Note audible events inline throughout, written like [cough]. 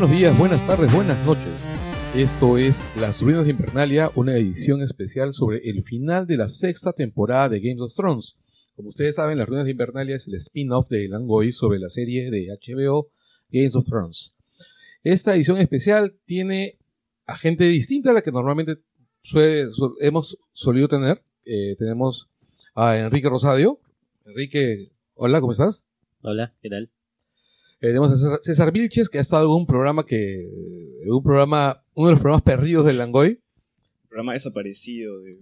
Buenos días, buenas tardes, buenas noches. Esto es Las Ruinas de Invernalia, una edición especial sobre el final de la sexta temporada de Game of Thrones. Como ustedes saben, Las Ruinas de Invernalia es el spin-off de Langoy sobre la serie de HBO Games of Thrones. Esta edición especial tiene a gente distinta a la que normalmente hemos solido tener. Eh, tenemos a Enrique Rosadio. Enrique, hola, ¿cómo estás? Hola, ¿qué tal? Eh, tenemos a César, César Vilches, que ha estado en un programa que. en un programa. uno de los programas perdidos del Langoy. programa desaparecido de,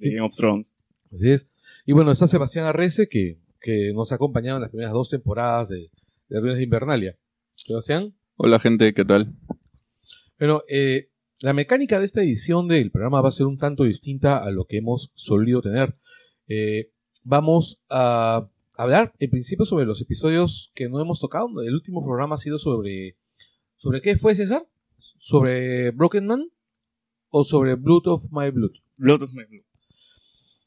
de Game of Thrones. Así es. Y bueno, está Sebastián Arrece, que, que nos ha acompañado en las primeras dos temporadas de, de Ruinas de Invernalia. Sebastián. Hola gente, ¿qué tal? Bueno, eh, la mecánica de esta edición del programa va a ser un tanto distinta a lo que hemos solido tener. Eh, vamos a hablar en principio sobre los episodios que no hemos tocado. El último programa ha sido sobre... ¿Sobre qué fue, César? ¿Sobre Broken Man? ¿O sobre Blood of My Blood? Blood of My Blood.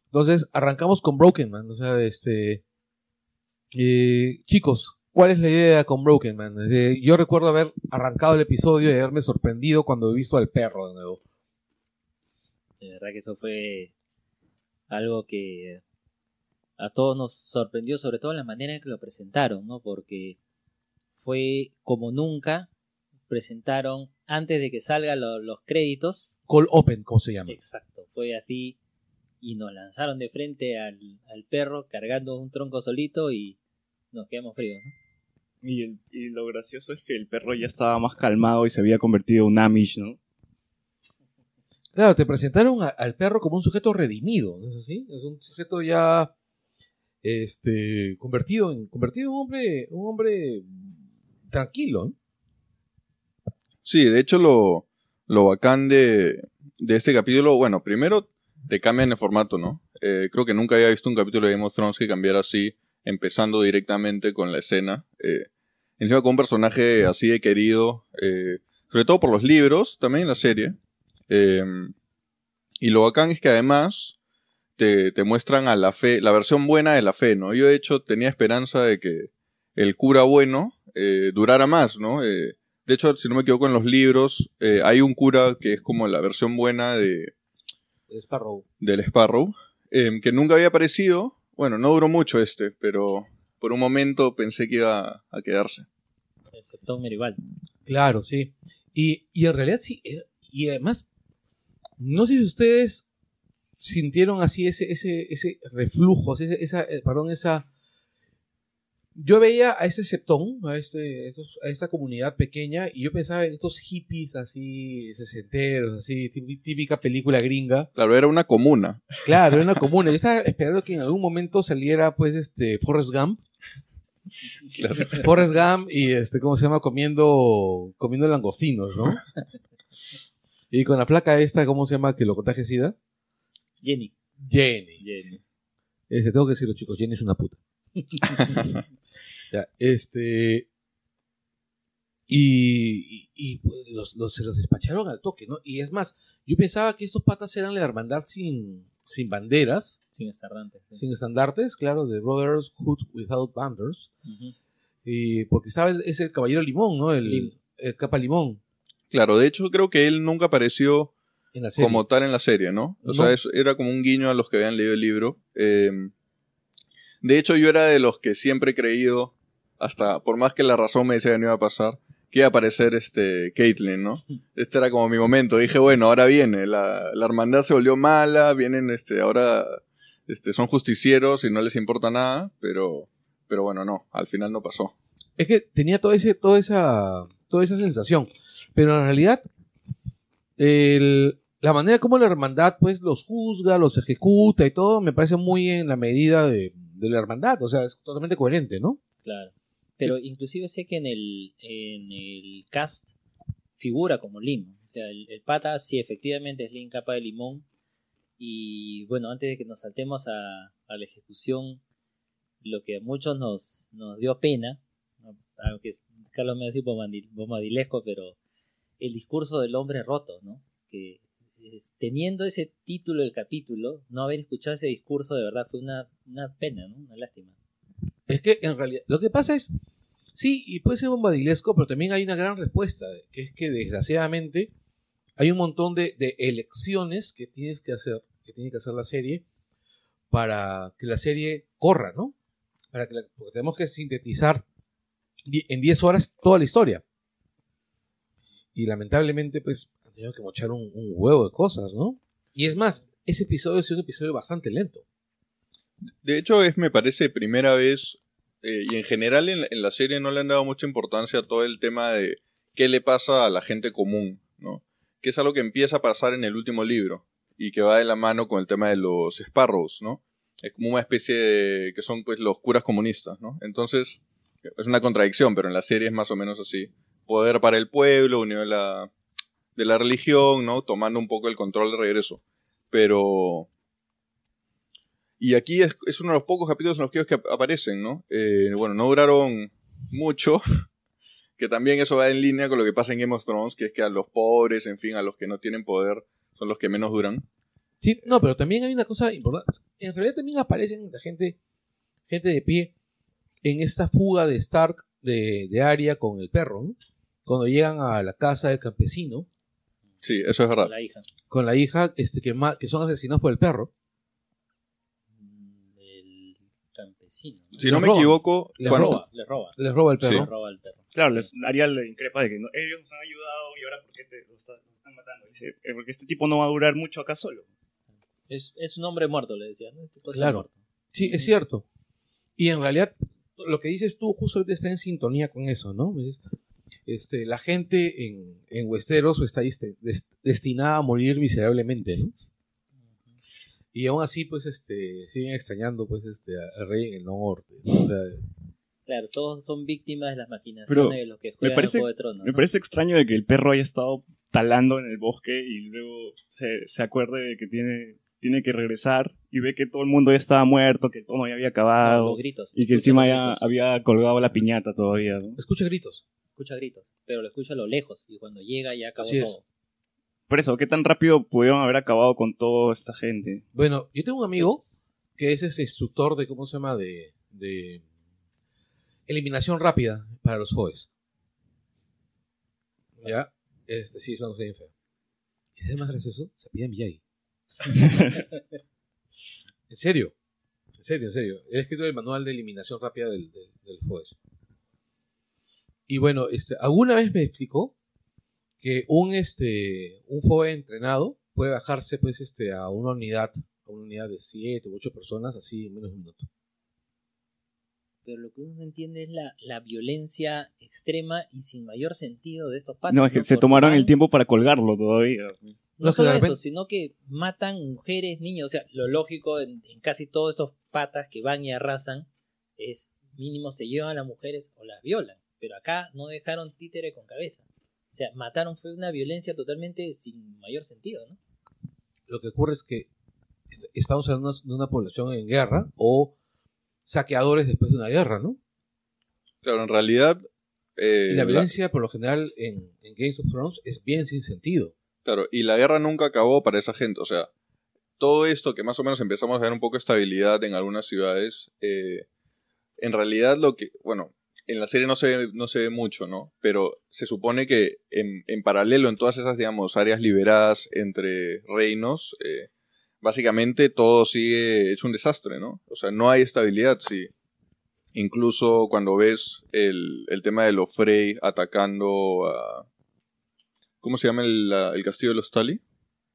Entonces, arrancamos con Broken Man. O sea, este. eh, chicos, ¿cuál es la idea con Broken Man? Eh, yo recuerdo haber arrancado el episodio y haberme sorprendido cuando he visto al perro de nuevo. De verdad que eso fue algo que a todos nos sorprendió, sobre todo la manera en que lo presentaron, ¿no? Porque fue como nunca presentaron antes de que salgan lo- los créditos. Call Open, ¿cómo se llama? Exacto, fue así y nos lanzaron de frente al, al perro cargando un tronco solito y nos quedamos fríos, ¿no? Y, el- y lo gracioso es que el perro ya estaba más calmado y se había convertido en un Amish, ¿no? Claro, te presentaron a- al perro como un sujeto redimido, ¿no es así? Es un sujeto ya. Este. convertido en. convertido un hombre. un hombre. tranquilo. Sí, de hecho lo, lo bacán de, de este capítulo, bueno, primero te cambian el formato, ¿no? Eh, creo que nunca había visto un capítulo de Game of Thrones que cambiara así, empezando directamente con la escena. Eh, encima con un personaje así de querido, eh, sobre todo por los libros, también la serie. Y lo bacán es que además te, te muestran a la fe, la versión buena de la fe, ¿no? Yo de hecho tenía esperanza de que el cura bueno eh, durara más, ¿no? Eh, de hecho, si no me equivoco en los libros, eh, hay un cura que es como la versión buena de, Sparrow. del Sparrow, eh, que nunca había aparecido. Bueno, no duró mucho este, pero por un momento pensé que iba a quedarse. El Septón Merival. Claro, sí. Y, y en realidad sí. Y además, no sé si ustedes sintieron así ese, ese, ese reflujo, ese- esa, eh, perdón, esa... Yo veía a ese septón, a, este, a esta comunidad pequeña, y yo pensaba en estos hippies así, sesenteros, así, tí- típica película gringa. Claro, era una comuna. Claro, era una comuna. Yo estaba esperando que en algún momento saliera, pues, este, Forrest Gump. Claro. Forrest Gump y este, ¿cómo se llama? Comiendo, comiendo langostinos, ¿no? y con la flaca esta, ¿cómo se llama? Que lo contagia SIDA. Jenny. Jenny. Jenny. Este, tengo que decirlo, chicos, Jenny es una puta. [laughs] ya, este. Y, y, y, pues, los, los- se los despacharon al toque, ¿no? Y es más, yo pensaba que esos patas eran la hermandad sin, sin banderas, Sin estardantes. sí. sin estandartes, claro, de Brotherhood Without Banners. Ujú. Y porque estaba el- es el caballero limón, ¿no? El, Lim. el capa limón Claro, de hecho creo que él nunca apareció en la serie. como tal en la serie, ¿no? O No. sea, es- era como un guiño a los que habían leído el libro. Eh, de hecho, yo era de los que siempre he creído, hasta por más que la razón me decía que no iba a pasar, que iba a aparecer este Caitlyn, ¿no? Este era como mi momento. Dije, bueno, ahora viene, la, la hermandad se volvió mala, vienen, este, ahora, este, son justicieros y no les importa nada, pero, pero bueno, no, al final no pasó. Es que tenía todo ese, toda esa, toda esa sensación. Pero en realidad, el- la manera como la hermandad pues los juzga, los ejecuta y todo, me parece muy en la medida de, de la hermandad. O sea, es totalmente coherente, ¿no? Claro. Pero inclusive sé que en el, en el cast figura como Lim. O sea, el, pata sí efectivamente es Lim capa de limón. Y bueno, antes de que nos saltemos a, la ejecución, lo que a muchos nos, nos dio pena, aunque Carlos me va a decir bomandil- bombadilesco, pero el discurso del hombre roto, ¿no? Que teniendo ese título del capítulo, no haber escuchado ese discurso de verdad fue una, una pena, ¿no? Una lástima. Es que en realidad, lo que pasa es, Sí, y puede ser bombadilesco, pero también hay una gran respuesta, que es que desgraciadamente hay un montón de, de elecciones que tienes que hacer, que tiene que hacer la serie para que la serie corra, ¿no? Para que porque tenemos que sintetizar en 10 horas toda la historia. Y lamentablemente, pues, tenido que mochar un, huevo de cosas, ¿no? Y es más, ese episodio es un episodio bastante lento. De hecho, es, me parece, primera vez, eh, y en general en, la serie no le han dado mucha importancia a todo el tema de qué le pasa a la gente común, ¿no? Que es algo que empieza a pasar en el último libro, y que va de la mano con el tema de los Sparrows, ¿no? Es como una especie de... que son pues los curas comunistas, ¿no? Entonces, es una contradicción, pero en la serie es más o menos así. Poder para el pueblo, unión de la, de la religión, ¿no? Tomando un poco el control de regreso. Pero... Y aquí es, uno de los pocos capítulos en los que aparecen, ¿no? Eh, bueno, no duraron mucho, [laughs] que también eso va en línea con lo que pasa en Game of Thrones, que es que a los pobres, en fin, a los que no tienen poder, son los que menos duran. Sí, no, pero también hay una cosa importante. En realidad también aparecen la gente, gente de pie en esta fuga de Stark de, de Arya con el perro, ¿no? Cuando llegan a la casa del campesino Sí, eso es verdad. La hija. con la hija este, que, ma- que son asesinados por el perro. Mm, El campesino. ¿no? Si Les no me roban. equivoco, Les cuando- roba. Les roba. Les roba el Sí. perro. Les roba el perro. Claro, les, Ariel le increpa de que no- ellos nos han ayudado y ahora ¿por qué te, lo están matando? Dice, "Eh, porque este tipo no va a durar mucho acá solo. Es, es un hombre muerto, le decía. ¿no? Este Claro. muerto. Sí, es cierto. Y en realidad, lo que dices tú justo está en sintonía con eso, ¿no? Es- Este, la gente en, en Westeros está este, des- destinada a morir miserablemente, ¿no? Y aún así, pues, este, siguen extrañando, pues, este, al rey en el norte, ¿no? O sea, Claro, todos son víctimas de las maquinaciones Pero de los que juegan parece- el Juego de Tronos. Me ¿no? parece extraño de que el perro haya estado talando en el bosque y luego se, se acuerde de que tiene, tiene que regresar y ve que todo el mundo ya estaba muerto, que todo ya había acabado los gritos. y que encima ya había colgado la piñata todavía. ¿no? escucha gritos. Escucha gritos, pero lo escucha a lo lejos y cuando llega ya acabó Así es. todo. Por eso, ¿qué tan rápido pudieron haber acabado con toda esta gente? Bueno, yo tengo un amigo que es ese instructor de, ¿cómo se llama? De, de eliminación rápida para los FOES. ¿Ya? Este, sí, son bien feo. Y es más gracioso, se pide Miyagi. [laughs] en serio, en serio, en serio. He escrito el manual de eliminación rápida del, del, del FOES. Y bueno, este, alguna vez me explicó que un, este, un FOE entrenado puede bajarse pues, este, a una unidad, a una unidad de 7 u 8 personas así en menos de un minuto. Pero lo que uno no entiende es la, la violencia extrema y sin mayor sentido de estos patas. No, es que se Porque tomaron el tiempo para colgarlo todavía. No No, solo eso, repente- sino que matan mujeres, niños. O sea, lo lógico en, en casi todos estos patas que van y arrasan es mínimo se llevan a las mujeres o las violan. Pero acá no dejaron títere con cabeza. O sea, mataron fue una violencia totalmente sin mayor sentido, ¿no? Lo que ocurre es que est- estamos hablando de una población en guerra o saqueadores después de una guerra, ¿no? Claro, en realidad... eh, Y la la- violencia, por lo general, en, en Games of Thrones es bien sin sentido. Claro, y la guerra nunca acabó para esa gente. O sea, todo esto que más o menos empezamos a ver un poco de estabilidad en algunas ciudades, eh, en realidad lo que, bueno, en la serie no se ve, no se ve mucho, ¿no? Pero se supone que en, en paralelo en todas esas, digamos, áreas liberadas entre reinos, eh, básicamente todo sigue hecho un desastre, ¿no? O sea, no hay estabilidad, sí. Incluso cuando ves el, el tema de los Frey atacando a... ¿Cómo se llama el, la- el castillo de los Tully?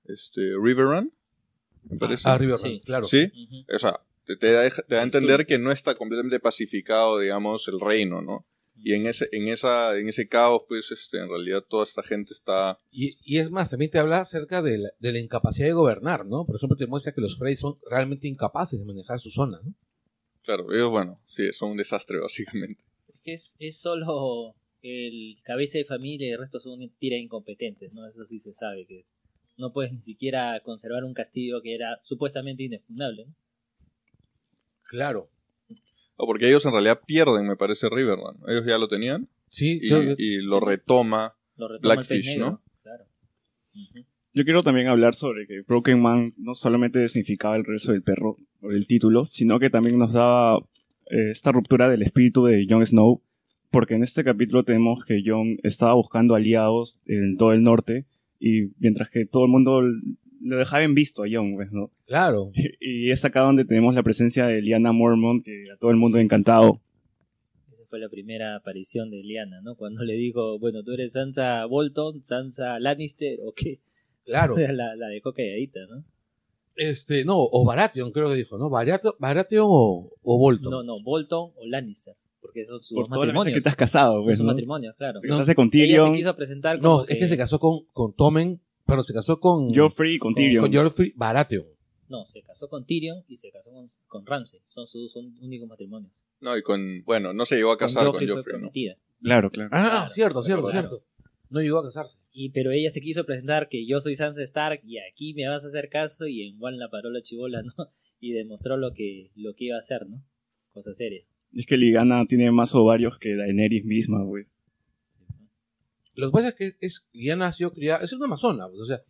Este, Riverrun, me parece. Ah, River Sí. claro. ¿Sí? Ujú. O sea, te, te da, te da a entender que no está completamente pacificado, digamos, el reino, ¿no? Y en ese, en esa, en ese caos, pues, este, en realidad toda esta gente está... Y, y es más, también te habla acerca de la, de la incapacidad de gobernar, ¿no? Por ejemplo, te muestra que los Frey son realmente incapaces de manejar su zona, ¿no? Claro, ellos, bueno, sí, son un desastre, [laughs] básicamente. Es que es, es solo el cabeza de familia y el resto son tira incompetentes, ¿no? Eso sí se sabe, que no puedes ni siquiera conservar un castillo que era supuestamente inexpugnable, ¿no? Claro. O porque ellos en realidad pierden, me parece, Riverrun. Ellos ya lo tenían Sí, y, y lo retoma. Lo retoma el Blackfish, ¿no? Claro. Yo quiero también hablar sobre que Broken Man no solamente significaba el regreso del perro o del título, sino que también nos daba eh, esta ruptura del espíritu de Jon Snow, porque en este capítulo tenemos que John estaba buscando aliados en todo el norte y mientras que todo el mundo lo dejaba en visto a John, pues, ¿no? Claro. [laughs] Y es acá donde tenemos la presencia de Liana Mormont, que a todo el mundo ha encantado. Esa fue la primera aparición de Liana, ¿no? Cuando le dijo, bueno, tú eres Sansa Bolton, Sansa Lannister, o qué. Claro. [laughs] la, la dejó calladita, ¿no? Este, no, o Baratheon creo que dijo, ¿no? Baratheon, Baratheon o, o Bolton. No, no, Bolton o Lannister. Porque son sus Por dos matrimonios. que estás casado, Son pues, sus ¿no? matrimonios, claro. No, casaste con Ella Tyrion, se quiso presentar No, es que se casó con, con Tommen, pero se casó con, Joffrey con Tyrion. con Joffrey Baratheon. No, se casó con Tyrion y se casó con, con Ramsay. Son sus son únicos matrimonios. No, y con, bueno, no se llegó a casar con fue Joffrey, ¿no? Claro, claro. Ah, Claro, cierto, cierto, claro. cierto. No llegó a casarse. Y, pero ella se quiso presentar que yo soy Sansa Stark y aquí me vas a hacer caso y en Juan la paró la chivola, ¿no? Y demostró lo que, lo que iba a hacer, ¿no? Cosa seria. Es que Ligana tiene más ovarios que Daenerys misma, güey. Lo que pasa es que es, Lyanna ha sido criada, es una amazona, pues, o sea,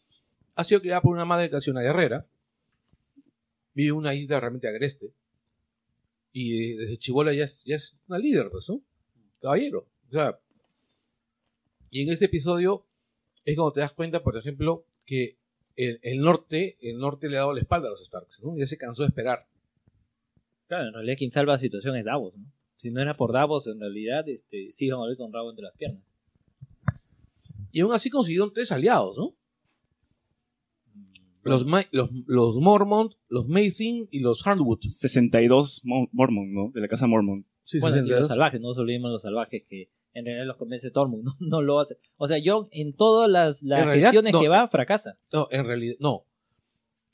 ha sido criada por una madre que ha sido una guerrera, vive en una isla realmente agreste, y desde Chibola ya es, ya es una líder, pues, ¿no? Caballero. O sea, y en este episodio es cuando te das cuenta, por ejemplo, que el, el norte, el norte le ha dado la espalda a los Starks, ¿no? Ya se cansó de esperar. Claro, en realidad quien salva la situación es Davos, ¿no? Si no era por Davos, en realidad este, sí iban a volver con rabo entre las piernas. Y aún así consiguieron tres aliados, ¿no? Los, Ma- los, los Mormont, los Mason y los Hardwoods. 62 Mo- Mormon, ¿no? De la casa Mormon. Sí, Bueno, y 62. los salvajes, no nos olvidemos los salvajes que en realidad los convence Tormund, [laughs] no, no lo hace. O sea, John en todas las, las En realidad, gestiones no. que va fracasa. No, en realidad, no.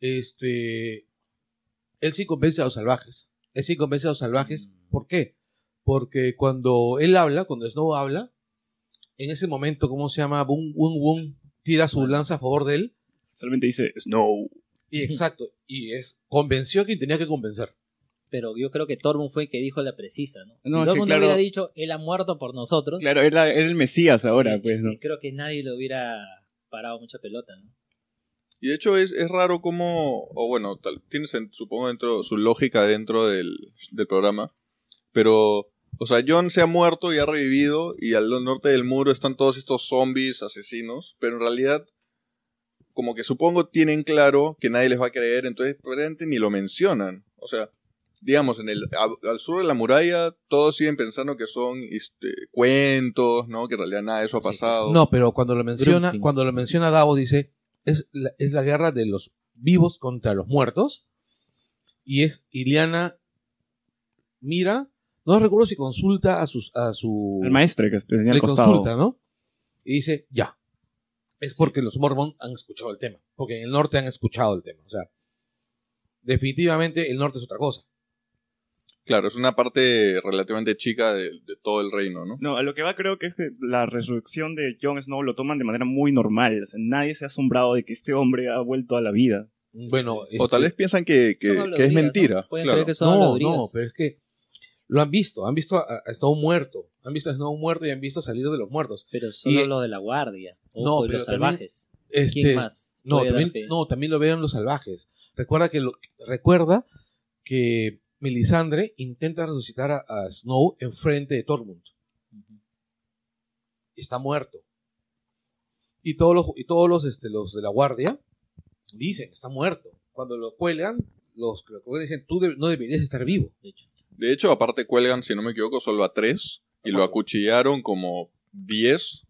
Este. Él sí convence a los salvajes. Él sí convence a los salvajes. Mm. ¿Por qué? Porque cuando él habla, cuando Snow habla, en ese momento, ¿cómo se llama? Boom, boom, boom, tira su lanza a favor de él. Solamente dice Snow. Y exacto. Y es convenció a quien tenía que convencer. Pero yo creo que Tormund fue el que dijo la precisa, ¿no? No, Tormund claro- hubiera dicho, él ha muerto por nosotros, Claro, era, era el Mesías ahora, pues, este, ¿no? creo que nadie le hubiera parado mucha pelota, ¿no? Y de hecho es, es raro como, o bueno, tal, tiene supongo dentro su lógica dentro del, del programa, pero, o sea, John se ha muerto y ha revivido y al norte del muro están todos estos zombies asesinos, pero en realidad como que supongo tienen claro que nadie les va a creer, entonces probablemente ni lo mencionan. O sea, digamos, en el a- al sur de la muralla todos siguen pensando que son este, cuentos, ¿no? Que en realidad nada de eso ha Sí, pasado. No, pero cuando lo menciona, cuando lo menciona Davos, dice, es la, es la guerra de los vivos contra los muertos. Y es Iliana mira, no recuerdo si consulta a sus a su El maestre que tenía al le costado. consulta, ¿no? Y dice, ya. Es porque los Mormon han escuchado el tema. Porque en el norte han escuchado el tema. O sea, definitivamente el norte es otra cosa. Claro, es una parte relativamente chica de, de todo el reino, ¿no? No, a lo que va creo que es que la resurrección de Jon Snow lo toman de manera muy normal. O sea, nadie se ha asombrado de que este hombre ha vuelto a la vida. Bueno, O este- tal vez piensan que, que- es mentira. Pueden claro. creer que son No, no, pero es que lo han visto. Han visto a, a Snow muerto. Han visto a Snow muerto y han visto salir de los muertos. Pero solo Y- lo de la guardia. No, Ojo, y pero los también- salvajes. Este, ¿Quién más? No, también, no, también lo vean los salvajes. Recuerda que lo, recuerda que Melisandre intenta resucitar a, a Snow enfrente de Tormund. Está muerto. Y todos los, y todos los, este, los de la guardia dicen, está muerto. Cuando lo cuelgan, los que lo cuelgan dicen, tú de- no deberías estar vivo. De hecho. De hecho, aparte cuelgan, si no me equivoco, solo a tres y lo acuchillaron como diez.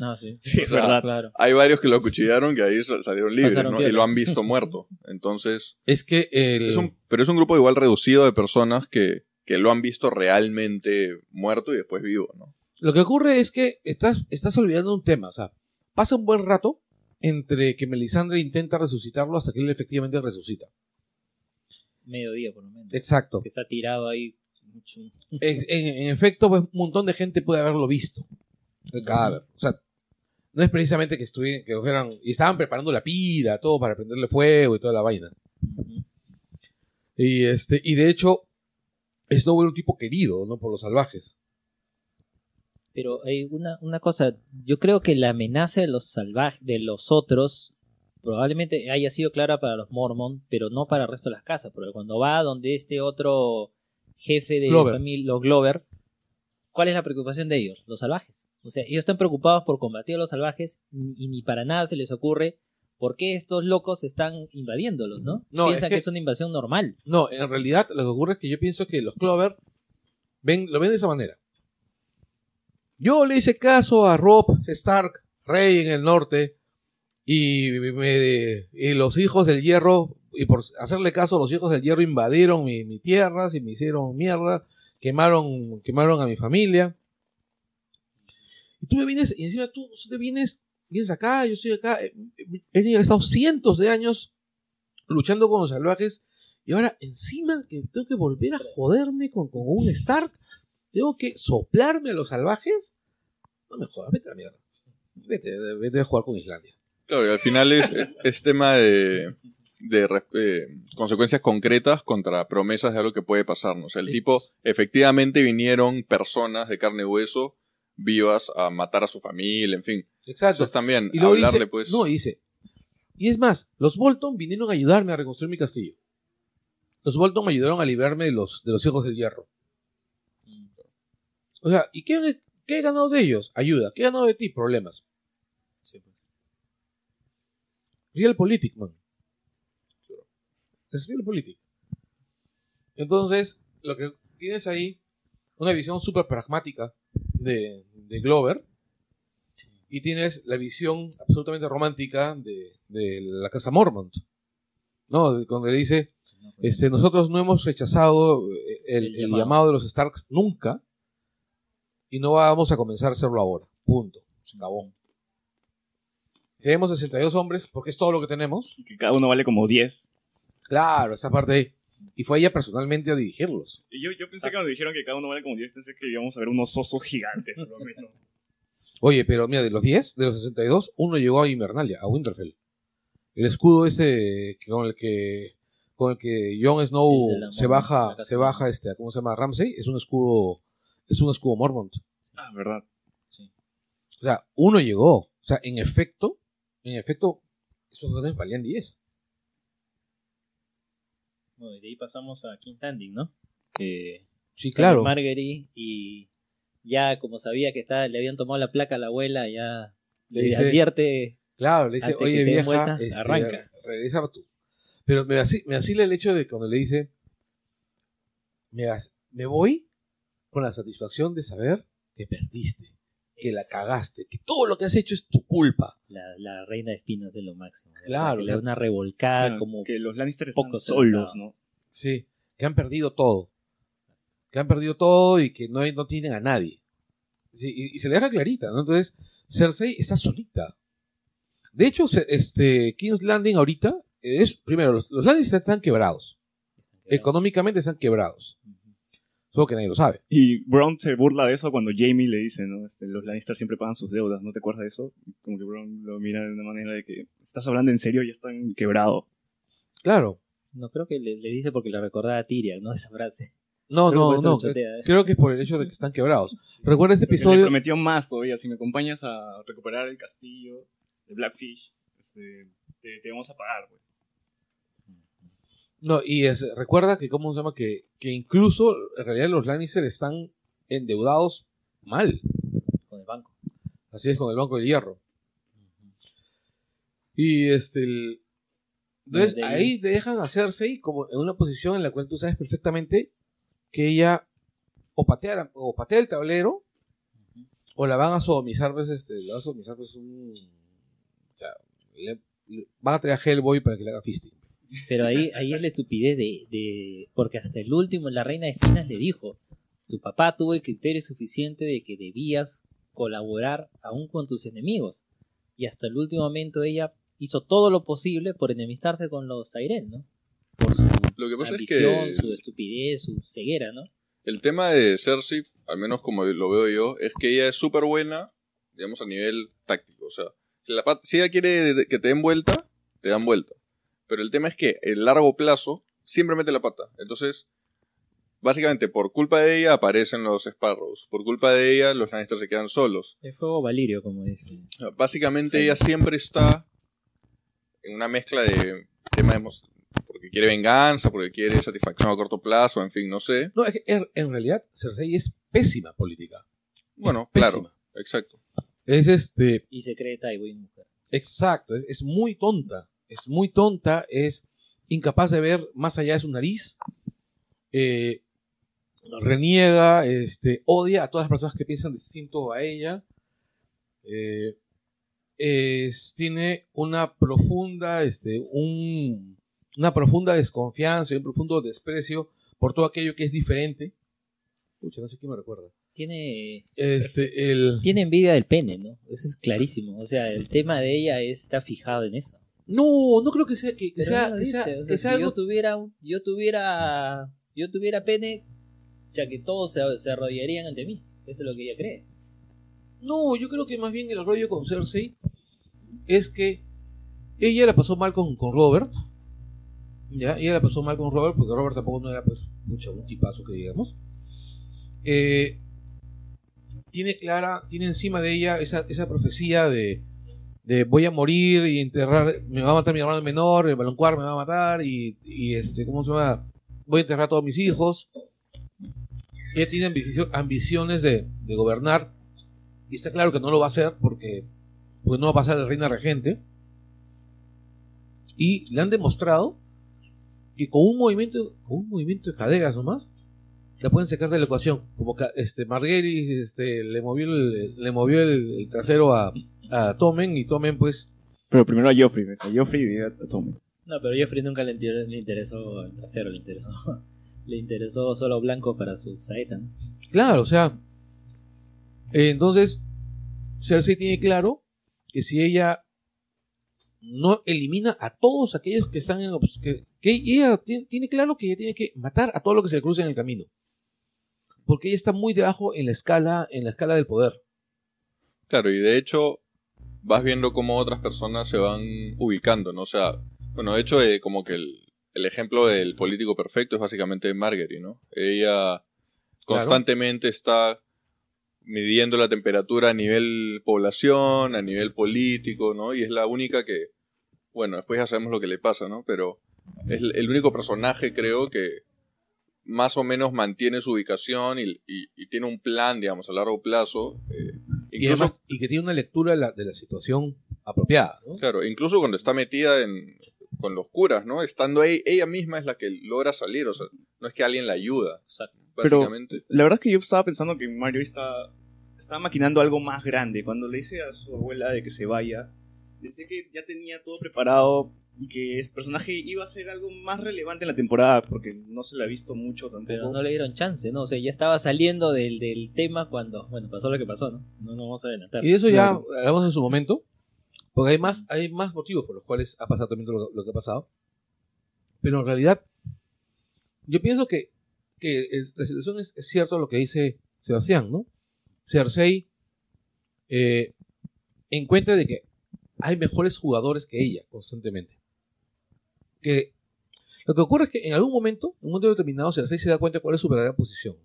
Ah, sí. [laughs] Sí, es [laughs] verdad. Claro. Hay varios que lo acuchillaron que ahí sal- salieron libres, ¿no? Y lo han visto [laughs] muerto. Entonces, Es que el... es un- pero es un grupo igual reducido de personas que, que lo han visto realmente muerto y después vivo, ¿no? Lo que ocurre es que estás, estás olvidando un tema. O sea, pasa un buen rato entre que Melisandre intenta resucitarlo hasta que él efectivamente resucita. Mediodía, por lo menos. Exacto. Que está tirado ahí. mucho- En, en- en efecto, pues un montón de gente puede haberlo visto. El cadáver. O sea, no es precisamente que estuvieran, que y estaban preparando la pira, todo para prenderle fuego y toda la vaina. Y este, y de hecho, Snow era un tipo querido, ¿no? Por los salvajes. Pero hay una, una cosa, yo creo que la amenaza de los salvajes, de los otros, probablemente haya sido clara para los Mormon, pero no para el resto de las casas, porque cuando va donde este otro jefe de Glover. familia, los Glover, ¿cuál es la preocupación de ellos? Los salvajes. O sea, ellos están preocupados por combatir a los salvajes y ni para nada se les ocurre por qué estos locos están invadiéndolos, ¿no? No, Piensan es que... que- es una invasión normal. No, en realidad lo que ocurre es que yo pienso que los Clover ven, lo ven de esa manera. Yo le hice caso a Rob Stark, rey en el norte, y, me- y los hijos del hierro, y por hacerle caso, los hijos del hierro invadieron mi, mi tierras y me hicieron mierda, quemaron, quemaron a mi familia. Y tú me vienes, y encima tú, te vienes, vienes acá, yo estoy acá, he, he estado cientos de años luchando con los salvajes y ahora, encima que tengo que volver a joderme con, con un Stark, tengo que soplarme a los salvajes. No me jodas, vete a la mierda. Vete, vete a jugar con Islandia. Claro, y al final es, es tema de, eh, consecuencias concretas contra promesas de algo que puede pasar. ¿no? O sea, el tipo, efectivamente vinieron personas de carne y hueso vivas a matar a su familia, en fin. Exacto. Entonces también, Y luego hablarle dice, pues... no, dice, y es más, los Bolton vinieron a ayudarme a reconstruir mi castillo. Los Bolton me ayudaron a librarme de los, de los hijos del hierro. O sea, ¿y qué, qué he ganado de ellos? Ayuda. ¿Qué he ganado de ti? Problemas. Realpolitik, man. Es Realpolitik. Entonces, lo que tienes ahí, una visión súper pragmática de, de Glover, y tienes la visión absolutamente romántica de, de la casa Mormont. ¿No? Cuando le dice, este, nosotros no hemos rechazado eh, el, El el llamado. llamado de los Starks nunca, y no vamos a comenzar a hacerlo ahora. Punto. Se acabó. Tenemos 62 hombres porque es todo lo que tenemos. Que cada uno vale como 10. Claro, esa parte ahí. Y fue ella personalmente a dirigirlos. Y yo, yo pensé que cuando dijeron que cada uno vale como 10, pensé que íbamos a ver unos osos gigantes, por lo menos. Oye, pero mira, de los 10, de los 62, uno llegó a Invernalia, a Winterfell. El escudo este con el que con el que Jon Snow se baja, se baja este, ¿cómo se llama? Ramsey, es un escudo es un escudo Mormont. Ah, verdad. O sea, uno llegó. O sea, en efecto, en efecto, esos órdenes valían 10. Bueno, y de ahí pasamos a King Tanding, ¿no? Que Sí, claro. Marguerite y ya como sabía que estaba, le habían tomado la placa a la abuela, ya Le dice- advierte Claro, le dice, oye vieja, vuelta, este, arranca. regresa tú. Pero me, vaci- me vacila el hecho de cuando le dice, me voy con la satisfacción de saber que perdiste, que la cagaste, que todo lo que has hecho es tu culpa. la, la reina de espinas de lo máximo. Claro, Que le da claro. una revolcada Claro, como que los Lannister están poco solos. ¿no? Sí, que han perdido todo. Que han perdido todo y que no, hay- no tienen a nadie. Sí, y, y se le deja clarita, ¿no? Entonces, Cersei está solita. De hecho, este, King's Landing ahorita es, primero, los, los Lannister están quebrados. Económicamente están quebrados. Solo que nadie lo sabe. Y Brown se burla de eso cuando Jamie le dice, ¿no? Este, los Lannister siempre pagan sus deudas, ¿no te acuerdas de eso? Como que Brown lo mira de una manera de que, ¿estás hablando en serio? Ya están quebrados. Claro. No creo que le, le dice porque le recordaba a Tyrion, ¿no? Esa frase. No, Creo no, no. chotea, ¿eh? Creo que es por el hecho de que están quebrados. Recuerda este episodio. prometió más todavía, si me acompañas a recuperar el castillo de Blackfish, este, te, te vamos a pagar, güey. No, y es, recuerda que, ¿cómo se llama? Que, que incluso, en realidad, los Lannister están endeudados mal. Con el banco. Así es con el Banco de Hierro. Y este. el- entonces de ahí dejan a Cersei como en una posición en la cual tú sabes perfectamente que ella o patea, o patea el tablero o la van a sodomizar, pues, este, la van a sodomizar, pues, un. O sea, le- le- van a traer a Hellboy para que le haga fisting. Pero ahí, ahí es la estupidez de, de- Porque hasta el último, la reina de espinas le dijo: Tu papá tuvo el criterio suficiente de que debías colaborar aún con tus enemigos. Y hasta el último momento ella hizo todo lo posible por enemistarse con los Tyrell, ¿no? Por su Lo que pasa es que su estupidez, su ceguera, ¿no? el tema de Cersei, al menos como lo veo yo, es que ella es súper buena, digamos, a nivel táctico. O sea, si, la si ella quiere que te den vuelta, te dan vuelta. Pero el tema es que el largo plazo siempre mete la pata. Entonces, básicamente, por culpa de ella aparecen los Sparrows. Por culpa de ella, los Lannister se quedan solos. El fuego Valirio, como dice. Básicamente ella siempre está en una mezcla de tema de porque quiere venganza, porque quiere satisfacción a corto plazo, en fin, no sé. No, es que en, en realidad Cersei es pésima política. Bueno, Es claro, pésima. exacto. Es este, Y se cree Tywin mujer. exacto, es, es muy tonta, es muy tonta, es incapaz de ver más allá de su nariz, eh, reniega, este, odia a todas las personas que piensan distinto a ella, eh, es- tiene una profunda, este, un, una profunda desconfianza y un profundo desprecio por todo aquello que es diferente. Pucha, no sé quién me recuerda. Tiene, Este, el... tiene envidia del pene, ¿no? Eso es clarísimo. O sea, el tema de ella está fijado en eso. No, no creo que sea, que, sea, no lo que sea- dice, o sea, que si algo yo tuviera yo tuviera yo tuviera pene ya que todos se, se arrodillarían ante mí eso es lo que ella cree No, yo creo que más bien el rollo con Cersei es que ella la pasó mal con, con Robert. Ya, ella la pasó mal con Robert porque Robert tampoco no era pues mucho un tipazo que digamos. Eh, tiene clara, tiene encima de ella esa, esa profecía de, de voy a morir y enterrar, me va a matar mi hermano menor, el baloncuar me va a matar y, y este, ¿cómo se llama? Voy a enterrar a todos mis hijos. Ella tiene ambicio- ambiciones de, gobernar y está claro que no lo va a hacer porque, porque no va a pasar de reina regente. Y le han demostrado que con un movimiento, con un movimiento de caderas nomás, la pueden sacar de la ecuación. Como este Marguerite este, le movió el, le movió el, el trasero a, a Tomen y Tomen pues Pero primero a Joffrey, ¿ves? a Joffrey y a Tommy. no pero Joffrey nunca le, inter- le interesó el trasero le interesó [laughs] le interesó solo blanco para su saeta ¿no? Claro, o sea. eh, entonces, Cersei tiene claro que si ella no elimina a todos aquellos que están en. que, que ella tiene, tiene claro que ella tiene que matar a todo lo que se le cruce en el camino. Porque ella está muy debajo en la escala, en la escala del poder. Claro, y de hecho vas viendo cómo otras personas se van ubicando, ¿no? O sea, bueno, de hecho, eh, como que el, el ejemplo del político perfecto es básicamente Marguerite, ¿no? Ella constantemente está midiendo la temperatura a nivel población, a nivel político, ¿no? Y es la única que, bueno, después ya sabemos lo que le pasa, ¿no? Pero es el el único personaje, creo, que más o menos mantiene su ubicación y, y- y tiene un plan, digamos, a largo plazo. eh, Y, incluso además, y que tiene una lectura de la, de la situación apropiada. ¿no? Claro, incluso cuando está metida en, con los curas, ¿no? Estando ahí, ella misma es la que logra salir, o sea, no es que alguien la ayuda, Exacto. Pero- básicamente. La verdad es que yo estaba pensando que Mario está, estaba maquinando algo más grande. Cuando le dice a su abuela de que se vaya, le dice que ya tenía todo preparado y que el personaje iba a ser algo más relevante en la temporada, porque no se la ha visto mucho tampoco. pero no le dieron chance no o sea ya estaba saliendo del, del tema cuando bueno pasó lo que pasó no no nos vamos a adelantar Y eso ya Claro. hablamos en su momento, porque hay más, hay más motivos por los cuales ha pasado también lo, lo que ha pasado. Pero en realidad, yo pienso que, que es- la situación es, es cierto lo que dice Sebastián, ¿no? Cersei eh, encuentra de que hay mejores jugadores que ella constantemente. Que lo que ocurre es que en algún momento, en un momento determinado, Cersei se da cuenta de cuál es su verdadera posición.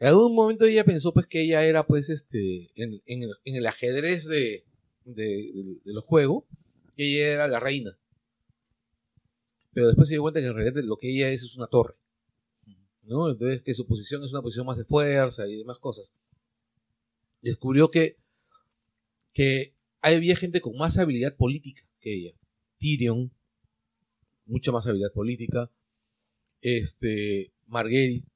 En algún momento ella pensó pues que ella era pues este en, en el, ajedrez de- de los juegos, que ella era la reina. Pero después se dio cuenta que en realidad lo que ella es es una torre. ¿no? Entonces que su posición es una posición más de fuerza y demás cosas. Descubrió que, que había gente con más habilidad política que ella. Tyrion, mucha más habilidad política. Este, Marguerite,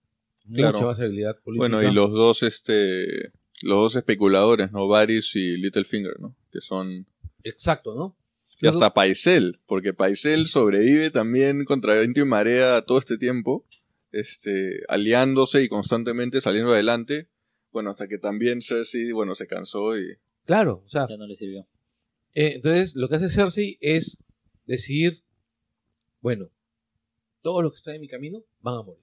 Claro. mucha más habilidad política. Bueno, y los dos, este, los dos especuladores, ¿no? Varys y Littlefinger, ¿no? Que son... Exacto, ¿no? Y hasta Paisel, porque Paisel sobrevive también contra viento y marea todo este tiempo, este, aliándose y constantemente saliendo adelante. Bueno, hasta que también Cersei, bueno, se cansó y... Claro, o sea, ya no le sirvió eh, entonces lo que hace Cersei es decidir, bueno, todos los que están en mi camino van a morir.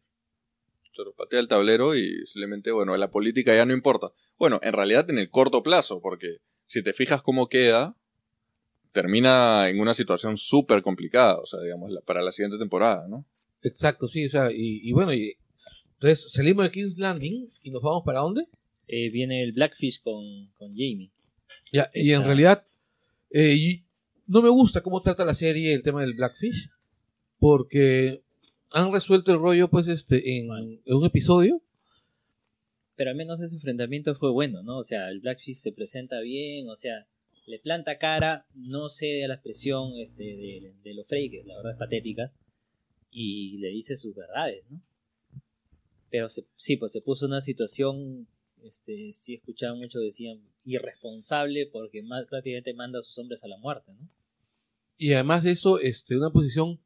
Claro, patea el tablero y simplemente, bueno, la política ya no importa. Bueno, en realidad en el corto plazo, porque si te fijas cómo queda, termina en una situación súper complicada, o sea, digamos, la- para la siguiente temporada, ¿no? Exacto, sí, o sea, y, y bueno, y, entonces salimos de King's Landing y nos vamos para dónde? Eh, viene el Blackfish con, con Jamie Ya, y en realidad, eh, y no me gusta cómo trata la serie el tema del Blackfish, porque han resuelto el rollo, pues, este, en, Vale. en un episodio, Pero al menos ese enfrentamiento fue bueno, ¿no? O sea, el Blackfish se presenta bien, o sea, le planta cara, no cede a la expresión este, de, de lo Frey, que la verdad es patética, y le dice sus verdades, ¿no? Pero se- sí, pues se puso una situación, este, sí escuchaba mucho, decían, irresponsable porque ma- prácticamente manda a sus hombres a la muerte, ¿no? Y además de eso, este, una posición,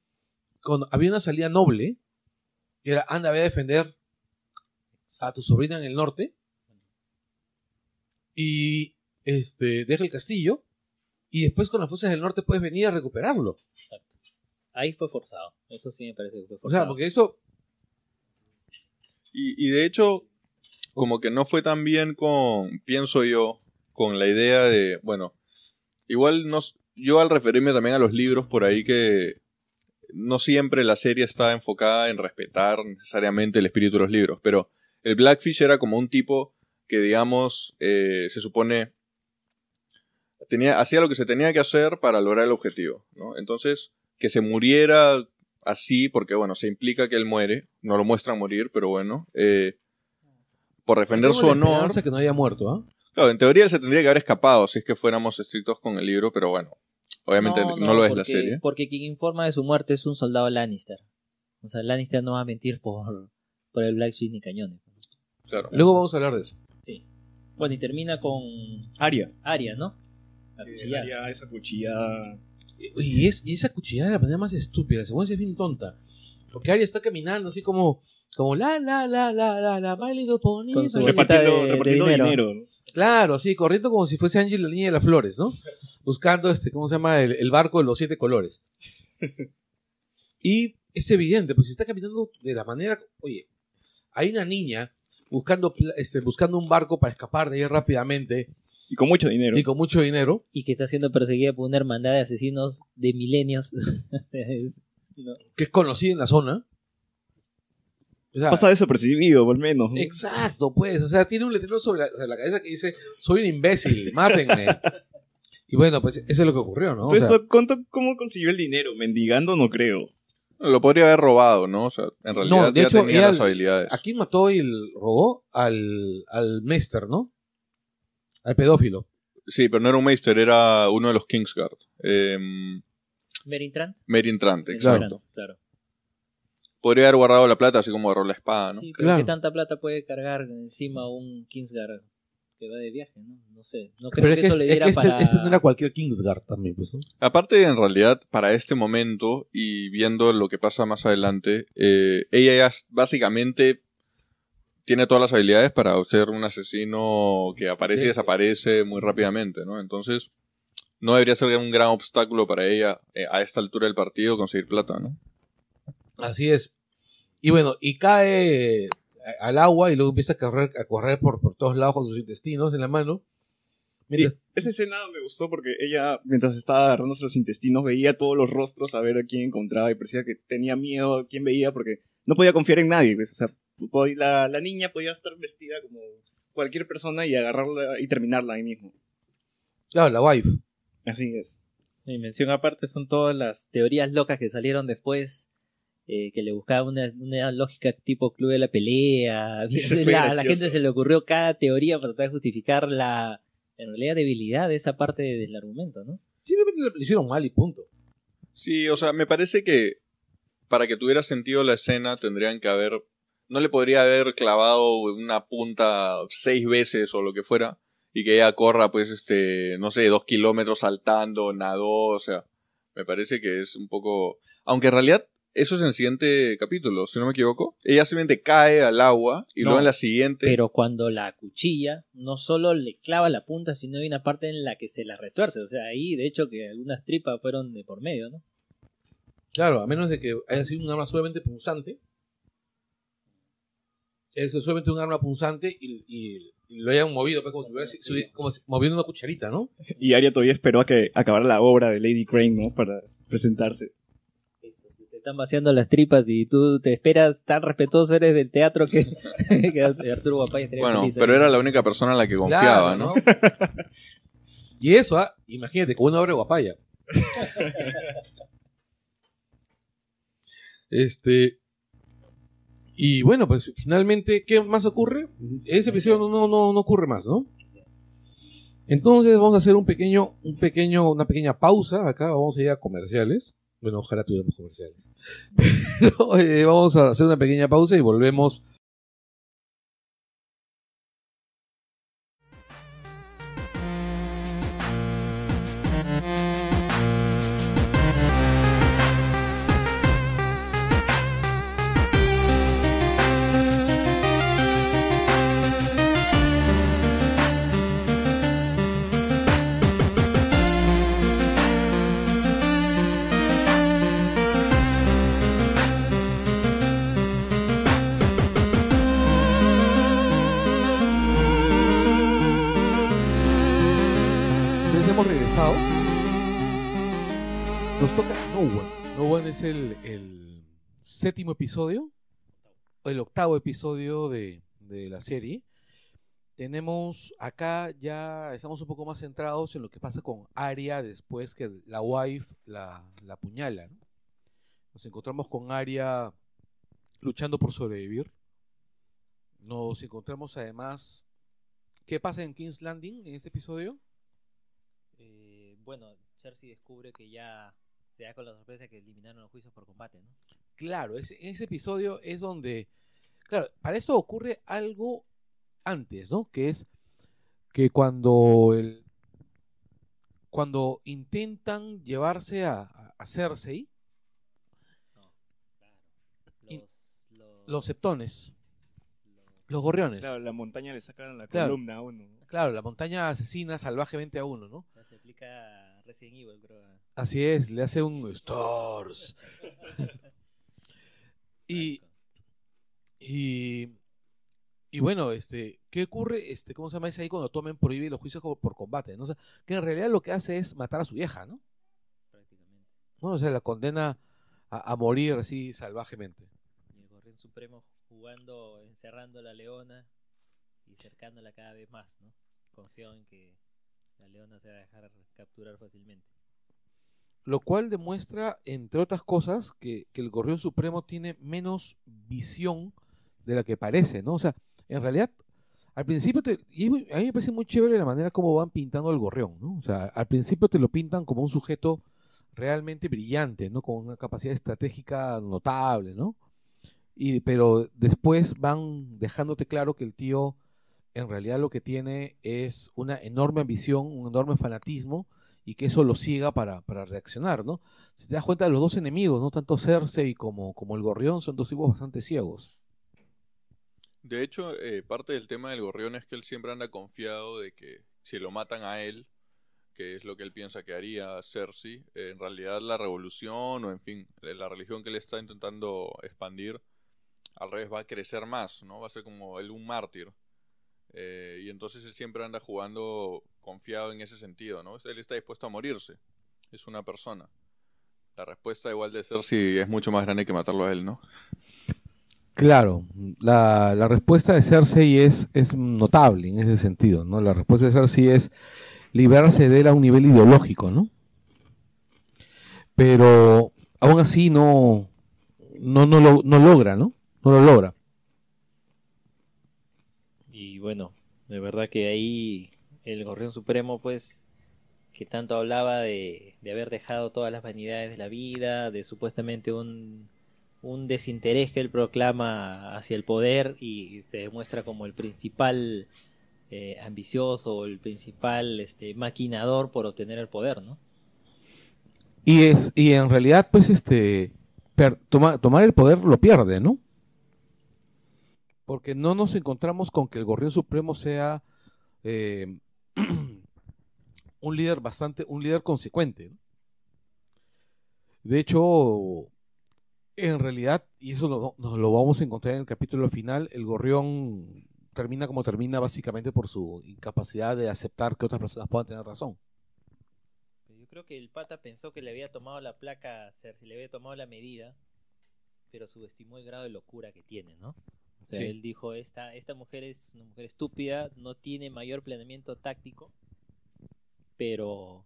cuando había una salida noble, que era, anda, ve a defender a tu sobrina en el norte, y este, deja el castillo, y después con las fuerzas del norte puedes venir a recuperarlo. Exacto. Ahí fue forzado, eso sí me parece que fue O forzado. sea, porque eso, Y, y de hecho, como que no fue tan bien con, pienso yo, con la idea de, bueno, igual nos, yo al referirme también a los libros por ahí que no siempre la serie está enfocada en respetar necesariamente el espíritu de los libros, pero el Blackfish era como un tipo que, digamos, eh, se supone tenía, hacía lo que se tenía que hacer para lograr el objetivo, ¿no? Entonces, que se muriera así, porque bueno, se implica que él muere, no lo muestran morir, pero bueno, eh, por defender su honor. que no haya muerto, ¿ah? Claro, en teoría él se tendría que haber escapado si es que fuéramos estrictos con el libro, pero bueno, obviamente no, lo es la serie. Porque quien informa de su muerte es un soldado Lannister. O sea, Lannister no va a mentir por, por el Black Sheep ni cañones. Claro. Luego vamos a hablar de eso. Sí. Bueno, y termina con Aria. Arya, ¿no? La cuchillada. Aria, esa cuchillada. Y, es, y esa cuchillada de la manera más estúpida, según es bien tonta. Porque Arya está caminando así como, como la, la, la, la, la, la, my little pony. Con su Repartiendo, de- de repartiendo dinero. dinero. ¿no? Claro, sí, corriendo como si fuese Ángel la niña de las flores, ¿no? Buscando este, ¿cómo se llama? El, el barco de los siete colores. [laughs] Y es evidente, pues si está caminando de la manera. Oye, hay una niña buscando, este, buscando un barco para escapar de ahí rápidamente Y con mucho dinero. y con mucho dinero. Y que está siendo perseguida por una hermandad de asesinos de milenios. [laughs] No. que es conocida en la zona. O sea, Pasa desapercibido, al menos. ¿no? Exacto, pues. O sea, tiene un letrero sobre la, sobre la cabeza que dice: Soy un imbécil, mátenme. [laughs] y bueno, pues eso es lo que ocurrió, ¿no? O Entonces, sea, ¿cuánto- ¿cómo consiguió el dinero? Mendigando no creo. Lo podría haber robado, ¿no? O sea, en realidad No, de ya hecho, tenía las habilidades. ¿a quién mató y el robó? Al, al Mester, ¿no? Al pedófilo. Sí, pero no era un Meister, era uno de los Kingsguard. Eh, Merin Trant. Merin Trant, Merin exacto. Trant, claro. Podría haber guardado la plata así como agarró la espada, ¿no? Sí, pero Claro. ¿qué tanta plata puede cargar encima un Kingsguard que va de viaje? No, no sé. No creo Pero que es que, eso es- le diera este, para... este no era cualquier Kingsguard también, pues, ¿no? Aparte, en realidad, para este momento y viendo lo que pasa más adelante, eh, ella ya es- básicamente tiene todas las habilidades para ser un asesino que aparece y desaparece muy rápidamente, ¿no? Entonces, no debería ser un gran obstáculo para ella eh, a esta altura del partido conseguir plata, ¿no? Así es. Y bueno, y cae a- al agua y luego empieza a correr, a correr por, por todos lados con sus intestinos en la mano. Mientras, esa escena me gustó porque ella, mientras estaba agarrándose los intestinos, veía todos los rostros a ver a quién encontraba y parecía que tenía miedo a quién veía porque no podía confiar en nadie. pues, O sea, la, la niña podía estar vestida como cualquier persona y agarrarla y terminarla ahí mismo. claro, la wife. Así es. Y mención aparte son todas las teorías locas que salieron después, eh, que le buscaban una, una lógica tipo club de la pelea. [laughs] La- a la gente se le ocurrió cada teoría para tratar de justificar la, en realidad, debilidad de esa parte del argumento, ¿no? Simplemente le hicieron mal y punto. Sí, o sea, me parece que para que tuviera sentido la escena tendrían que haber... No le podría haber clavado una punta seis veces o lo que fuera y que ella corra, pues, este, no sé, dos kilómetros saltando, nadó, o sea, me parece que es un poco... Aunque en realidad eso es en el siguiente capítulo, si no me equivoco. Ella simplemente cae al agua y No, luego en la siguiente... Pero cuando la cuchilla, no solo le clava la punta, sino hay una parte en la que se la retuerce. O sea, ahí, de hecho, que algunas tripas fueron de por medio, ¿no? Claro, a menos de que haya sido un arma suavemente punzante. Es solamente un arma punzante y lo hayan movido, pues, como si hubiera si- si- como si- moviendo una cucharita, ¿no? Y Arya todavía esperó a que acabara la obra de Lady Crane, ¿no? Para presentarse. Eso, se te están vaciando las tripas y tú te esperas tan respetuoso eres del teatro que, [laughs] que Arturo Guapaya estaría Bueno, feliz, pero era la única persona en la que confiaba, Claro, ¿no? y eso, ah, imagínate, con una obra de guapaya. [laughs] este. Y bueno, pues finalmente, ¿qué más ocurre? Ese episodio no, no, no, ocurre más, ¿no? Entonces vamos a hacer un pequeño, un pequeño, una pequeña pausa acá, vamos a ir a comerciales. Bueno, ojalá tuviéramos comerciales. [laughs] Pero eh, vamos a hacer una pequeña pausa y volvemos Nos toca No One. No One es el, el séptimo episodio, el octavo episodio de, de la serie. Tenemos acá ya, estamos un poco más centrados en lo que pasa con Arya después que la wife la, la apuñala. ¿no? Nos encontramos con Arya luchando por sobrevivir. Nos encontramos además. ¿Qué pasa en King's Landing en este episodio? Eh, bueno, Cersei descubre que ya se da con la sorpresa que eliminaron los juicios por combate, ¿no? Claro, ese, ese episodio es donde. Claro, para eso ocurre algo antes, ¿no? Que es que cuando el. Cuando intentan llevarse a, a- Cersei, No, claro. Y- Los, los, los septones, los- los gorriones. Claro, la montaña le sacan la Claro. columna a uno. Claro, la montaña asesina salvajemente a uno, ¿no? se aplica Resident Evil, creo. a- Así es, le hace un Stars. [laughs] y, y, y bueno, este, ¿qué ocurre? Este, ¿Cómo se llama? Es ahí cuando tomen prohíbe los juicios por combate, ¿no? O sea, que en realidad lo que hace es matar a su vieja, ¿no? prácticamente. ¿No? O sea, la condena a, a morir así salvajemente. Y el Gorrión Supremo jugando, encerrando a la leona y cercándola cada vez más, ¿no? Confío en que la leona se va a dejar capturar fácilmente. Lo cual demuestra, entre otras cosas, que, que el Gorrión Supremo tiene menos visión de la que parece, ¿no? O sea, en realidad, al principio, te, y a mí me parece muy chévere la manera como van pintando al Gorrión, ¿no? O sea, al principio te lo pintan como un sujeto realmente brillante, ¿no? Con una capacidad estratégica notable, ¿no? Y, pero después van dejándote claro que el tío en realidad lo que tiene es una enorme ambición, un enorme fanatismo y que eso lo siga para, para reaccionar, ¿no? Si te das cuenta, los dos enemigos, ¿no? Tanto Cersei como, como el Gorrión son dos tipos bastante ciegos. De hecho, eh, parte del tema del gorrión es que él siempre anda confiado de que si lo matan a él, que es lo que él piensa que haría Cersei, eh, en realidad la revolución o en fin, la religión que él está intentando expandir, al revés va a crecer más, ¿no? Va a ser como él un mártir. Eh, y entonces él siempre anda jugando confiado en ese sentido, ¿no? Él está dispuesto a morirse. Es una persona. La respuesta igual de Cersei es mucho más grande que matarlo a él, ¿no? Claro, la, la respuesta de Cersei es, es notable en ese sentido, ¿no? La respuesta de Cersei es liberarse de él a un nivel ideológico, ¿no? Pero aún así no, no, no, lo, no logra, ¿no? No lo logra. Bueno, de verdad que ahí el Gorrión Supremo, pues, que tanto hablaba de, haber dejado todas las vanidades de la vida, de supuestamente un, desinterés que él proclama hacia el poder y se demuestra como el principal eh, ambicioso, el principal este, maquinador por obtener el poder, ¿no? Y es, y en realidad, pues, este, toma- tomar el poder lo pierde, ¿no? Porque no nos encontramos con que el Gorrión Supremo sea eh, [clears throat] un líder bastante, un líder consecuente. De hecho, en realidad, y eso lo, nos lo vamos a encontrar en el capítulo final, el Gorrión termina como termina básicamente por su incapacidad de aceptar que otras personas puedan tener razón. Yo creo que el pata pensó que le había tomado la placa a Cersei, le había tomado la medida, pero subestimó el grado de locura que tiene, ¿no? O sea, Sí. él dijo, esta, esta mujer es una mujer estúpida, no tiene mayor planeamiento táctico, pero,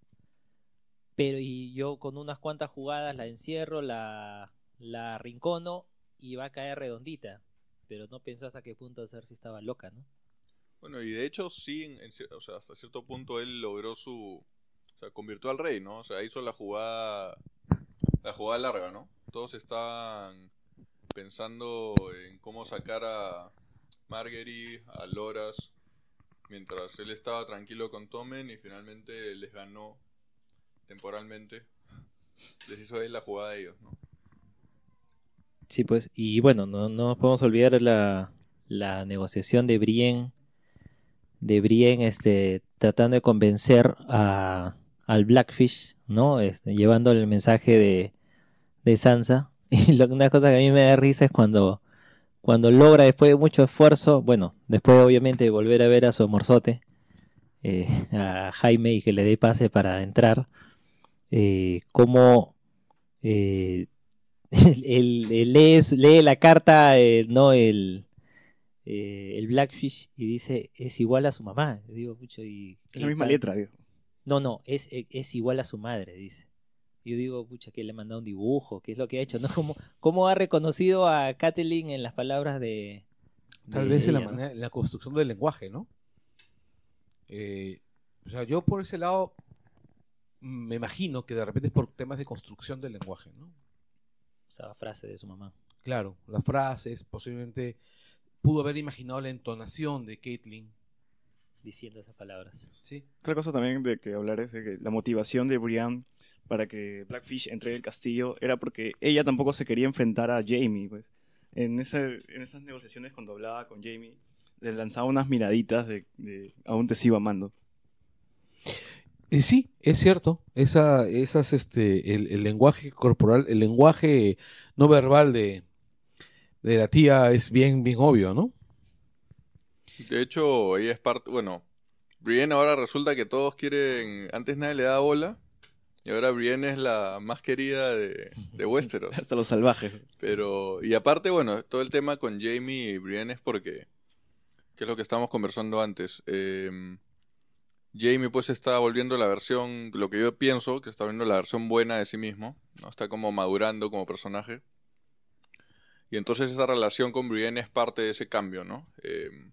pero y yo con unas cuantas jugadas la encierro, la, la arrincono y va a caer redondita. pero no pensó hasta qué punto Cersei estaba loca, ¿no? Bueno, y de hecho sí, en- en cier- o sea, hasta cierto punto él logró su... O sea, convirtió al rey, ¿no? O sea, hizo la jugada... La jugada larga, ¿no? Todos estaban pensando en cómo sacar a Marguerite, a Loras, mientras él estaba tranquilo con Tommen y finalmente les ganó temporalmente. Les hizo él la jugada de ellos, ¿no? Sí, pues, y bueno, no, no nos podemos olvidar la, la negociación de Brienne, de Brienne este, tratando de convencer a, al Blackfish, ¿no? Este, llevándole el mensaje de, de Sansa. [laughs] Y lo, una cosa que a mí me da risa es cuando, cuando logra, después de mucho esfuerzo, bueno, después obviamente de volver a ver a su amorzote, eh, a Jaime y que le dé pase para entrar, eh, cómo eh, [laughs] el- lee, lee la carta, eh, no el, el Blackfish, y dice, es igual a su mamá. Digo, pucho, y, Es la misma letra, digo. No, no, es, es igual a su madre, dice. Yo digo, pucha, que le ha mandado un dibujo, qué es lo que ha hecho, ¿no? ¿Cómo, cómo ha reconocido a Catelyn en las palabras de... Tal de vez en la, ¿no? manera, en la construcción del lenguaje, ¿no? Eh, o sea, yo por ese lado me imagino que de repente es por temas de construcción del lenguaje, ¿no? Usaba frase de su mamá. Claro, las frases, posiblemente pudo haber imaginado la entonación de Caitlyn, Diciendo esas palabras. ¿sí? Otra cosa también de que hablar es de que la motivación de Brienne para que Blackfish entregue el castillo era porque ella tampoco se quería enfrentar a Jamie, pues. En, ese, en esas negociaciones cuando hablaba con Jamie, le lanzaba unas miraditas de, de aún te sigo amando. Y sí, es cierto. Esa, esas, este, el, el lenguaje corporal, el lenguaje no verbal de, de la tía es bien, bien obvio, ¿no? De hecho, ella es parte, bueno, Brienne ahora resulta que todos quieren, antes nadie le daba bola, y ahora Brienne es la más querida de, de [laughs] Westeros. Hasta los salvajes. Pero, y aparte, bueno, todo el tema con Jamie y Brienne es porque, que es lo que estábamos conversando antes, eh, Jamie pues está volviendo la versión, lo que yo pienso, que está volviendo la versión buena de sí mismo, ¿no? Está como madurando como personaje. Y entonces esa relación con Brienne es parte de ese cambio, ¿no? Eh,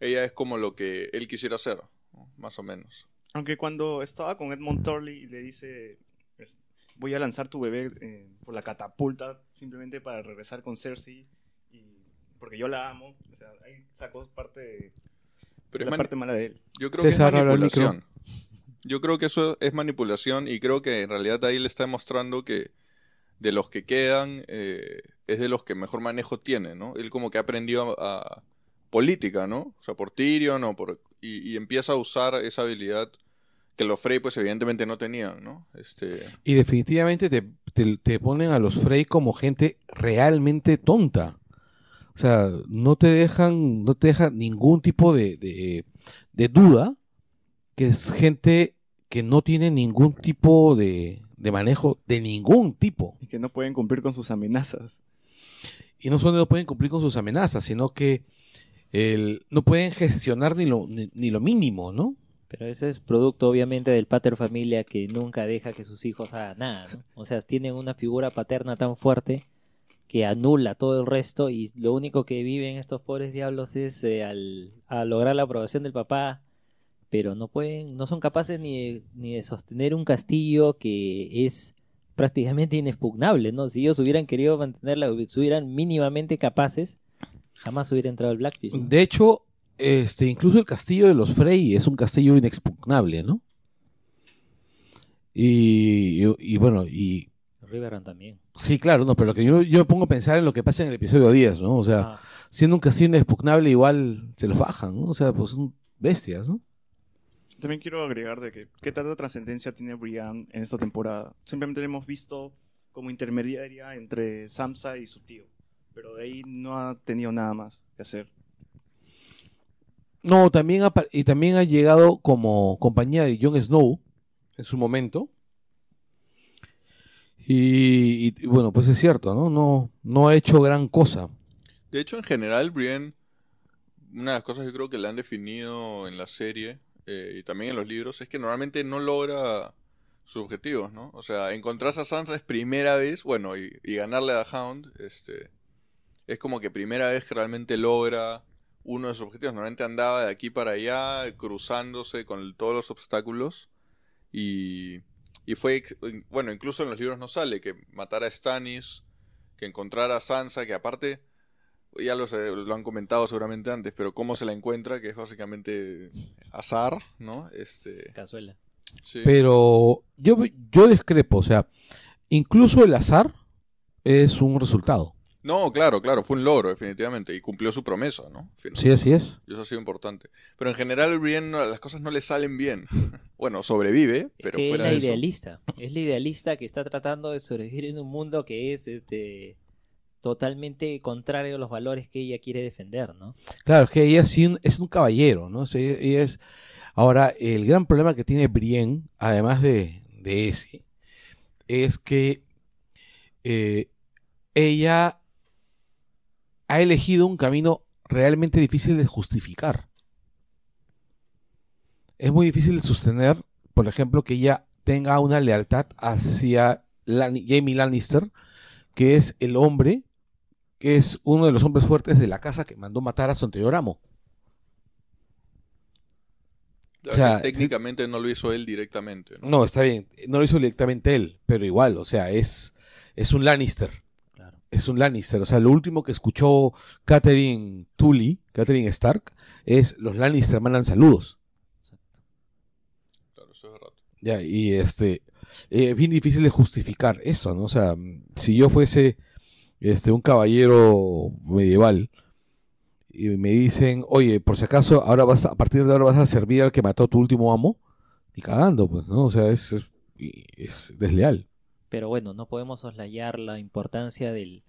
ella es como lo que él quisiera hacer, ¿no? más o menos. Aunque cuando estaba con Edmond Turley le dice, es- voy a lanzar tu bebé eh, por la catapulta simplemente para regresar con Cersei, y, porque yo la amo. O sea, ahí sacó parte de Pero es la parte mala de él. Yo creo que César, es al micro. manipulación. Yo creo que eso es manipulación y creo que en realidad ahí le está demostrando que de los que quedan eh, es de los que mejor manejo tiene, ¿no? Él como que ha aprendido a, a política, ¿no? O sea, por Tyrion o por... Y, y empieza a usar esa habilidad que los Frey pues evidentemente no tenían, ¿no? Este... Y definitivamente te, te- te ponen a los Frey como gente realmente tonta. O sea, no te dejan, no te dejan ningún tipo de, de, de duda que es gente que no tiene ningún tipo de, de manejo de ningún tipo. Y que no pueden cumplir con sus amenazas. Y no solo no pueden cumplir con sus amenazas, sino que el- no pueden gestionar ni lo, ni, lo mínimo, ¿no? Pero ese es producto obviamente del pater familia que nunca deja que sus hijos hagan nada, ¿no? O sea, tienen una figura paterna tan fuerte que anula todo el resto y lo único que viven estos pobres diablos es eh, al, a lograr la aprobación del papá, pero no pueden, no son capaces ni de, ni de sostener un castillo que es prácticamente inexpugnable, ¿no? Si ellos hubieran querido mantenerla, hubieran mínimamente capaces, jamás hubiera entrado el Blackfish. ¿no? De hecho, este, incluso el castillo de los Frey es un castillo inexpugnable, ¿no? Y, y- y bueno, y Riverrun también. sí, claro, no, pero lo que yo, yo me pongo a pensar en lo que pasa en el episodio 10, ¿no? O sea, Ah, siendo un castillo inexpugnable, igual se los bajan, ¿no? O sea, pues son bestias, ¿no? También quiero agregar de que qué tanta trascendencia tiene Brienne en esta temporada. Simplemente la hemos visto como intermediaria entre Sansa y su tío. Pero de ahí no ha tenido nada más que hacer. No, también ha, y también ha llegado como compañía de Jon Snow en su momento. Y, y- y bueno, pues es cierto, ¿no? No, no ha hecho gran cosa. De hecho, en general, Brienne, una de las cosas que creo que le han definido en la serie eh, y también en los libros es que normalmente no logra sus objetivos, ¿no? O sea, encontrarse a Sansa es primera vez, bueno, y, y ganarle a Hound, este, es como que primera vez que realmente logra uno de sus objetivos. Normalmente andaba de aquí para allá, cruzándose con todos los obstáculos. Y, y fue, bueno, incluso en los libros no sale que matara a Stannis, que encontrara a Sansa, que aparte, ya lo, sé, lo han comentado seguramente antes, pero cómo se la encuentra, que es básicamente azar, ¿no? Este, Cazuela. sí. Pero yo, yo discrepo, o sea, incluso el azar es un resultado. No, claro, claro, fue un logro, definitivamente, y cumplió su promesa, ¿no? Sí, así es. Y eso ha sido importante. Pero en general, Brienne, no- las cosas no le salen bien. [laughs] bueno, sobrevive, pero es que es fuera la de eso. idealista. Es la idealista que está tratando de sobrevivir en un mundo que es este, totalmente contrario a los valores que ella quiere defender, ¿no? Claro, es que ella sí es un caballero, ¿no? O sea, ella es... Ahora, el gran problema que tiene Brienne, además de, de ese, es que eh, ella ha elegido un camino realmente difícil de justificar. Es muy difícil de sostener, por ejemplo, que ella tenga una lealtad hacia Jaime Lannister, que es el hombre que es uno de los hombres fuertes de la casa que mandó matar a su anterior amo. O sea, técnicamente no lo hizo él directamente. ¿no? No, está bien, no lo hizo directamente él, pero igual, o sea, es, es un Lannister. Es un Lannister. O sea, lo último que escuchó Catherine Tully, Catherine Stark, es los Lannister mandan saludos. Claro, eso es verdad. Ya, y este, eh, es bien difícil de justificar eso, ¿no? O sea, si yo fuese este, un caballero medieval y me dicen, oye, por si acaso, ahora vas, a a partir de ahora vas a servir al que mató a tu último amo, y cagando, pues, ¿no? O sea, es, es desleal. Pero bueno, no podemos soslayar la importancia del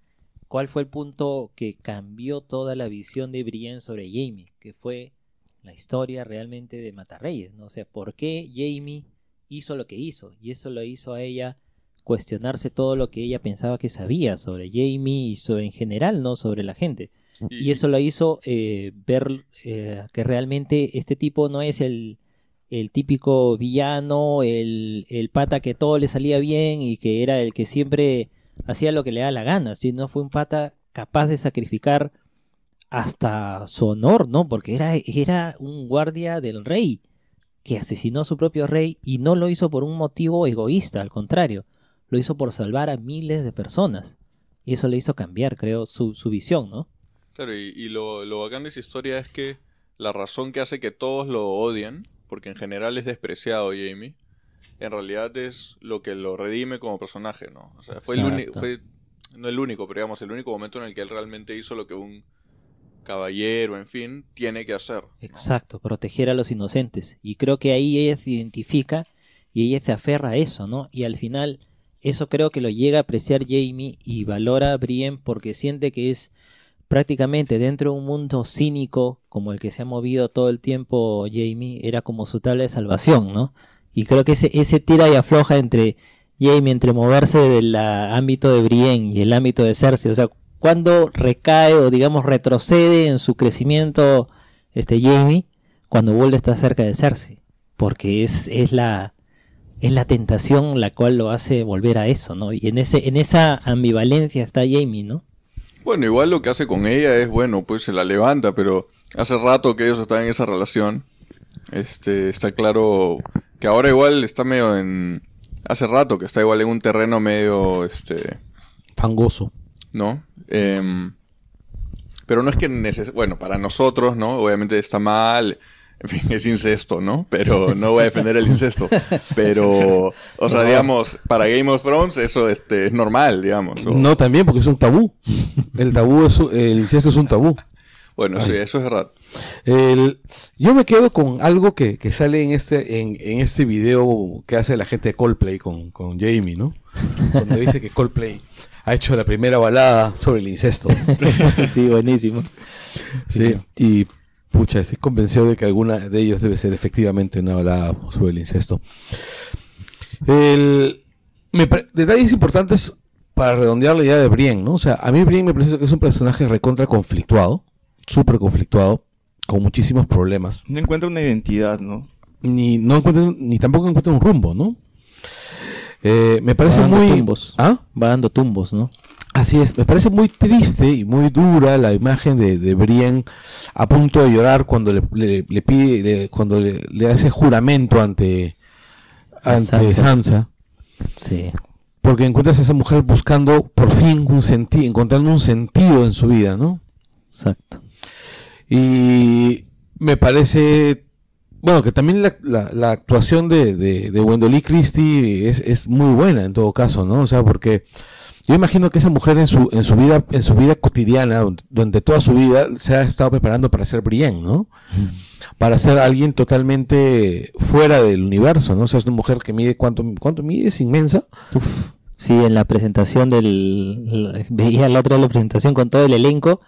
cuál fue el punto que cambió toda la visión de Brienne sobre Jaime, que fue la historia realmente de Matarreyes, ¿no? O sea, ¿por qué Jaime hizo lo que hizo? Y eso lo hizo a ella cuestionarse todo lo que ella pensaba que sabía sobre Jaime y sobre, en general, ¿no? Sobre la gente. Y eso lo hizo eh, ver eh, que realmente este tipo no es el, el típico villano, el, el pata que todo le salía bien y que era el que siempre hacía lo que le da la gana, sino fue un pata capaz de sacrificar hasta su honor, ¿no? Porque era, era un guardia del rey que asesinó a su propio rey y no lo hizo por un motivo egoísta, al contrario, lo hizo por salvar a miles de personas. Y eso le hizo cambiar, creo, su, su visión, ¿no? Claro, y, y lo, lo bacán de esa historia es que la razón que hace que todos lo odien, porque en general es despreciado Jamie, en realidad es lo que lo redime como personaje, ¿no? O sea, fue el único, fue, no el único, pero digamos, el único momento en el que él realmente hizo lo que un caballero, en fin, tiene que hacer. ¿no? Exacto, proteger a los inocentes. Y creo que ahí ella se identifica y ella se aferra a eso, ¿no? Y al final, eso creo que lo llega a apreciar Jamie y valora a Brienne porque siente que es prácticamente dentro de un mundo cínico como el que se ha movido todo el tiempo Jamie, era como su tabla de salvación, ¿no? Y creo que ese, ese tira y afloja entre Jamie, entre moverse del ah, ámbito de Brienne y el ámbito de Cersei, o sea, cuando recae o digamos retrocede en su crecimiento este Jamie cuando vuelve a estar cerca de Cersei, porque es, es la es la tentación la cual lo hace volver a eso, ¿no? Y en ese en esa ambivalencia está Jamie, ¿no? Bueno, igual lo que hace con ella es, bueno, pues se la levanta, pero hace rato que ellos están en esa relación. Este, está claro que ahora igual está medio en... Hace rato que está igual en un terreno medio, este... Fangoso. ¿no? Em, pero no es que neces bueno, para nosotros, ¿no? Obviamente está mal, en fin, es incesto, ¿no? Pero no voy a defender el incesto. Pero, o sea, digamos, para Game of Thrones eso este, es normal, digamos. o- No, también porque es un tabú. El tabú es, un- el incesto es un tabú. Bueno, sí, eso es verdad. El- yo me quedo con algo que, que sale en este, en, en este video que hace la gente de Coldplay con, con Jamie, ¿no? Cuando dice que Coldplay ha hecho la primera balada sobre el incesto. [laughs] sí, buenísimo. Sí, y pucha, estoy convencido de que alguna de ellos debe ser efectivamente una balada sobre el incesto. El, me pare- detalles importantes para redondear la idea de Brienne, ¿no? O sea, a mí Brienne me parece que es un personaje recontra conflictuado, súper conflictuado, con muchísimos problemas. No encuentra una identidad, ¿no? Ni, no encuentra, ni tampoco encuentra un rumbo, ¿no? Eh, me parece Va dando muy... tumbos. ¿Ah? Va dando tumbos, ¿no? Así es, me parece muy triste y muy dura la imagen de, de Brienne a punto de llorar cuando le, le- le pide, le- cuando le, hace juramento ante, ante Sansa. Sansa. Sí. porque encuentras a esa mujer buscando por fin un sentido, encontrando un sentido en su vida, ¿no? Exacto. Y me parece, bueno, que también la, la- la actuación de, de, de Wendolyn Christie es, es muy buena en todo caso, ¿no? O sea, porque yo imagino que esa mujer en su, en su vida, en su vida cotidiana, donde- toda su vida se ha estado preparando para ser Brienne, ¿no? Para ser alguien totalmente fuera del universo, ¿no? O sea, es una mujer que mide, ¿cuánto, cuánto mide? Es inmensa. Sí, en la presentación del... Veía la otra la presentación con todo el elenco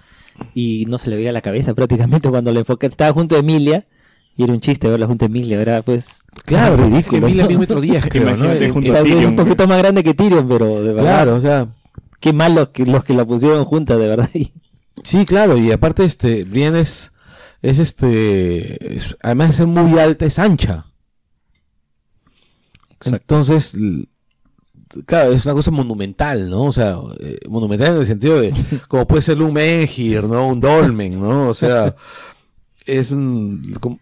y no se le veía la cabeza prácticamente cuando le enfoqué. Estaba junto a Emilia y era un chiste verla junto a Emilia, ¿verdad? Pues... Claro, [laughs] ridículo. Emilia un metro diez, creo, ¿no? Imagínate Eh, junto a Tal vez Tyrion, un poquito más grande que Tyrion, pero de verdad... Claro, o sea, Qué malos que los que la pusieron juntas, de verdad. [laughs] Sí, claro, y aparte, este, Brienne es, es este, es- además de ser muy alta, es ancha. Entonces, claro, es una cosa monumental, ¿no? O sea, eh, monumental en el sentido de, [laughs] como puede ser un Menhir, ¿no? Un Dolmen, ¿no? O sea, es un- como-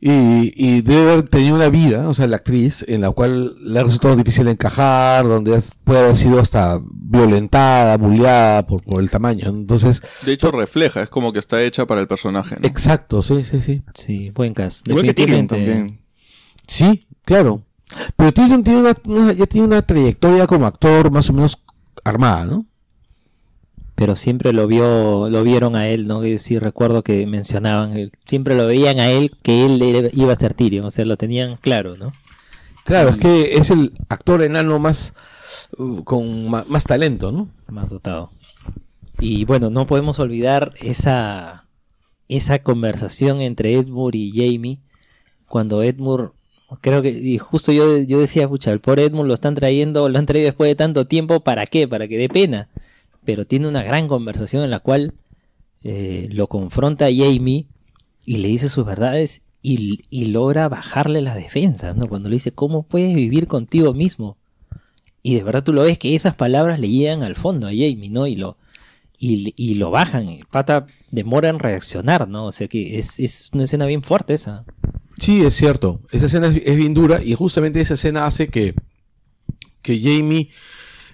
y, y debe haber tenido una vida, o sea, la actriz, en la cual le ha resultado difícil encajar, donde puede haber sido hasta violentada, bulleada por, por el tamaño. Entonces, De hecho, refleja, es como que está hecha para el personaje, ¿no? exacto, sí, sí, sí. Sí, buen cast. Igual que Tyrion Definitivamente. también. Sí, claro. Pero Tyrion tiene una, una- ya tiene una trayectoria como actor más o menos armada, ¿no? Pero siempre lo vio lo vieron a él no que sí recuerdo que mencionaban eh, siempre lo veían a él que él iba a ser Tyrion o sea lo tenían claro no Claro, es que es el actor enano más uh, con más talento, ¿no? más dotado. Y bueno no podemos olvidar esa esa conversación entre Edmure y Jamie cuando Edmure creo que y justo yo, yo decía pucha el pobre Edmure lo están trayendo lo han traído después de tanto tiempo para qué para que dé pena pero tiene una gran conversación en la cual eh, lo confronta a Jamie y le dice sus verdades y, y logra bajarle las defensas, ¿no? Cuando le dice, ¿cómo puedes vivir contigo mismo? Y de verdad tú lo ves que esas palabras le llegan al fondo a Jamie, ¿no? Y lo, y, y lo bajan. Pata demora en reaccionar, ¿no? O sea que es, es una escena bien fuerte esa. Sí, es cierto. Esa escena es, es bien dura y justamente esa escena hace que, que Jamie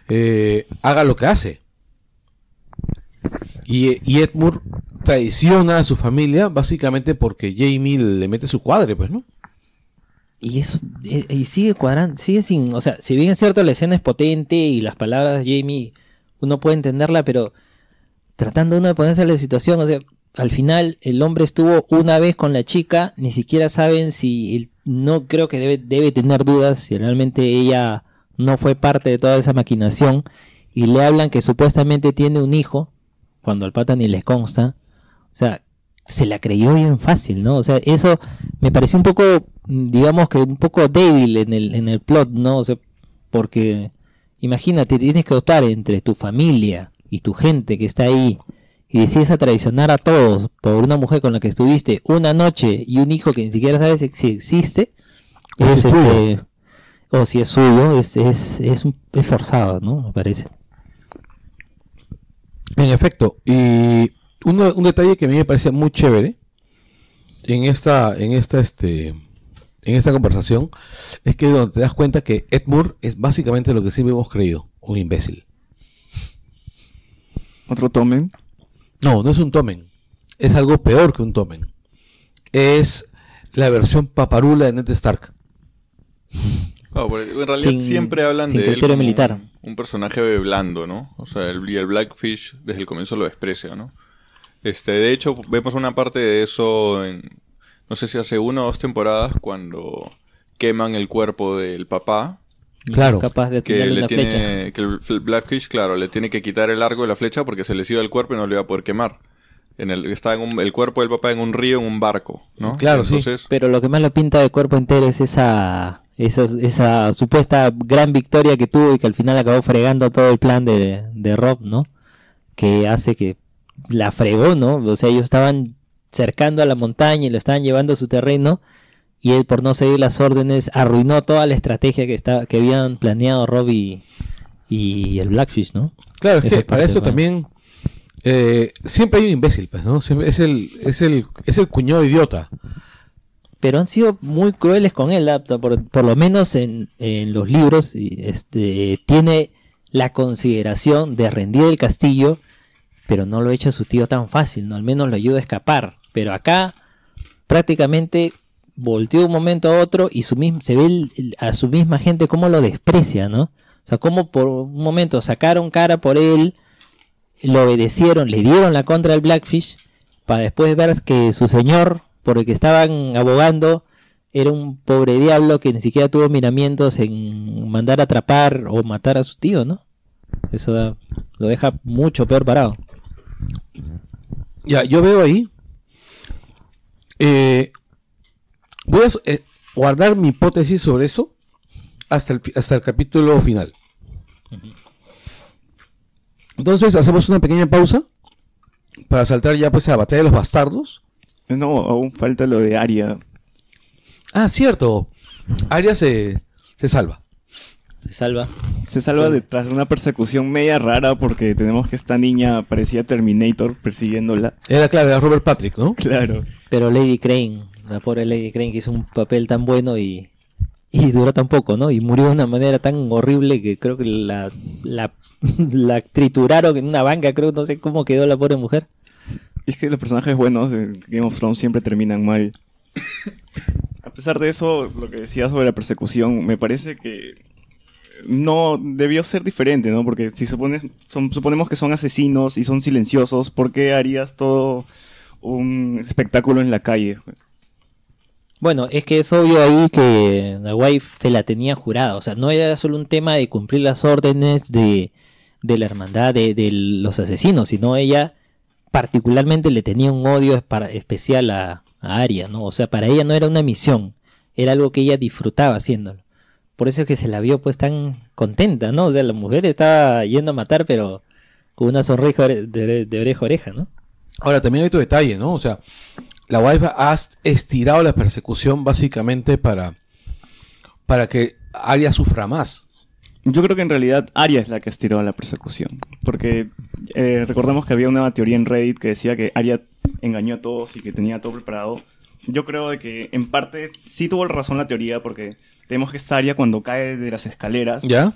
eh, haga lo que hace. Y, y Edmure traiciona a su familia básicamente porque Jamie le mete su cuadre, pues, ¿no? Y eso, eh, y sigue cuadrando, sigue sin, o sea, si bien es cierto la escena es potente y las palabras de Jamie uno puede entenderla, pero tratando uno de ponerse en la situación, o sea, al final el hombre estuvo una vez con la chica, ni siquiera saben si, no creo que debe tener dudas si realmente ella no fue parte de toda esa maquinación y le hablan que supuestamente tiene un hijo, cuando al pata ni les consta, o sea, se la creyó bien fácil, ¿no? O sea, eso me pareció un poco, mm, digamos que un poco débil en el, en el plot, ¿no? O sea, porque imagínate, tienes que optar entre tu familia y tu gente que está ahí y decides a traicionar a todos por una mujer con la que estuviste una noche y un hijo que ni siquiera sabes si existe, O si es, este, o si es suyo, es, es, es, es forzado, ¿no? Me parece. En efecto, y uno- un detalle que a mí me parece muy chévere en esta, en esta, este, en esta conversación es que donde te das cuenta que Ed Moore es básicamente lo que siempre hemos creído, un imbécil. Otro tomen. No, no es un tomen, es algo peor que un tomen. Es la versión paparula de Ned Stark. En realidad Sin- siempre hablan sin de él criterio como militar. un personaje blando, ¿no? O sea, el, y el Blackfish desde el comienzo lo desprecia, ¿no? Este, de hecho, vemos una parte de eso en, no sé si hace una o dos temporadas, cuando queman el cuerpo del papá, Claro. Capaz de que tirarle le una tiene, flecha. que el, Blackfish, claro, le tiene que quitar el arco de la flecha porque se les iba el cuerpo y no le iba a poder quemar. En el, está en un- el cuerpo del papá en un río, en un barco, ¿no? Claro, sí. Entonces, Pero lo que más lo pinta de cuerpo entero es esa, esa, esa supuesta gran victoria que tuvo y que al final acabó fregando todo el plan de, de Rob, ¿no? Que hace que la fregó, ¿no? O sea, ellos estaban cercando a la montaña y lo estaban llevando a su terreno y él por no seguir las órdenes arruinó toda la estrategia que, estaba, que habían planeado Rob y, y el Blackfish, ¿no? Claro, es que para eso bueno. también eh, siempre hay un imbécil, pues, ¿no? Siempre es el, es el, es el cuñado idiota. Pero han sido muy crueles con él, ah, por, por lo menos en, en los libros, este, tiene la consideración de rendir el castillo, pero no lo echa su tío tan fácil, ¿no? Al menos lo ayuda a escapar. Pero acá prácticamente volteó de un momento a otro y su mismo, se ve el- a su misma gente cómo lo desprecia, ¿no? O sea, cómo por un momento sacaron cara por él, lo obedecieron, le dieron la contra al Blackfish, para después ver que su señor, por el que estaban abogando, era un pobre diablo que ni siquiera tuvo miramientos en mandar a atrapar o matar a su tío, ¿no? Eso lo deja mucho peor parado. Ya, yo veo ahí. eh, voy a eh, guardar mi hipótesis sobre eso hasta el, hasta el capítulo final. Entonces hacemos una pequeña pausa para saltar ya pues a la batalla de los bastardos. No, aún falta lo de Aria. Ah, cierto. Arya se, se salva. Se salva. Se salva detrás de una persecución media rara porque tenemos que esta niña parecía Terminator persiguiéndola. Era claro, era Robert Patrick, ¿no? Claro. Pero Lady Crane, la pobre Lady Crane que hizo un papel tan bueno y, y duró tan poco, ¿no? Y murió de una manera tan horrible que creo que la, la, [laughs] la trituraron en una banca, creo, no sé cómo quedó la pobre mujer. [laughs] Es que los personajes buenos de Game of Thrones siempre terminan mal. A pesar de eso, lo que decía sobre la persecución, me parece que no debió ser diferente, ¿no? Porque si supones, suponemos que son asesinos y son silenciosos, ¿por qué harías todo un espectáculo en la calle? Bueno, es que es obvio ahí que la wife se la tenía jurada. O sea, no era solo un tema de cumplir las órdenes de, de la hermandad de, de los asesinos, sino ella particularmente le tenía un odio especial a, a Arya, ¿no? O sea, para ella no era una misión, era algo que ella disfrutaba haciéndolo. Por eso es que se la vio pues tan contenta, ¿no? O sea, la mujer estaba yendo a matar, pero con una sonrisa de, oreja a oreja, ¿no? Ahora, también hay otro detalle, ¿no? O sea, la wife ha estirado la persecución básicamente para, para que Arya sufra más. Yo creo que en realidad Arya es la que estiró la persecución. Porque eh, recordemos que había una teoría en Reddit que decía que Arya engañó a todos y que tenía todo preparado. Yo creo de que en parte sí tuvo razón la teoría porque tenemos que esta Arya cuando cae de las escaleras ¿Ya?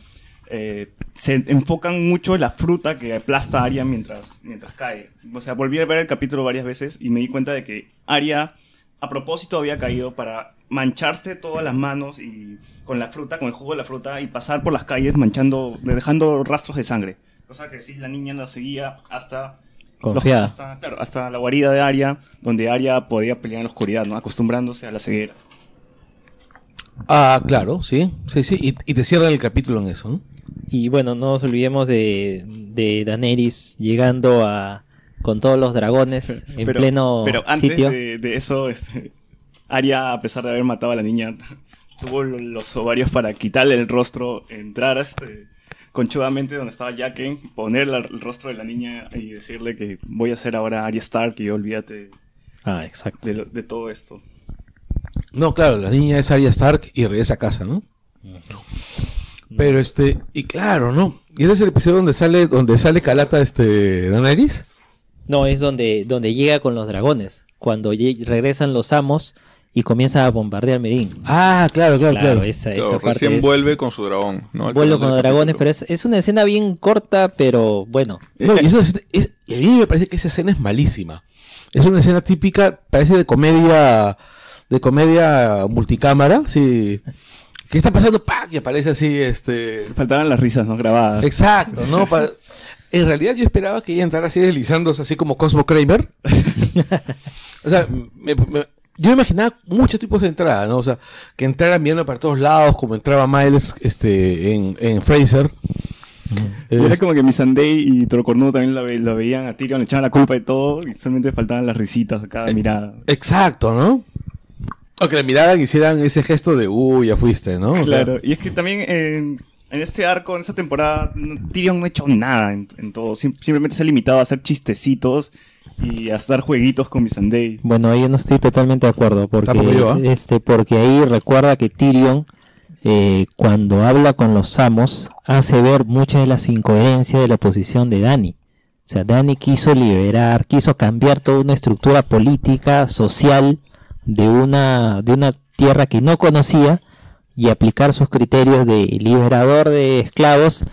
eh, se enfocan mucho en la fruta que aplasta a Arya mientras, mientras cae. O sea, volví a ver el capítulo varias veces y me di cuenta de que Arya a propósito había caído para mancharse todas las manos y con la fruta, con el jugo de la fruta y pasar por las calles manchando, dejando rastros de sangre. Cosa que sí, la niña la seguía hasta... Confiada. los- hasta, claro, hasta la guarida de Arya, donde Arya podía pelear en la oscuridad, ¿no? Acostumbrándose a la ceguera. Ah, claro, sí. Sí, sí. Y, y te cierran el capítulo en eso, ¿no? Y bueno, no nos olvidemos de, de Daenerys llegando a con todos los dragones [laughs] en pleno pero antes sitio. De, de eso, este, Arya, a pesar de haber matado a la niña, tuvo lo- los ovarios para quitarle el rostro, entrar este, conchudamente donde estaba Jaqen, poner la- el rostro de la niña y decirle que voy a ser ahora Arya Stark y olvídate Ah, exacto. de, todo esto. No, claro, la niña es Arya Stark y regresa a casa, ¿no? Pero este, y claro, ¿no? Y ese es el episodio donde sale, donde sale Calata este Daenerys. No, es donde, donde llega con los dragones. Cuando regresan los amos y comienza a bombardear Merín. Ah, claro, claro, Claro, claro. esa, esa Claro, parte recién es- vuelve con su dragón. ¿no? Vuelve con dragones, capítulo. pero es, es una escena bien corta, pero bueno. No, y, eso es- es- y a mí me parece que esa escena es malísima. Es una escena típica, parece de comedia, de comedia multicámara, sí. ¿Qué está pasando? ¡Pac! Y aparece así, este... Faltaban las risas, ¿no? Grabadas. Exacto, ¿no? Para- En realidad yo esperaba que ella entrara así deslizándose, así como Cosmo Kramer. [laughs] o sea, me- me- yo imaginaba muchos tipos de entrada, ¿no? O sea, que entraran viendo para todos lados, como entraba Miles este, en, en Fraser. Y era Es- como que Missandei y Trocornudo también la, ve- la veían a Tyrion, le echaban la culpa de todo y solamente faltaban las risitas a cada mirada. Exacto, ¿no? O que le miraran y hicieran ese gesto de, uy, ya fuiste, ¿no? O sea, Claro, y es que también en, en este arco, en esta temporada, no- Tyrion no ha hecho nada en, en todo. Sim- simplemente se ha limitado a hacer chistecitos y a estar jueguitos con Missandei. Bueno, ahí no estoy totalmente de acuerdo, porque, yo, ¿ah? este, porque ahí recuerda que Tyrion eh, cuando habla con los amos, hace ver muchas de las incoherencias de la posición de Dani. O sea, Dani quiso liberar, quiso cambiar toda una estructura política, social, de una, de una tierra que no conocía y aplicar sus criterios de liberador de esclavos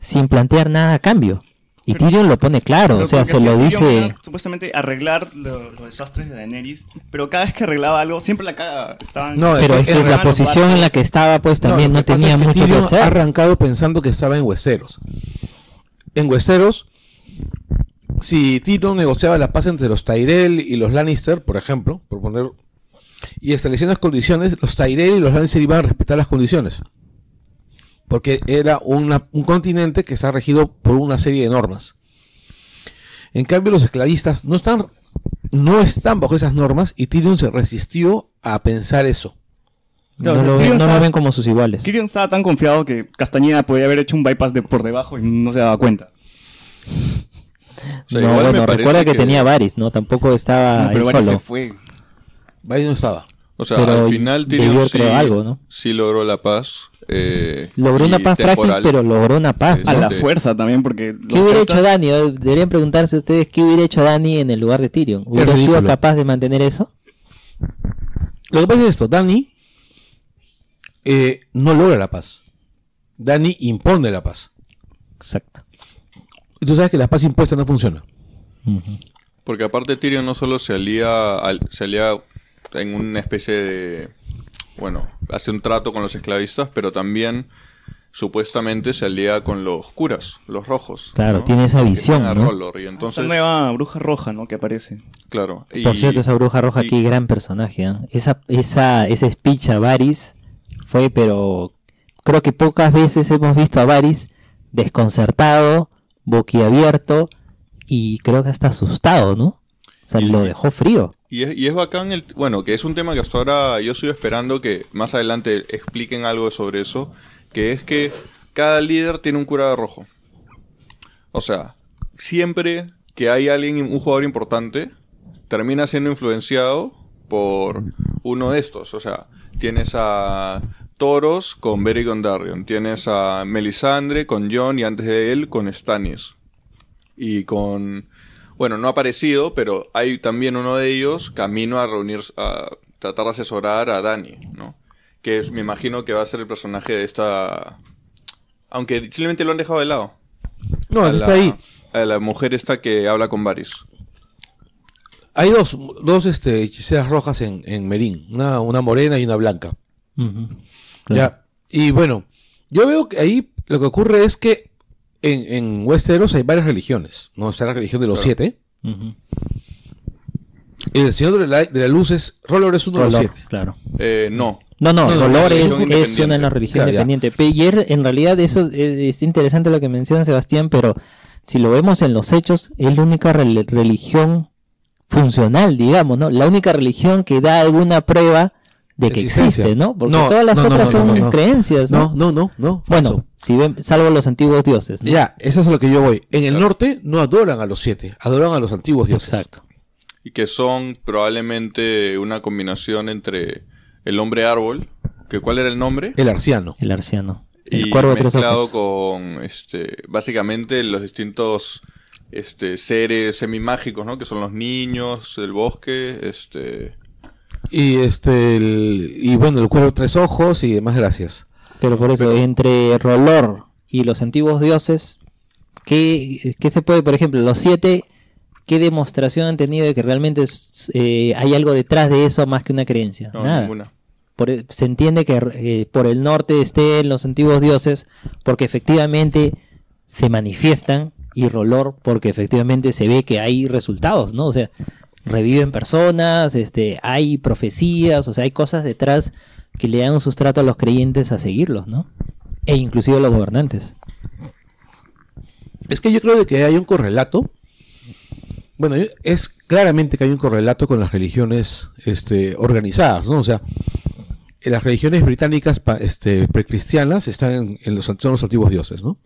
sin plantear nada a cambio. Y Pero- Tyrion lo pone claro, o sea, se lo Tyrion dice... era supuestamente arreglar lo- los desastres de Daenerys, pero cada vez que arreglaba algo, siempre la caga. Estaban No, Pero es que la posición en la que estaba, pues también no, tenía es que mucho que hacer. ha arrancado pensando que estaba en Westeros. En Westeros, si Tyrion negociaba la paz entre los Tyrell y los Lannister, por ejemplo, por poner, y establecían las condiciones, los Tyrell y los Lannister iban a respetar las condiciones. Porque era una- un continente que está regido por una serie de normas. En cambio, los esclavistas no están, no están bajo esas normas y Tyrion se resistió a pensar eso. Claro, no lo, ven, Tyrion no lo estaba- ven como sus iguales. Tyrion estaba tan confiado que Castañeda podía haber hecho un bypass de por debajo y no se daba cuenta. O sea, no, bueno, recuerda que, que- tenía Varys, ¿no? Tampoco estaba No, pero él Varys solo. se fue. Varys no estaba. O sea, Pero al final Tyrion sí, algo, ¿no? sí logró la paz. Eh, Logró una paz frágil, pero logró una paz. A la fuerza también, porque... ¿Qué hubiera hecho Dani? Deberían preguntarse ustedes qué hubiera hecho Dani en el lugar de Tyrion. ¿Hubiera sido capaz de mantener eso? Lo que pasa es esto, Dani eh, no logra la paz. Dani impone la paz. Exacto. Y tú sabes que la paz impuesta no funciona. Porque aparte Tyrion no solo se alía, al- se alía en una especie de... Bueno, hace un trato con los esclavistas, pero también supuestamente se alía con los curas, los rojos. Claro, ¿no? tiene esa visión, ¿no? Y Esa entonces, nueva bruja roja, ¿no? Que aparece. claro. y- Por cierto, esa bruja roja y- aquí, gran personaje. ¿ah? Esa, esa, ese speech a Varys fue, pero creo que pocas veces hemos visto a Varys desconcertado, boquiabierto y creo que hasta asustado, ¿no? O sea, Y- lo dejó frío. Y es, bacán, el, bueno, que es un tema que hasta ahora yo estoy esperando que más adelante expliquen algo sobre eso, que es que cada líder tiene un cura rojo. O sea, siempre que hay alguien, un jugador importante, termina siendo influenciado por uno de estos. O sea, tienes a Toros con Beric Dondarrion, tienes a Melisandre con Jon y antes de él con Stannis. Y con bueno, no ha aparecido, pero hay también uno de ellos camino a reunir, a tratar de asesorar a Dani, ¿no? Que es, me imagino que va a ser el personaje de esta... Aunque simplemente lo han dejado de lado. No, a está la, ahí. A la mujer esta que habla con Varys. Hay dos, dos este, hechiceras rojas en, en Merín. Una, una morena y una blanca. Ya. Y bueno, yo veo que ahí lo que ocurre es que en, en Westeros hay varias religiones. No está la religión de los Claro. siete. Ujú. El Señor de la, de la Luz es. Rolor es uno de los siete. claro. Eh, no. No, no, No, Rolor es, es una religión Claro, ya. independiente. Pe- Y es- en realidad eso es, es interesante lo que menciona Sebastián, pero si lo vemos en los hechos, es la única rel- religión funcional, digamos, ¿no? La única religión que da alguna prueba de que Existencia. existe, ¿no? Porque No, todas las no, otras no, no, son no. creencias, ¿no? No, no, no, no. bueno, si ven, salvo los antiguos dioses, ¿no? Ya, eso es a lo que yo voy. En el norte no adoran a los siete, adoran a los antiguos dioses. Exacto. Y que son probablemente una combinación entre el hombre árbol, que ¿cuál era el nombre? El arciano. El arciano. El y cuervo de tres mezclado ojos. con este básicamente los distintos este seres semimágicos no que son los niños del bosque este Y este el- y bueno, el cuervo tres ojos y demás gracias. Pero por eso, entre Rolor y los antiguos dioses, ¿qué, qué se puede, por ejemplo, los siete, qué demostración han tenido de que realmente es, eh, hay algo detrás de eso más que una creencia? no Nada. ninguna Por e- se entiende que eh, por el norte estén los antiguos dioses porque efectivamente se manifiestan y Rolor porque efectivamente se ve que hay resultados, ¿no? O sea, reviven personas, este, hay profecías, o sea, hay cosas detrás que le dan un sustrato a los creyentes a seguirlos, ¿no? E inclusive a los gobernantes. Es que yo creo que hay un correlato. Bueno, es claramente que hay un correlato con las religiones este, organizadas, ¿no? O sea, las religiones británicas este, precristianas están en, los, son los antiguos dioses, ¿no?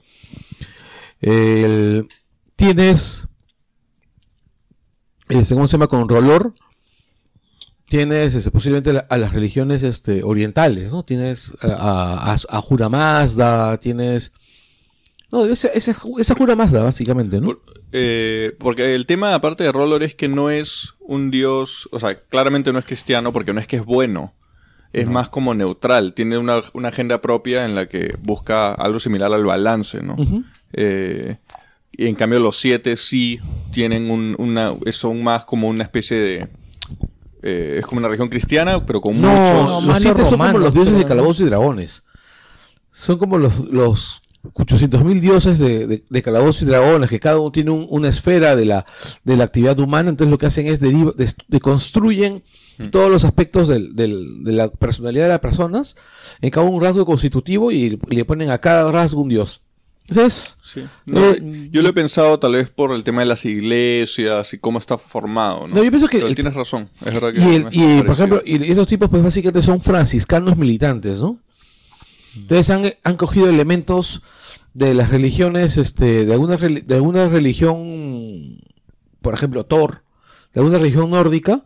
Tienes, este, ¿cómo se llama? Con Rolor, tienes este, posiblemente la- a las religiones este, orientales, ¿no? Tienes a, a, a Jura Mazda, tienes... No, esa, esa, esa Jura Mazda, básicamente, ¿no? Eh, porque el tema, aparte de Roller, es que no es un dios. O sea, claramente no es cristiano porque no es que es bueno. Es más como neutral. Tiene una, una agenda propia en la que busca algo similar al balance, ¿no? Ujú. Eh, y en cambio, los siete sí tienen un, una. Son más como una especie de. eh, es como una religión cristiana, pero con No, muchos. los siete son como los dioses de calabozos y dragones. Son como los, los 800.000 dioses de, de, de calabozos y dragones, que cada uno tiene un- una esfera de la, de la actividad humana, entonces lo que hacen es deriva- des- deconstruyen todos los aspectos del- del- de la personalidad de las personas en cada un rasgo constitutivo y le ponen a cada rasgo un dios. Entonces, Sí. No, Eh, yo lo he pensado tal vez por el tema de las iglesias y cómo está formado, ¿no? No, yo pienso que Pero tienes razón, es verdad que Y, el- y, por ejemplo, y esos tipos pues básicamente son franciscanos militantes, ¿no? Entonces han, han cogido elementos de las religiones, este, de alguna, de alguna religión, por ejemplo, Thor, de alguna religión nórdica,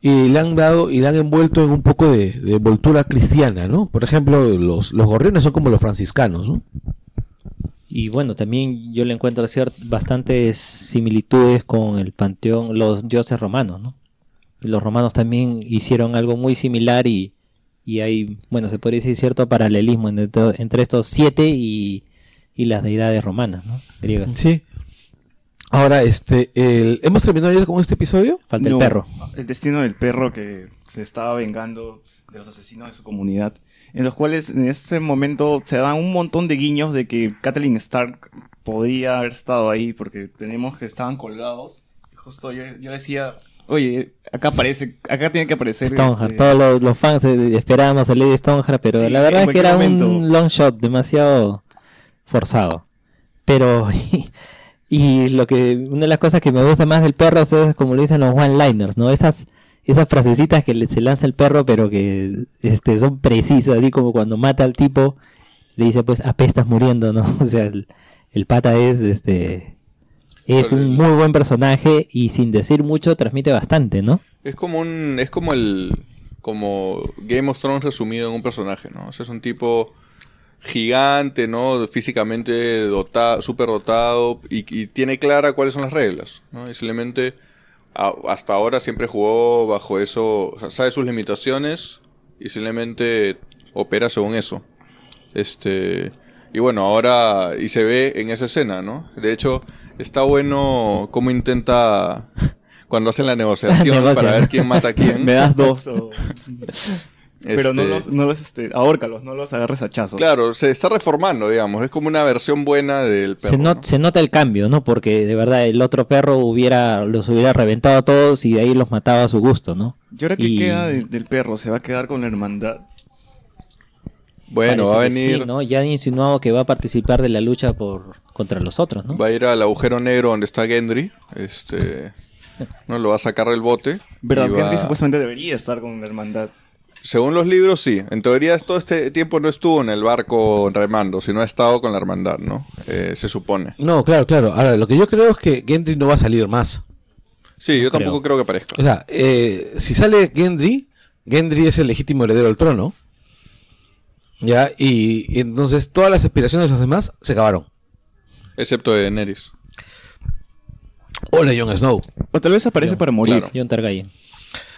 y le han dado y le han envuelto en un poco de, de envoltura cristiana, ¿no? Por ejemplo, los, los gorriones son como los franciscanos, ¿no? Y bueno, también yo le encuentro bastantes similitudes con el panteón, los dioses romanos, ¿no? Los romanos también hicieron algo muy similar y, y hay, bueno, se podría decir cierto paralelismo entre, entre estos siete y, y las deidades romanas, ¿no? Griegas. Sí. Ahora, este, el- ¿hemos terminado ya con este episodio? Falta No, el perro. El destino del perro que se estaba vengando de los asesinos de su comunidad. En los cuales en ese momento se dan un montón de guiños de que Kathleen Stark podría haber estado ahí porque tenemos que estaban colgados. Justo yo, yo decía, oye, acá aparece, acá tiene que aparecer. Stoneheart. este, Todos los, los fans eh, esperábamos a Lady Stoneheart, pero Sí, la verdad es que era un long shot demasiado forzado. Pero, [laughs] y, lo que, una de las cosas que me gusta más del perro es como le dicen los one-liners, ¿no? Esas, esas frasecitas que le- se lanza el perro, pero que este, son precisas, así como cuando mata al tipo, le dice, pues, apestas muriendo, ¿no? [laughs] O sea, el, el pata es, este, es Pero un muy buen personaje y sin decir mucho transmite bastante, ¿no? Es como un. Es como el. Como Game of Thrones resumido en un personaje, ¿no? O sea, es un tipo gigante, ¿no? Físicamente dotado, súper dotado y, y tiene clara cuáles son las reglas, ¿no? Y simplemente hasta ahora siempre jugó bajo eso, o sea, sabe sus limitaciones y simplemente opera según eso. Este, y bueno, ahora y se ve en esa escena, ¿no? De hecho, está bueno cómo intenta cuando hacen la [laughs] negociación Negocia. para ver quién mata a quién. [laughs] Me das dos. o- [laughs] Pero no Este, los, no los, este, ahórcalos, no los agarres a chazos. Claro, se está reformando, digamos. Es como una versión buena del perro. se, not- ¿no? se nota el cambio, ¿no? Porque de verdad el otro perro hubiera los hubiera reventado a todos y de ahí los mataba a su gusto, ¿no? ¿Y ahora qué Y- queda de- del perro? ¿Se va a quedar con la hermandad? Bueno, va a venir, sí, ¿no? Ya han insinuado que va a participar de la lucha por contra los otros, ¿no? va a ir al agujero negro donde está Gendry. Este, [laughs] no lo va a sacar del bote. ¿Verdad? y va- Henry supuestamente debería estar con la hermandad. Según los libros, sí. En teoría, todo este tiempo no estuvo en el barco remando, sino ha estado con la hermandad, ¿no? Eh, se supone. No, claro, claro. Ahora, lo que yo creo es que Gendry no va a salir más. Sí, yo creo. tampoco creo que aparezca. O sea, eh, si sale Gendry, Gendry es el legítimo heredero al trono. Ya, y, y entonces todas las aspiraciones de los demás se acabaron. Excepto de Daenerys. Hola, Jon Snow. O tal vez aparece para morir. claro. John Targaryen.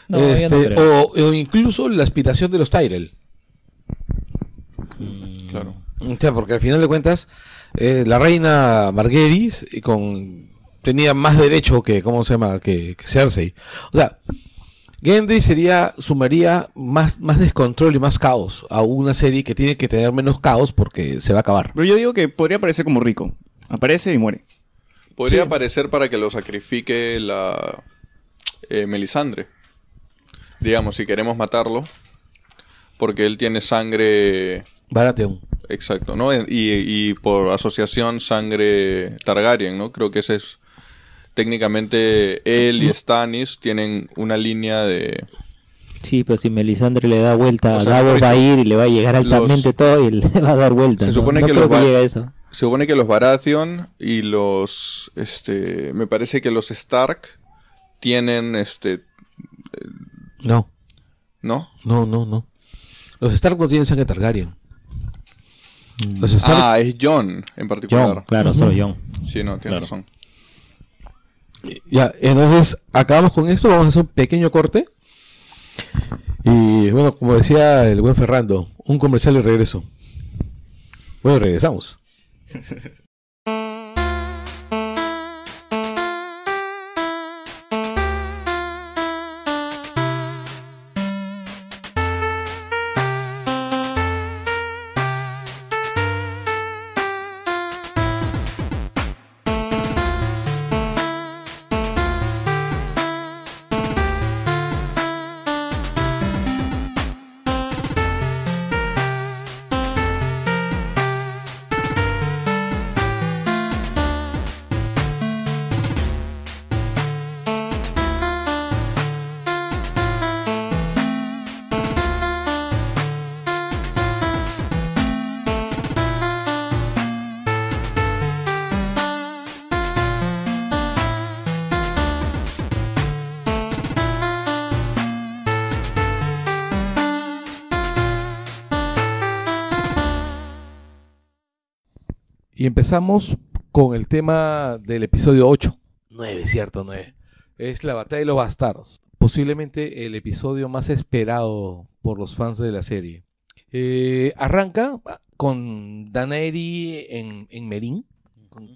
No, Este, no creo. o, o incluso la aspiración de los Tyrell. Mm, Claro. O sea, porque al final de cuentas, eh, la reina Marguerite y con, tenía más derecho que, ¿cómo se llama? Que, que Cersei. O sea, Gendry sería, sumaría más, más descontrol y más caos a una serie que tiene que tener menos caos porque se va a acabar. Pero yo digo que podría aparecer como rico. Aparece y muere. Podría Sí. aparecer para que lo sacrifique la eh, Melisandre. Digamos, si queremos matarlo. Porque él tiene sangre. Baratheon. Exacto, ¿no? Y, y por asociación sangre Targaryen, ¿no? Creo que ese es. Técnicamente él y Stannis tienen una línea de. Sí, pero si Melisandre le da vuelta O sea, Davos va a ir y le va a llegar altamente los- todo y [laughs] le va a dar vuelta. Se supone No que creo los llegue a eso. Se supone que los Baratheon y los. Este. Me parece que los Stark tienen este. No, ¿No? no, no, no. Los Stark no tienen sangre Targaryen. Los Stark Ah, es John en particular. John, claro, solo John. Sí, no, tienes Claro. razón. Ya, entonces acabamos con esto, vamos a hacer un pequeño corte. Y bueno, como decía el buen Ferrando, un comercial y regreso. Bueno, regresamos. [laughs] empezamos con el tema del episodio 8. 9, cierto, 9. Es la batalla de los bastardos. Posiblemente el episodio más esperado por los fans de la serie. Eh, arranca con Daenerys en, en Merín,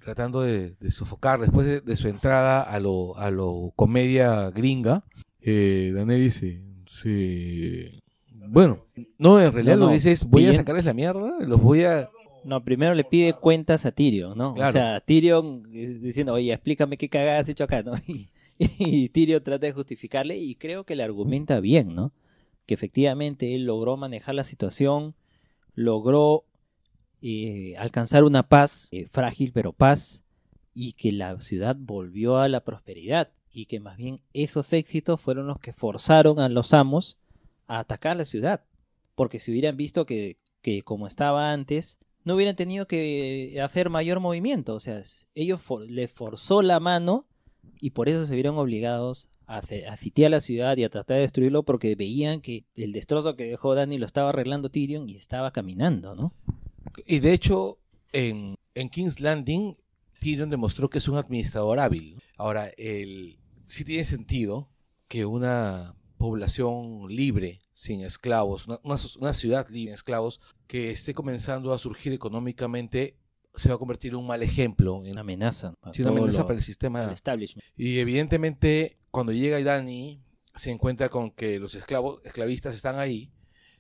tratando de, de sofocar después de, de su entrada a lo, a lo comedia gringa. Eh, Daenerys se, se- Bueno, no, en realidad No, lo no, dice es, voy a sacarles la mierda, los voy a... No, primero le pide cuentas a Tyrion, ¿no? Claro. O sea, Tyrion eh, diciendo, oye, explícame qué cagada has hecho acá, ¿no? [laughs] Y, y Tyrion trata de justificarle y creo que le argumenta bien, ¿no? Que efectivamente él logró manejar la situación, logró eh, alcanzar una paz, eh, frágil pero paz, y que la ciudad volvió a la prosperidad y que más bien esos éxitos fueron los que forzaron a los amos a atacar la ciudad. Porque si hubieran visto que, que como estaba antes, no hubieran tenido que hacer mayor movimiento. O sea, ellos for- le forzó la mano y por eso se vieron obligados a, sitiar la ciudad y a tratar de destruirlo porque veían que el destrozo que dejó Dani lo estaba arreglando Tyrion y estaba caminando, ¿no? Y de hecho, en, King's Landing, Tyrion demostró que es un administrador hábil. Ahora, el, sí tiene sentido que una población libre, sin esclavos, una, una ciudad libre, sin esclavos, que esté comenzando a surgir económicamente, se va a convertir en un mal ejemplo, en Una amenaza. sí, una amenaza lo- para el sistema. el establishment. Y evidentemente, cuando llega Dani, se encuentra con que los esclavos, esclavistas están ahí,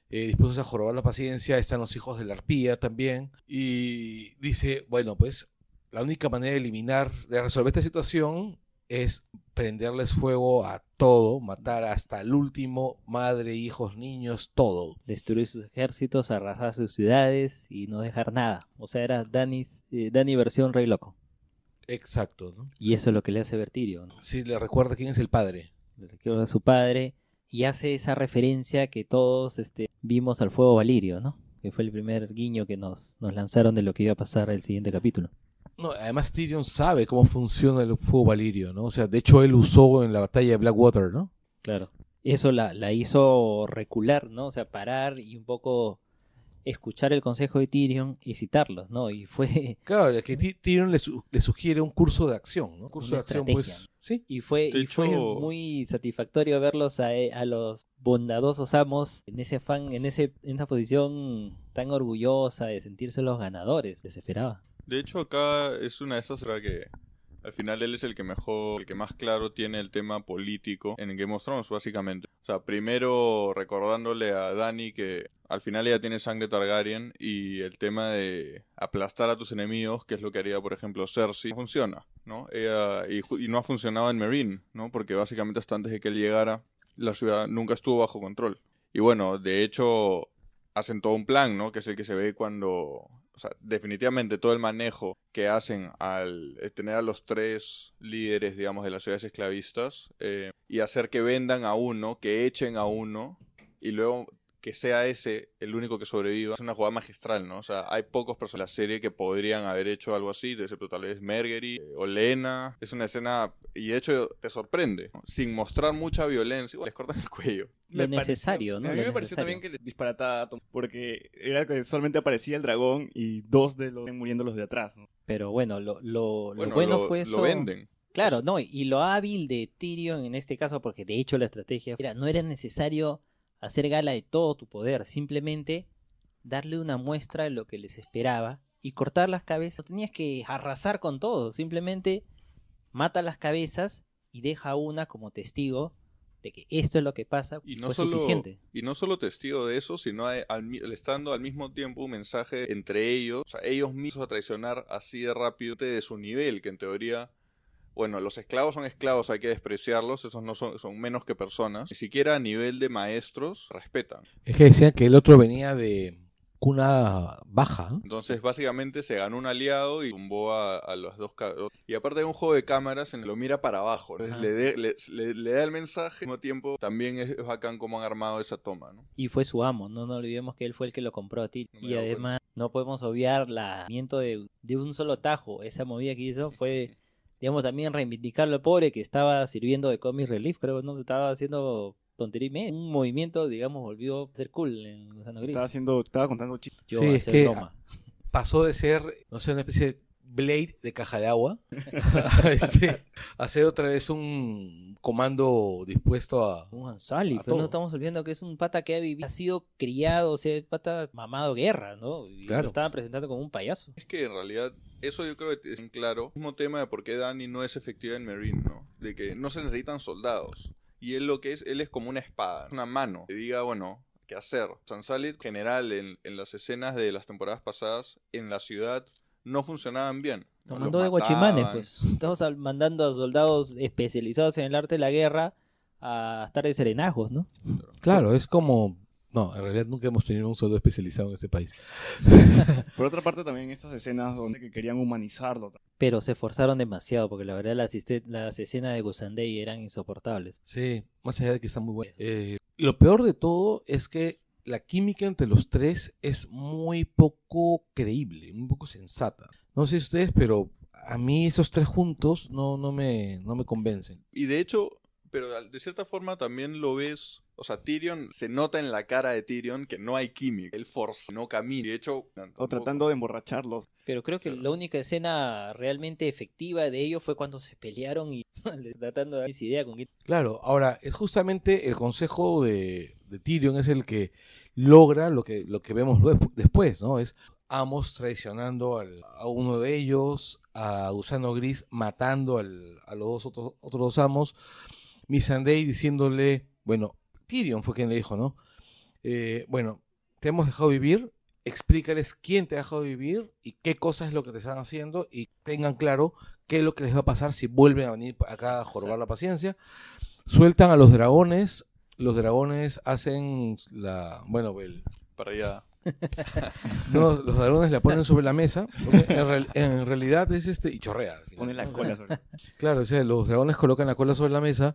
eh, dispuestos a jorobar la paciencia, están los hijos de la arpía también, y dice, bueno, pues la única manera de eliminar, de resolver esta situación es prenderles fuego a todo, matar hasta el último, madre, hijos, niños, todo. Destruir sus ejércitos, arrasar sus ciudades y no dejar nada. O sea, era Dani's, eh, Dani versión Rey Loco. Exacto, ¿no? Y eso es lo que le hace ver Tyrion. ¿no? Sí, le recuerda quién es el padre. le recuerda a su padre y hace esa referencia que todos este, vimos al fuego Valirio, ¿no? Que fue el primer guiño que nos, nos lanzaron de lo que iba a pasar el siguiente capítulo. No, además Tyrion sabe cómo funciona el fuego valirio, ¿no? O sea, de hecho él usó en la batalla de Blackwater, ¿no? Claro. Eso la, la hizo recular, ¿no? O sea, parar y un poco escuchar el consejo de Tyrion y citarlos, ¿no? Y fue, [laughs] Claro, es que Ty- Tyrion le, su- le sugiere un curso de acción, ¿no? Un curso Una de acción, estrategia. pues. Sí. y fue, y fue muy satisfactorio verlos a, a los bondadosos amos en ese afán, en ese, en esa posición tan orgullosa de sentirse los ganadores. Les esperaba. De hecho, acá es una de esas que al final él es el que mejor, el que más claro tiene el tema político en Game of Thrones, básicamente. O sea, primero recordándole a Dani que al final ella tiene sangre Targaryen y el tema de aplastar a tus enemigos, que es lo que haría, por ejemplo, Cersei, no funciona, ¿no? Y no ha funcionado en Meereen, ¿no? Porque básicamente hasta antes de que él llegara, la ciudad nunca estuvo bajo control. Y bueno, de hecho, hacen todo un plan, ¿no? Que es el que se ve cuando... O sea, definitivamente todo el manejo que hacen al eh, tener a los tres líderes, digamos, de las ciudades esclavistas eh, y hacer que vendan a uno, que echen a uno y luego que sea ese el único que sobreviva es una jugada magistral, ¿no? O sea, hay pocos personajes en la serie que podrían haber hecho algo así, excepto tal vez Mergery eh, o Lena. Es una escena, y de hecho te sorprende, ¿no? sin mostrar mucha violencia, les cortan el cuello. Lo Me necesario, pareció- ¿no? A mí Lo me pareció necesario. también que le disparataba Tom, porque era que solamente aparecía el dragón y dos de los muriendo los de atrás. ¿no? Pero bueno, lo, lo, lo Bueno, bueno lo, fue lo eso. venden. Claro, no, y lo hábil de Tyrion en este caso, porque de hecho la estrategia era, no era necesario hacer gala de todo tu poder, simplemente darle una muestra de lo que les esperaba y cortar las cabezas. Tenías que arrasar con todo, simplemente mata las cabezas y deja una como testigo de que esto es lo que pasa Y no, fue solo, suficiente. y no solo testigo de eso, sino hay- al, mi- le está dando al mismo tiempo un mensaje entre ellos, o sea, ellos mismos a traicionar así de rápido de su nivel, que en teoría, bueno, los esclavos son esclavos, hay que despreciarlos, esos no son, son menos que personas, ni siquiera a nivel de maestros respetan. Es que decían que el otro venía de cuna baja. ¿no? Entonces, básicamente se ganó un aliado y tumbó a, a los dos. ca- Y aparte hay un juego de cámaras en el que lo mira para abajo. Entonces, le, de- le- le- le da el mensaje, al mismo tiempo también es, es bacán cómo han armado esa toma, ¿no? Y fue su amo, no nos olvidemos que él fue el que lo compró a ti. No y además no podemos obviar la movimiento de, de un solo tajo. Esa movida que hizo fue, [laughs] digamos, también reivindicarlo al pobre que estaba sirviendo de comic relief, creo, ¿no? Estaba haciendo tontería. Un movimiento, digamos, volvió a ser cool en Gusano Gris. Estaba haciendo, estaba contando chistes. Yo Sí, es que- Loma. Pasó de ser, no sé, una especie de Blade de caja de agua [laughs] este, a ser otra vez un comando dispuesto a... Un Ansali, pero no todo. estamos olvidando que es un pata que ha vivido, ha sido criado, o sea, el pata mamado guerra, ¿no? Y Claro. lo estaban presentando como un payaso. Es que en realidad, eso yo creo que es claro. El mismo tema de por qué Dani no es efectiva en Marine, ¿no? De que no se necesitan soldados. Y él lo que es, él es como una espada, una mano. Que diga, bueno, ¿qué hacer? Sansalit, en general, en, en las escenas de las temporadas pasadas, en la ciudad, no funcionaban bien. Lo ¿no? mandó Los de guachimanes, pues. [laughs] Estamos mandando a soldados especializados en el arte de la guerra a estar de serenajos, ¿no? Claro, es como... No, en realidad nunca hemos tenido un soldado especializado en este país. [laughs] Por otra parte, también estas escenas donde que querían humanizarlo. Pero se esforzaron demasiado porque la verdad las, esce- las escenas de Gusandei eran insoportables. Sí, más allá de que está muy bueno. Eh, lo peor de todo es que la química entre los tres es muy poco creíble, muy poco sensata. No sé ustedes, pero a mí esos tres juntos no, no, me, no me convencen. Y de hecho, pero de cierta forma también lo ves. O sea, Tyrion, se nota en la cara de Tyrion que no hay química. Él forza, no camina. De hecho, O tratando de emborracharlos. Pero creo que Claro. la única escena realmente efectiva de ellos fue cuando se pelearon y [laughs] les tratando de dar esa idea con Claro, ahora es justamente el consejo de, de Tyrion es el que logra lo que, lo que vemos después, ¿no? Es Amos traicionando al- a uno de ellos, a Gusano Gris matando al- a los dos otros, otros dos amos, Missandei diciéndole, bueno, Tyrion fue quien le dijo, ¿no? Eh, bueno, te hemos dejado vivir, explícales quién te ha dejado vivir y qué cosa es lo que te están haciendo y tengan claro qué es lo que les va a pasar si vuelven a venir acá a jorobar la paciencia. Sueltan a los dragones, los dragones hacen la, bueno, el, para allá. [laughs] no, los dragones la ponen sobre la mesa, porque en, real- en realidad es este, y chorrea. al final. Ponen las colas. sobre- Claro, o sea, los dragones colocan la cola sobre la mesa,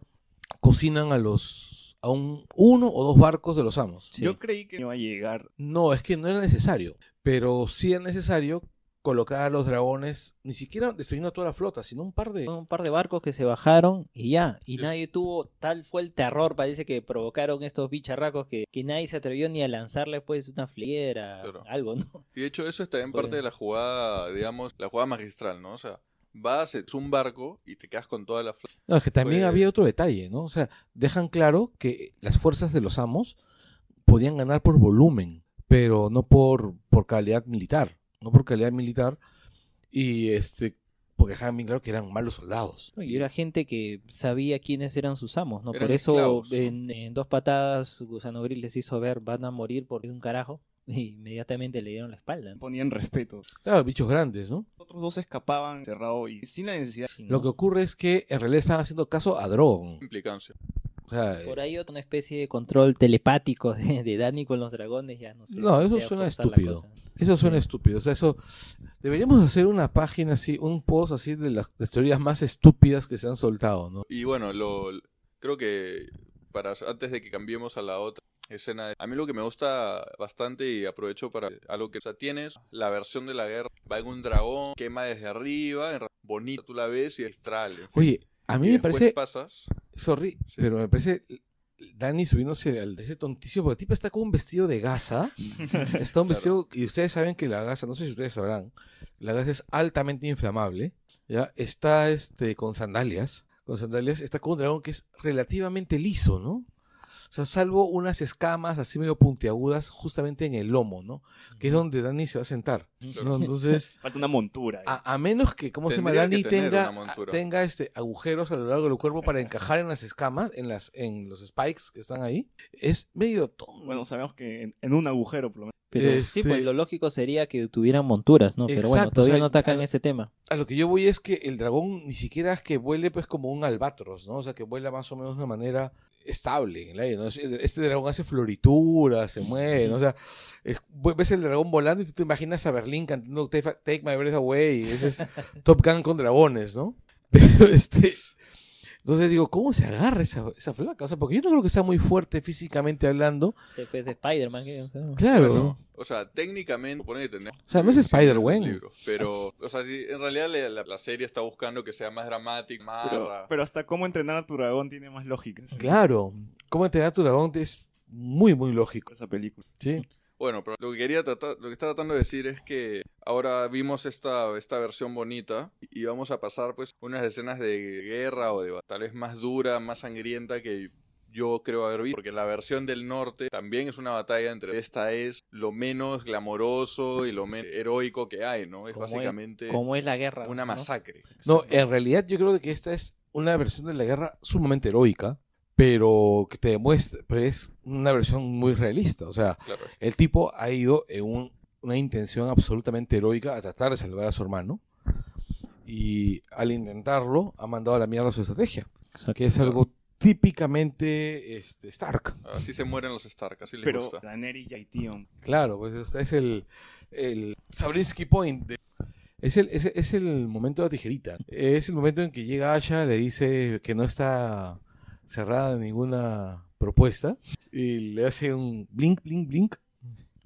cocinan a los, a un, uno o dos barcos de los amos. Sí. Yo creí que iba a llegar. No, es que no era necesario, pero sí es necesario colocar a los dragones, ni siquiera destruyendo a toda la flota, sino un par de... un par de barcos que se bajaron y ya. Y Sí. nadie tuvo, tal fue el terror, parece que provocaron estos bicharracos que, que nadie se atrevió ni a lanzarle pues una fliera, Claro. algo, ¿no? Y de hecho eso está en parte de la jugada, digamos, la jugada magistral, ¿no? O sea, vas, es un barco y te quedas con toda la flota. No, es que también Fue- había otro detalle, ¿no? O sea, dejan claro que las fuerzas de los amos podían ganar por volumen, pero no por, por calidad militar, no por calidad militar, y este, porque dejaban bien claro que eran malos soldados. Y era gente que sabía quiénes eran sus amos, ¿no? Eran Por eso en, en dos patadas Gusano Gris les hizo ver van a morir por un carajo [laughs] y inmediatamente le dieron la espalda. ¿no? Ponían respeto. Claro, bichos grandes, ¿no? Otros dos escapaban cerrado y sin la necesidad. Sí, Lo que ocurre es que en realidad estaban haciendo caso a Drogon. Implicancia. O sea, Por ahí otra especie de control telepático de, de Dani con los dragones, ya no sé. No, eso suena estúpido. Eso suena Sí. estúpido. O sea, eso. Deberíamos hacer una página así, un post así de las, las teorías más estúpidas que se han soltado, ¿no? Y bueno, lo creo que para antes de que cambiemos a la otra, escena. A mí lo que me gusta bastante y aprovecho para algo que o sea, tienes la versión de la guerra, va en un dragón, quema desde arriba, bonita, tú la ves y es astral. en fin. Oye, a mí Y me parece, pasas, sorry, Sí. pero me parece Dani subiéndose al ese tontísimo, porque el tipo está con un vestido de gasa, [laughs] está un Claro. vestido, y ustedes saben que la gasa, no sé si ustedes sabrán, la gasa es altamente inflamable, ya, está este, con sandalias, con sandalias, está con un dragón que es relativamente liso, ¿no? O sea, salvo unas escamas así medio puntiagudas justamente en el lomo, ¿no? Que es donde Dani se va a sentar. ¿No? Entonces, [laughs] Falta una montura. ahí. a, a menos que, ¿cómo se llama? Tendría Dani que tener tenga, una montura. tenga este, agujeros a lo largo del cuerpo para encajar en las escamas, en, las, en los spikes que están ahí. Es medio tonto. Bueno, sabemos que en, en un agujero, por lo menos. Pero Este- sí, pues lo lógico sería que tuvieran monturas, ¿no? Pero bueno, Exacto, todavía o sea, no atacan a- ese tema. a lo que yo voy es que el dragón ni siquiera es que vuele pues como un albatros, ¿no? O sea, que vuela más o menos de una manera estable en el aire, ¿no? Este dragón hace florituras, se mueve, ¿no? O sea, es- ves el dragón volando y tú te imaginas a Berlín cantando Take, Take My Breath Away, ese es Top Gun con dragones, ¿no? [laughs] Pero este... Entonces digo, ¿cómo se agarra esa, esa flaca? O sea, porque yo no creo que sea muy fuerte físicamente hablando. Fue de Spider-Man. o sea, Claro. Bueno, o sea, técnicamente supone que tenés- O sea, no es libros, Pero, [laughs] o sea, sí, en realidad la, la- la serie está buscando que sea más dramática, más... Pero, pero hasta cómo entrenar a tu dragón tiene más lógica. Claro. ¿Cómo entrenar a tu dragón? Es muy, muy lógico. Esa película. Sí. Bueno, pero lo que quería tratar, lo que está tratando de decir es que ahora vimos esta, esta versión bonita y vamos a pasar pues unas escenas de guerra o de tal vez más dura, más sangrienta que yo creo haber visto, porque la versión del norte también es una batalla entre esta es lo menos glamoroso y lo menos heroico que hay, ¿no? Es básicamente Como es la guerra. una ¿no? masacre. No, en realidad yo creo que esta es una versión de la guerra sumamente heroica, pero que te demuestra, pero es una versión muy realista. O sea, Claro. el tipo ha ido en un- una intención absolutamente heroica a tratar de salvar a su hermano. Y al intentarlo, ha mandado a la mierda su estrategia, Exacto. que es algo típicamente este, Stark. Así se mueren los Stark, así les Pero gusta. Daenerys y Tion. Claro, pues este es el, el Sabrinsky Point. de- es, el, es, es el momento de la tijerita. Es el momento en que llega Asha, le dice que no está cerrada ninguna propuesta y le hace un blink, blink, blink.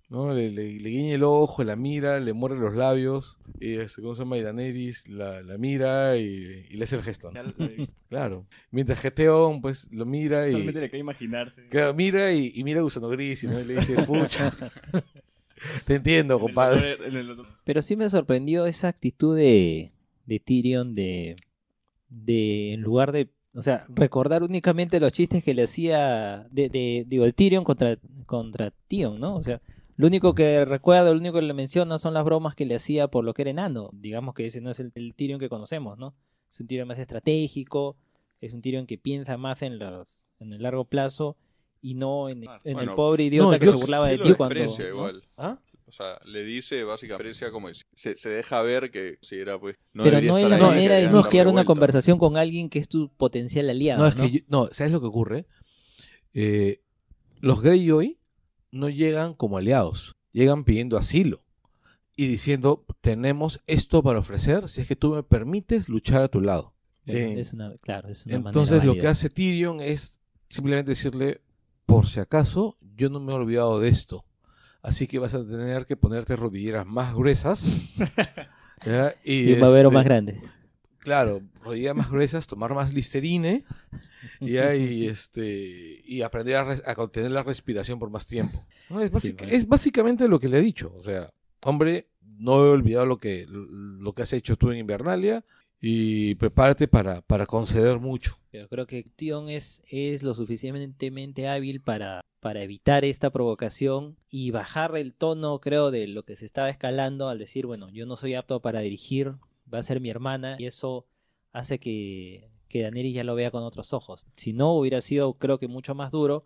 ¿no? Le, le, le guiña el ojo, la mira, le muerde los labios. Y ¿cómo se llama? Daenerys la, la mira y, y le hace el gesto. Ya lo he visto. [laughs] Claro. Mientras que Theon, pues lo mira y. Solamente le cae imaginarse. Claro, mira y, y mira a Gusano Gris y ¿no? Y le dice, pucha. [laughs] Te entiendo, compadre. Pero sí me sorprendió esa actitud de, de Tyrion de, de, en lugar de, o sea, recordar únicamente los chistes que le hacía, de, de- digo, el Tyrion contra, contra Tion, ¿no? O sea, lo único que recuerda, lo único que le menciona son las bromas que le hacía por lo que era enano. Digamos que ese no es el, el Tyrion que conocemos, ¿no? Es un Tyrion más estratégico, es un Tyrion que piensa más en, los, en el largo plazo y no en, en el pobre idiota no, que se burlaba Sí de ti cuando... ¿no? igual. ¿Ah? O sea, le dice básicamente, aprecia como dice, se, se deja ver que si era pues no pero no es la manera de iniciar una conversación con alguien que es tu potencial aliado. No, No, es que yo- no, ¿sabes lo que ocurre? Eh, los Greyjoy no llegan como aliados, llegan pidiendo asilo y diciendo, tenemos esto para ofrecer si es que tú me permites luchar a tu lado. Es, Eh, es una, claro, es una entonces lo que hace Tyrion es simplemente decirle, por si acaso, yo no me he olvidado de esto. Así que vas a tener que ponerte rodilleras más gruesas. [laughs] ¿ya? Y un babero este, más grande. Claro, rodillas más gruesas, tomar más listerine ¿ya? y, este, y aprender a, res- a contener la respiración por más tiempo. ¿no? Es, básica- es básicamente lo que le he dicho. O sea, hombre, no he olvidado lo que, lo que has hecho tú en Invernalia y prepárate para, para conceder mucho. Pero creo que Tion es, es lo suficientemente hábil para, para evitar esta provocación y bajar el tono, creo, de lo que se estaba escalando al decir, bueno, yo no soy apto para dirigir, va a ser mi hermana, y eso hace que, que Daenerys ya lo vea con otros ojos. Si no, hubiera sido, creo que mucho más duro,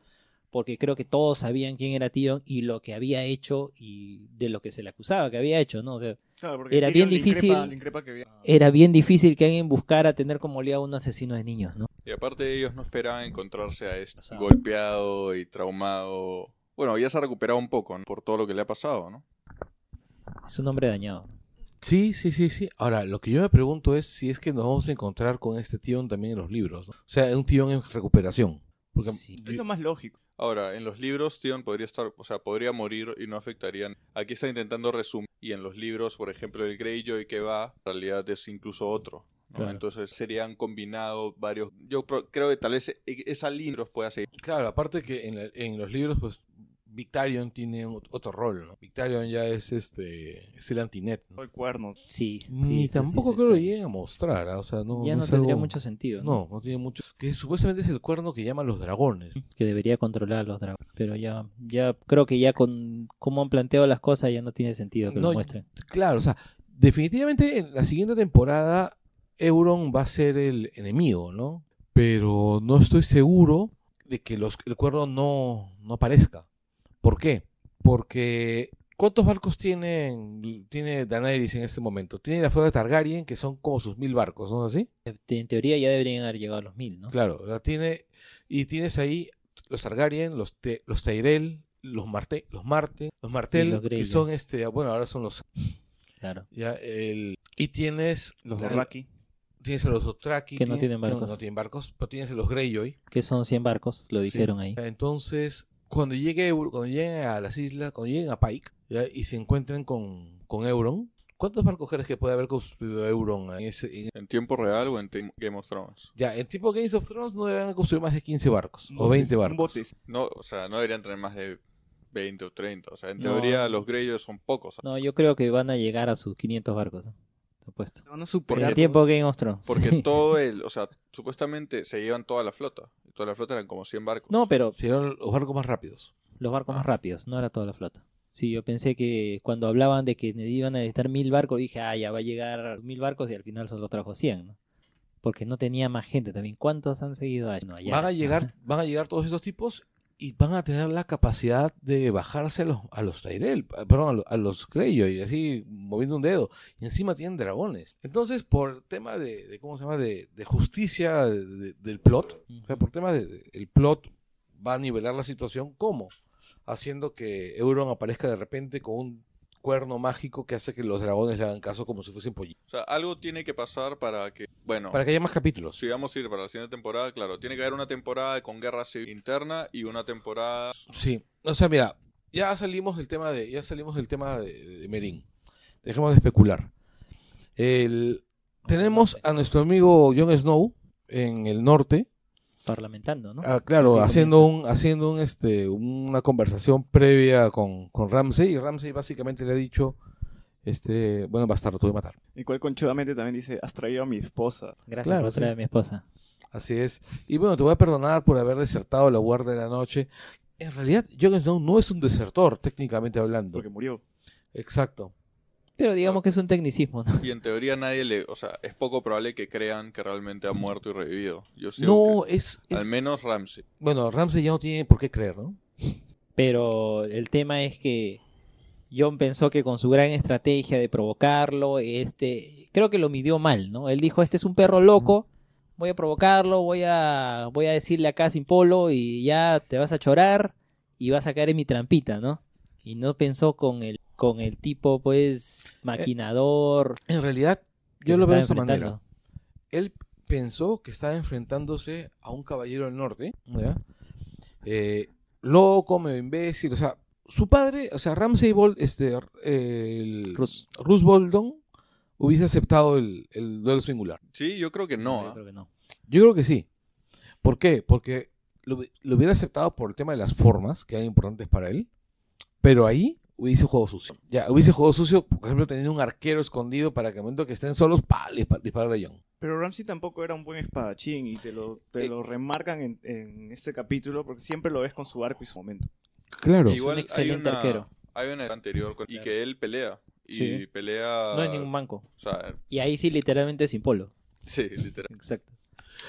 porque creo que todos sabían quién era Tion y lo que había hecho y de lo que se le acusaba que había hecho, ¿no? O sea, Claro, porque Era Tyrion bien increpa- difícil. increpa que había- era bien difícil que alguien buscara tener como aliado a un asesino de niños, ¿no? Y aparte ellos no esperaban encontrarse a este O sea- golpeado y traumado. Bueno, ya se ha recuperado un poco ¿no? por todo lo que le ha pasado, ¿no? Es un hombre dañado. Sí, sí, sí, sí. Ahora, lo que yo me pregunto es si es que nos vamos a encontrar con este Tion también en los libros. ¿no? O sea, un Tion en recuperación. Porque Sí. Es lo más lógico. Ahora, en los libros, Tion podría estar, o sea, podría morir y no afectarían. Aquí está intentando resumir. Y en los libros, por ejemplo, el Greyjoy que va, en realidad es incluso otro. ¿no? Claro. Entonces serían combinados varios. Yo creo que tal vez e- esa línea los pueda seguir. Claro, aparte que en, la- en los libros, pues, Victarion tiene otro rol, ¿no? Victarion ya es este, es el antinet, ¿no? El cuerno. Sí. Ni sí tampoco creo que está- lleguen a mostrar, ¿ah? o sea, no, Ya no tendría algo- mucho sentido. No, no tiene mucho. Que supuestamente es el cuerno que llaman los dragones. Que debería controlar a los dragones. Pero ya, ya creo que ya con cómo han planteado las cosas ya no tiene sentido que No, lo muestren. Claro, o sea, definitivamente en la siguiente temporada Euron va a ser el enemigo, ¿no? Pero no estoy seguro de que los, el cuerno no, no aparezca. ¿Por qué? Porque ¿cuántos barcos tienen, tiene Daenerys en este momento? Tiene la flota de Targaryen, que son como sus mil barcos, ¿no es así? En teoría ya deberían haber llegado a los mil, ¿no? Claro, o sea, tiene, y tienes ahí los Targaryen, los, Te- los Tyrell, los Marte, los Marte, los Martel, los que son este, bueno, ahora son los Claro. ya el y tienes Los la- Dorraki. tienes a los Dothraki Que no tienen barcos. no, no tienen barcos, pero tienes a los Greyjoy. Que son 100 barcos, lo Sí. dijeron ahí. Entonces, cuando llegue cuando lleguen a las islas, cuando lleguen a Pike ya, y se encuentren con, con Euron, ¿cuántos barcos crees que puede haber construido Euron en ese en- ¿En tiempo real o en Game of Thrones? ya, en tipo Games of Thrones no deben haber construido más de 15 barcos Un o bote- 20 Un barcos. bote. No, o sea, no deberían tener más de 20 o 30. O sea, en No. teoría los Greyjoy son pocos. No, yo creo que van a llegar a sus 500 barcos. ¿no? Supuesto. Van a superar. el tiempo Game of Thrones. Porque Sí. todo [laughs] el, o sea, supuestamente se llevan toda la flota. Toda la flota eran como 100 barcos. No, pero Serían los barcos más rápidos. los barcos Ah. más rápidos, no era toda la flota. Sí, yo pensé que cuando hablaban de que iban a necesitar mil barcos, dije, ah, ya va a llegar mil barcos y al final solo trajo 100, ¿no? Porque no tenía más gente también. ¿Cuántos han seguido a no. Van a llegar, [laughs] van a llegar todos estos tipos y van a tener la capacidad de bajarse a los, a los Tyrell, perdón, a los, Greyjoy, así moviendo un dedo. Y encima tienen dragones. Entonces, por tema de, de ¿cómo se llama? De, de justicia de- de- del plot, o sea, por tema de, de- el plot va a nivelar la situación, ¿cómo? Haciendo que Euron aparezca de repente con un cuerno mágico que hace que los dragones le hagan caso como si fuesen pollitos. O sea, algo tiene que pasar para que, bueno, Para que haya más capítulos. si vamos a ir para la siguiente temporada, claro, tiene que haber una temporada con guerra civil interna y una temporada... Sí, o sea, mira, ya salimos del tema de, ya salimos del tema de, de Merín. Dejemos de especular. El, tenemos a nuestro amigo Jon Snow en el norte, Parlamentando, ¿no? ah, claro, haciendo un, haciendo un, este, una conversación previa con, con Ramsey y Ramsey básicamente le ha dicho, este, bueno, bastardo, te voy a matar. El cual conchudamente también dice, has traído a mi esposa. Gracias claro, por traer sí. a mi esposa. Así es. Y bueno, te voy a perdonar por haber desertado la guardia de la noche. En realidad, Jon Snow no es un desertor, técnicamente hablando. Porque murió. Exacto. Pero digamos que es un tecnicismo, ¿no? Y en teoría nadie le... O sea, es poco probable que crean que realmente ha muerto y revivido. Yo sigo No, que- es, es- Al menos Ramsey. Bueno, Ramsey ya no tiene por qué creer, ¿no? Pero el tema es que John pensó que con su gran estrategia de provocarlo, este, creo que lo midió mal, ¿no? Él dijo, este es un perro loco, voy a provocarlo, voy a, voy a decirle acá sin polo y ya te vas a chorar y vas a caer en mi trampita, ¿no? Y no pensó con el, con el tipo, pues, maquinador. En realidad, yo lo veo de esta manera. Él pensó que estaba enfrentándose a un caballero del norte, ¿ya? Eh, loco, medio imbécil, o sea, su padre, o sea, Ramsey Bolt, este, eh, el, Rus. Bolton hubiese aceptado el, el duelo singular. Sí, yo creo que no. yo ¿ah? creo que no. Yo creo que sí. ¿Por qué? Porque lo, lo hubiera aceptado por el tema de las formas, que eran importantes para él, pero ahí hubiese jugado sucio. Ya, hubiese jugado sucio, por ejemplo, teniendo un arquero escondido para que al momento que estén solos, pa, le dispa- disparar a John. Pero Ramsey tampoco era un buen espadachín y te lo, te Eh. lo remarcan en, en este capítulo porque siempre lo ves con su arco y su momento. Claro. Igual un excelente hay una, arquero. Hay una anterior con- y que él pelea. Y Sí. pelea... No hay ningún banco. O sea, Y ahí sí, literalmente sin polo. sí, literal. Exacto.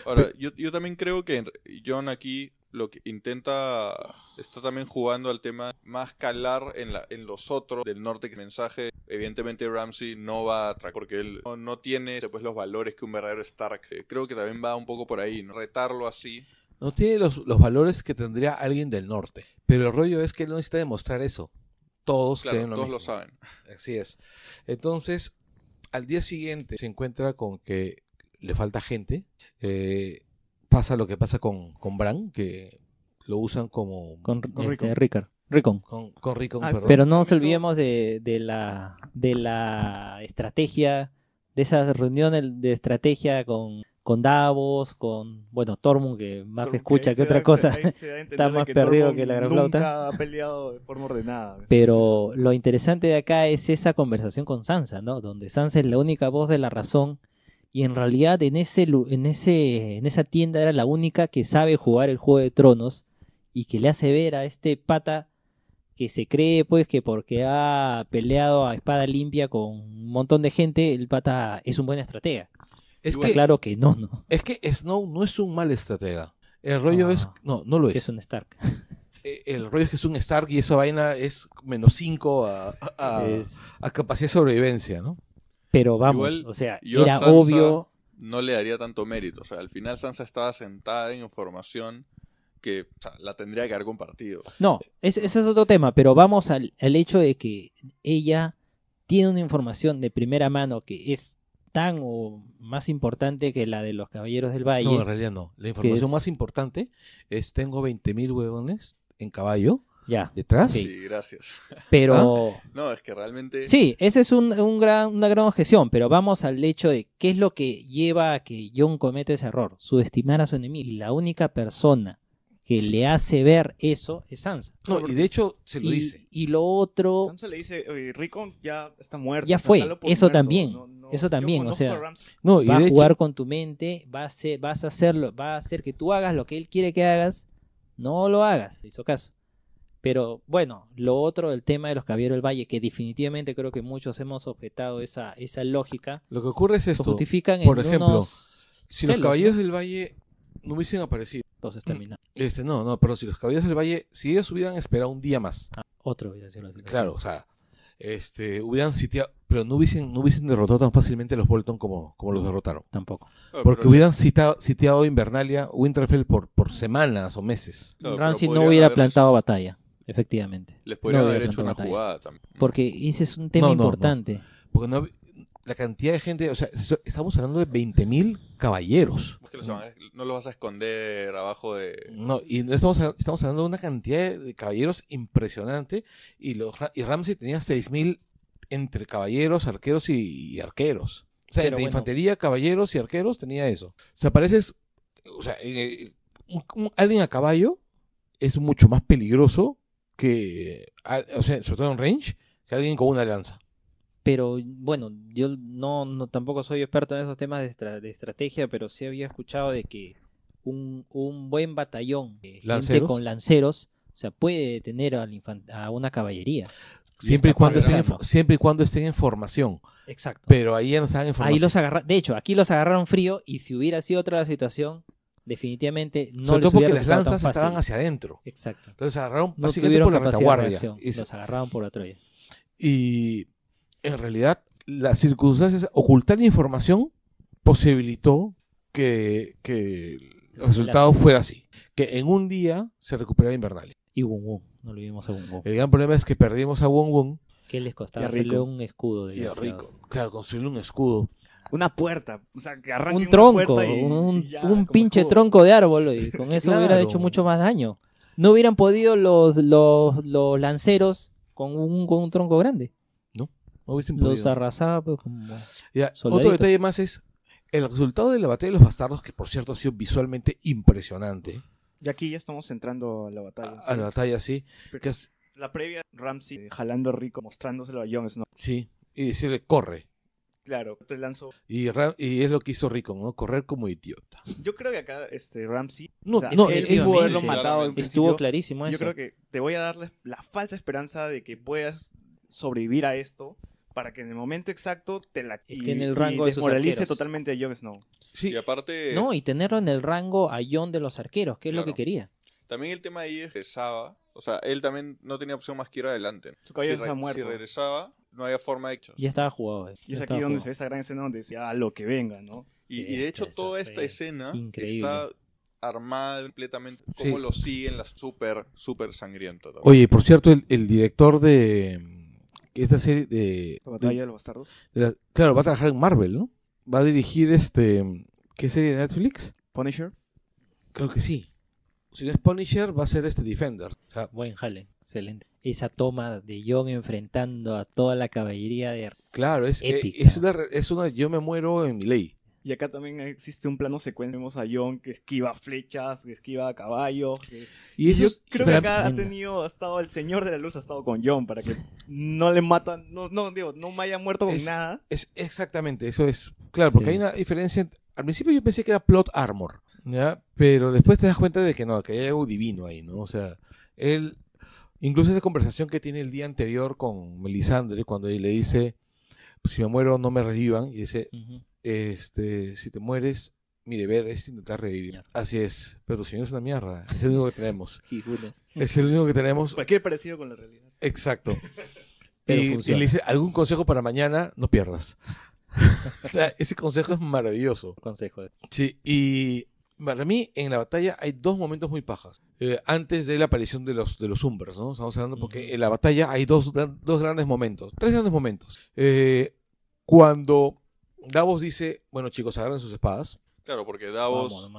Ahora, yo, yo también creo que John aquí lo que intenta está también jugando al tema más calar en la en los otros del norte que el mensaje evidentemente Ramsey no va a traer porque él no, no tiene pues los valores que un verdadero Stark Eh, creo que también va un poco por ahí ¿no? retarlo así No tiene los, los valores que tendría alguien del norte. Pero el rollo es que él no necesita demostrar eso. Todos claro creen lo todos lo saben Así es. Entonces, al día siguiente se encuentra con que le falta gente. eh, pasa lo que pasa con, con Bran, que lo usan como... Con, Con este, Rickon. Rickon. Rickon. Con, con Rickon, Ah, perdón. Pero no nos olvidemos de, de la, de la estrategia, de esas reuniones de estrategia con, con Davos, con, bueno, Tormund, que más se escucha que otra da- cosa. [laughs] está más que perdido Tormund que la gran Nunca flauta. ha peleado de forma ordenada. Pero lo interesante de acá es esa conversación con Sansa, ¿no? Donde Sansa es la única voz de la razón y en realidad en ese en ese en esa tienda era la única que sabe jugar el juego de tronos y que le hace ver a este pata que se cree pues que porque ha peleado a espada limpia con un montón de gente, el pata es un buen estratega. es, Está que, claro que no, no, es que Snow no es un mal estratega. El rollo Ah. es... No, no lo es. es un Stark. [laughs] Eh, El rollo es que es un Stark y esa vaina es menos 5 a, a- a capacidad de sobrevivencia, ¿no? Pero vamos, Igual, o sea, yo a era Sansa- obvio no le daría tanto mérito. O sea, al final Sansa estaba sentada en información que o sea, la tendría que haber compartido. No, es- ese es otro tema, pero vamos al, al hecho de que ella tiene una información de primera mano que es tan o más importante que la de los Caballeros del Valle. No, en realidad no. La información es- más importante es tengo 20.000 huevones en caballo ya, detrás. Sí, gracias. pero No, es que realmente... sí, esa es un, un gran, una gran objeción, pero vamos al hecho de qué es lo que lleva a que John cometa ese error, subestimar a su enemigo. Y la única persona que Sí. le hace ver eso es Sansa. No, y de hecho se lo y, dice. y lo otro... Sansa le dice, oye, Rickon ya está muerto. Ya fue, eso muerto, también, eso también, o sea. No, y va de a hecho, jugar con tu mente, va a hacer, vas a hacerlo, va a hacer que tú hagas lo que él quiere que hagas, no lo hagas, hizo caso. Pero bueno, lo otro, el tema de los caballeros del valle, que definitivamente creo que muchos hemos objetado esa, esa lógica, lo que ocurre es esto. justifican por en ejemplo, unos Si los caballeros ¿no? del valle no hubiesen aparecido. Entonces termina. Este, no, no, pero si los caballeros del valle, si ellos hubieran esperado un día más, Ah, otro, voy a decirlo así. claro, o sea, este, hubieran sitiado, pero no hubiesen, no hubiesen derrotado tan fácilmente a los Bolton como, como los derrotaron. Tampoco. Claro, Porque hubieran citado, sitiado Invernalia, Winterfell por, por semanas o meses. claro, Ramsey no hubiera haberles- plantado batalla, efectivamente. Les podrían no haber hecho una jugada también. Porque ese es un tema No, no, no. importante. Porque no, la cantidad de gente, o sea, estamos hablando de 20.000 caballeros. Es que los van a- no los vas a esconder abajo de... No, y no estamos, estamos hablando de una cantidad de caballeros impresionante. Y, los, y Ramsey tenía 6.000 entre caballeros, arqueros y, y arqueros. O sea, Pero entre bueno. infantería, caballeros y arqueros tenía eso. O sea, pareces. O sea, eh, un- un- alguien a caballo es mucho más peligroso que. a- O sea, sobre todo en range, que alguien con una lanza. Pero bueno, yo no, no tampoco soy experto en esos temas de, estra- de estrategia, pero sí había escuchado de que un, un buen batallón de gente con lanceros, o sea, puede infan- a una caballería. Siempre y, cuando estén en, siempre y cuando estén en formación. Exacto. Pero ahí ya no estaban en formación. Ahí los agarra, de hecho, aquí los agarraron frío y si hubiera sido otra la situación, definitivamente no sobre les todo porque las lanzas estaban hacia adentro. Exacto. Entonces agarraron No básicamente por la retaguardia. Y- los agarraron por la Troya. Y en realidad, las circunstancias, ocultar la información posibilitó que, que el resultado fuera así. Que en un día se recuperara Invernalia. Y Wun Wun, no olvidemos a Wun Wun. El gran problema es que perdimos a Wong Wong ¿Qué les costaba hacerle un escudo de y a? Rico. Claro, construirle un escudo. Una puerta. O sea, que arranquen un una tronco, puerta y- un, y ya, un como pinche escudo. tronco de árbol y con eso hubiera hecho mucho más daño. No hubieran podido los, los, los lanceros con un, con un tronco grande. No hubiesen Los arrasaba pues, como... Ya, otro detalle más es el resultado de la batalla de los bastardos, que por cierto ha sido visualmente impresionante. Y aquí ya estamos entrando a la batalla. A la batalla, sí. Pero Que es- La previa, Ramsey eh, jalando a Rico, mostrándoselo a Jon Snow. sí. Y decirle, corre. Claro, te lanzo. Y, y es lo que hizo Rico, ¿no? Correr como idiota. Yo creo que acá este Ramsey. No, o sea, no, él él pudo haberlo matado en. Estuvo clarísimo Yo eso. creo que te voy a darle la falsa esperanza de que puedas sobrevivir a esto para que en el momento exacto te la Es y- que en el y rango sus desmoralice totalmente a Jon Snow. Sí, Y aparte, No, y tenerlo en el rango a John de los arqueros, que es lo que quería. también el tema ahí es que regresaba. O sea, él también no tenía opción más que ir adelante. Su caballero si, está muerto. si regresaba, no había forma de... Ya estaba jugado. eh. Y Ya es aquí donde jugado. se ve esa gran escena donde decía, ah, lo que venga, ¿no? Y, y de hecho toda esta escena increíble. está armada completamente. Sí. Como lo siguen las súper, súper sangriento. también. Oye, por cierto, el, el director de mm, esta serie de, La batalla de los bastardos. de la- claro, va a trabajar en Marvel, ¿no? Va a dirigir este ¿qué serie de Netflix? Punisher. Creo que sí. Si no es Punisher, va a ser este Defender. O sea, Buen jale, excelente. Esa toma de John enfrentando a toda la caballería de... claro, es, eh, Épica. es, una, es una yo me muero en mi ley. Y acá también existe un plano secuencia. Vemos a John que esquiva flechas, que esquiva caballos. que- Y eso yo es- creo que acá ha tenido, ha estado el señor de la luz, ha estado con John para que no le matan, no, no, digo, no me haya muerto con Es- nada. Es exactamente, eso es. Claro, porque Sí. hay una diferencia. Al principio yo pensé que era plot armor, ¿ya? Pero después te das cuenta de que no, que hay algo divino ahí, ¿no? O sea, él. Incluso esa conversación que tiene el día anterior con Melisandre, cuando él le dice: Si me muero, no me revivan. Y dice: este, Si te mueres, mi deber es intentar revivir. Así es. Pero tu señor es una mierda. Es el único que [laughs] tenemos. Es el único que tenemos. Cualquier parecido con la realidad. Exacto. [laughs] Y, y le dice, algún consejo para mañana, no pierdas. [laughs] o sea, ese consejo es maravilloso. Consejo. Sí, y para mí en la batalla hay dos momentos muy pajas. Eh, antes de la aparición de los, de los Umbers, ¿no? Estamos hablando porque en la batalla hay dos, dos grandes momentos, tres grandes momentos. Eh, cuando Davos dice, bueno chicos, agarren sus espadas. Claro, porque Davos.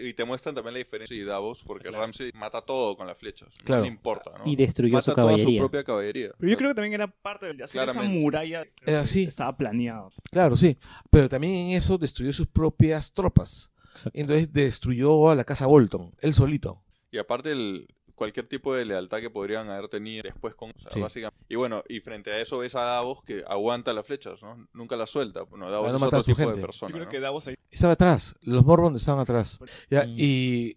y te muestran también la diferencia de Davos, porque Claro. Ramsey mata todo con las flechas. Claro. No le importa, ¿no? Y destruyó mata su toda su caballería. propia caballería. Pero yo creo que también era parte de hacer esa muralla. Era así. Estaba planeado. Claro, sí. Pero también en eso destruyó sus propias tropas. Exacto. Entonces destruyó a la casa Bolton, él solito. Y aparte el, cualquier tipo de lealtad que podrían haber tenido después con... o sea, Sí. básicamente- y bueno, y frente a eso ves a Davos que aguanta las flechas, ¿no? Nunca las suelta. Bueno, Davos no es otro tipo gente. de Yo persona, creo ¿no? que Davos ahí. Estaba atrás, los Mormons estaban atrás. Ya, Mm. Y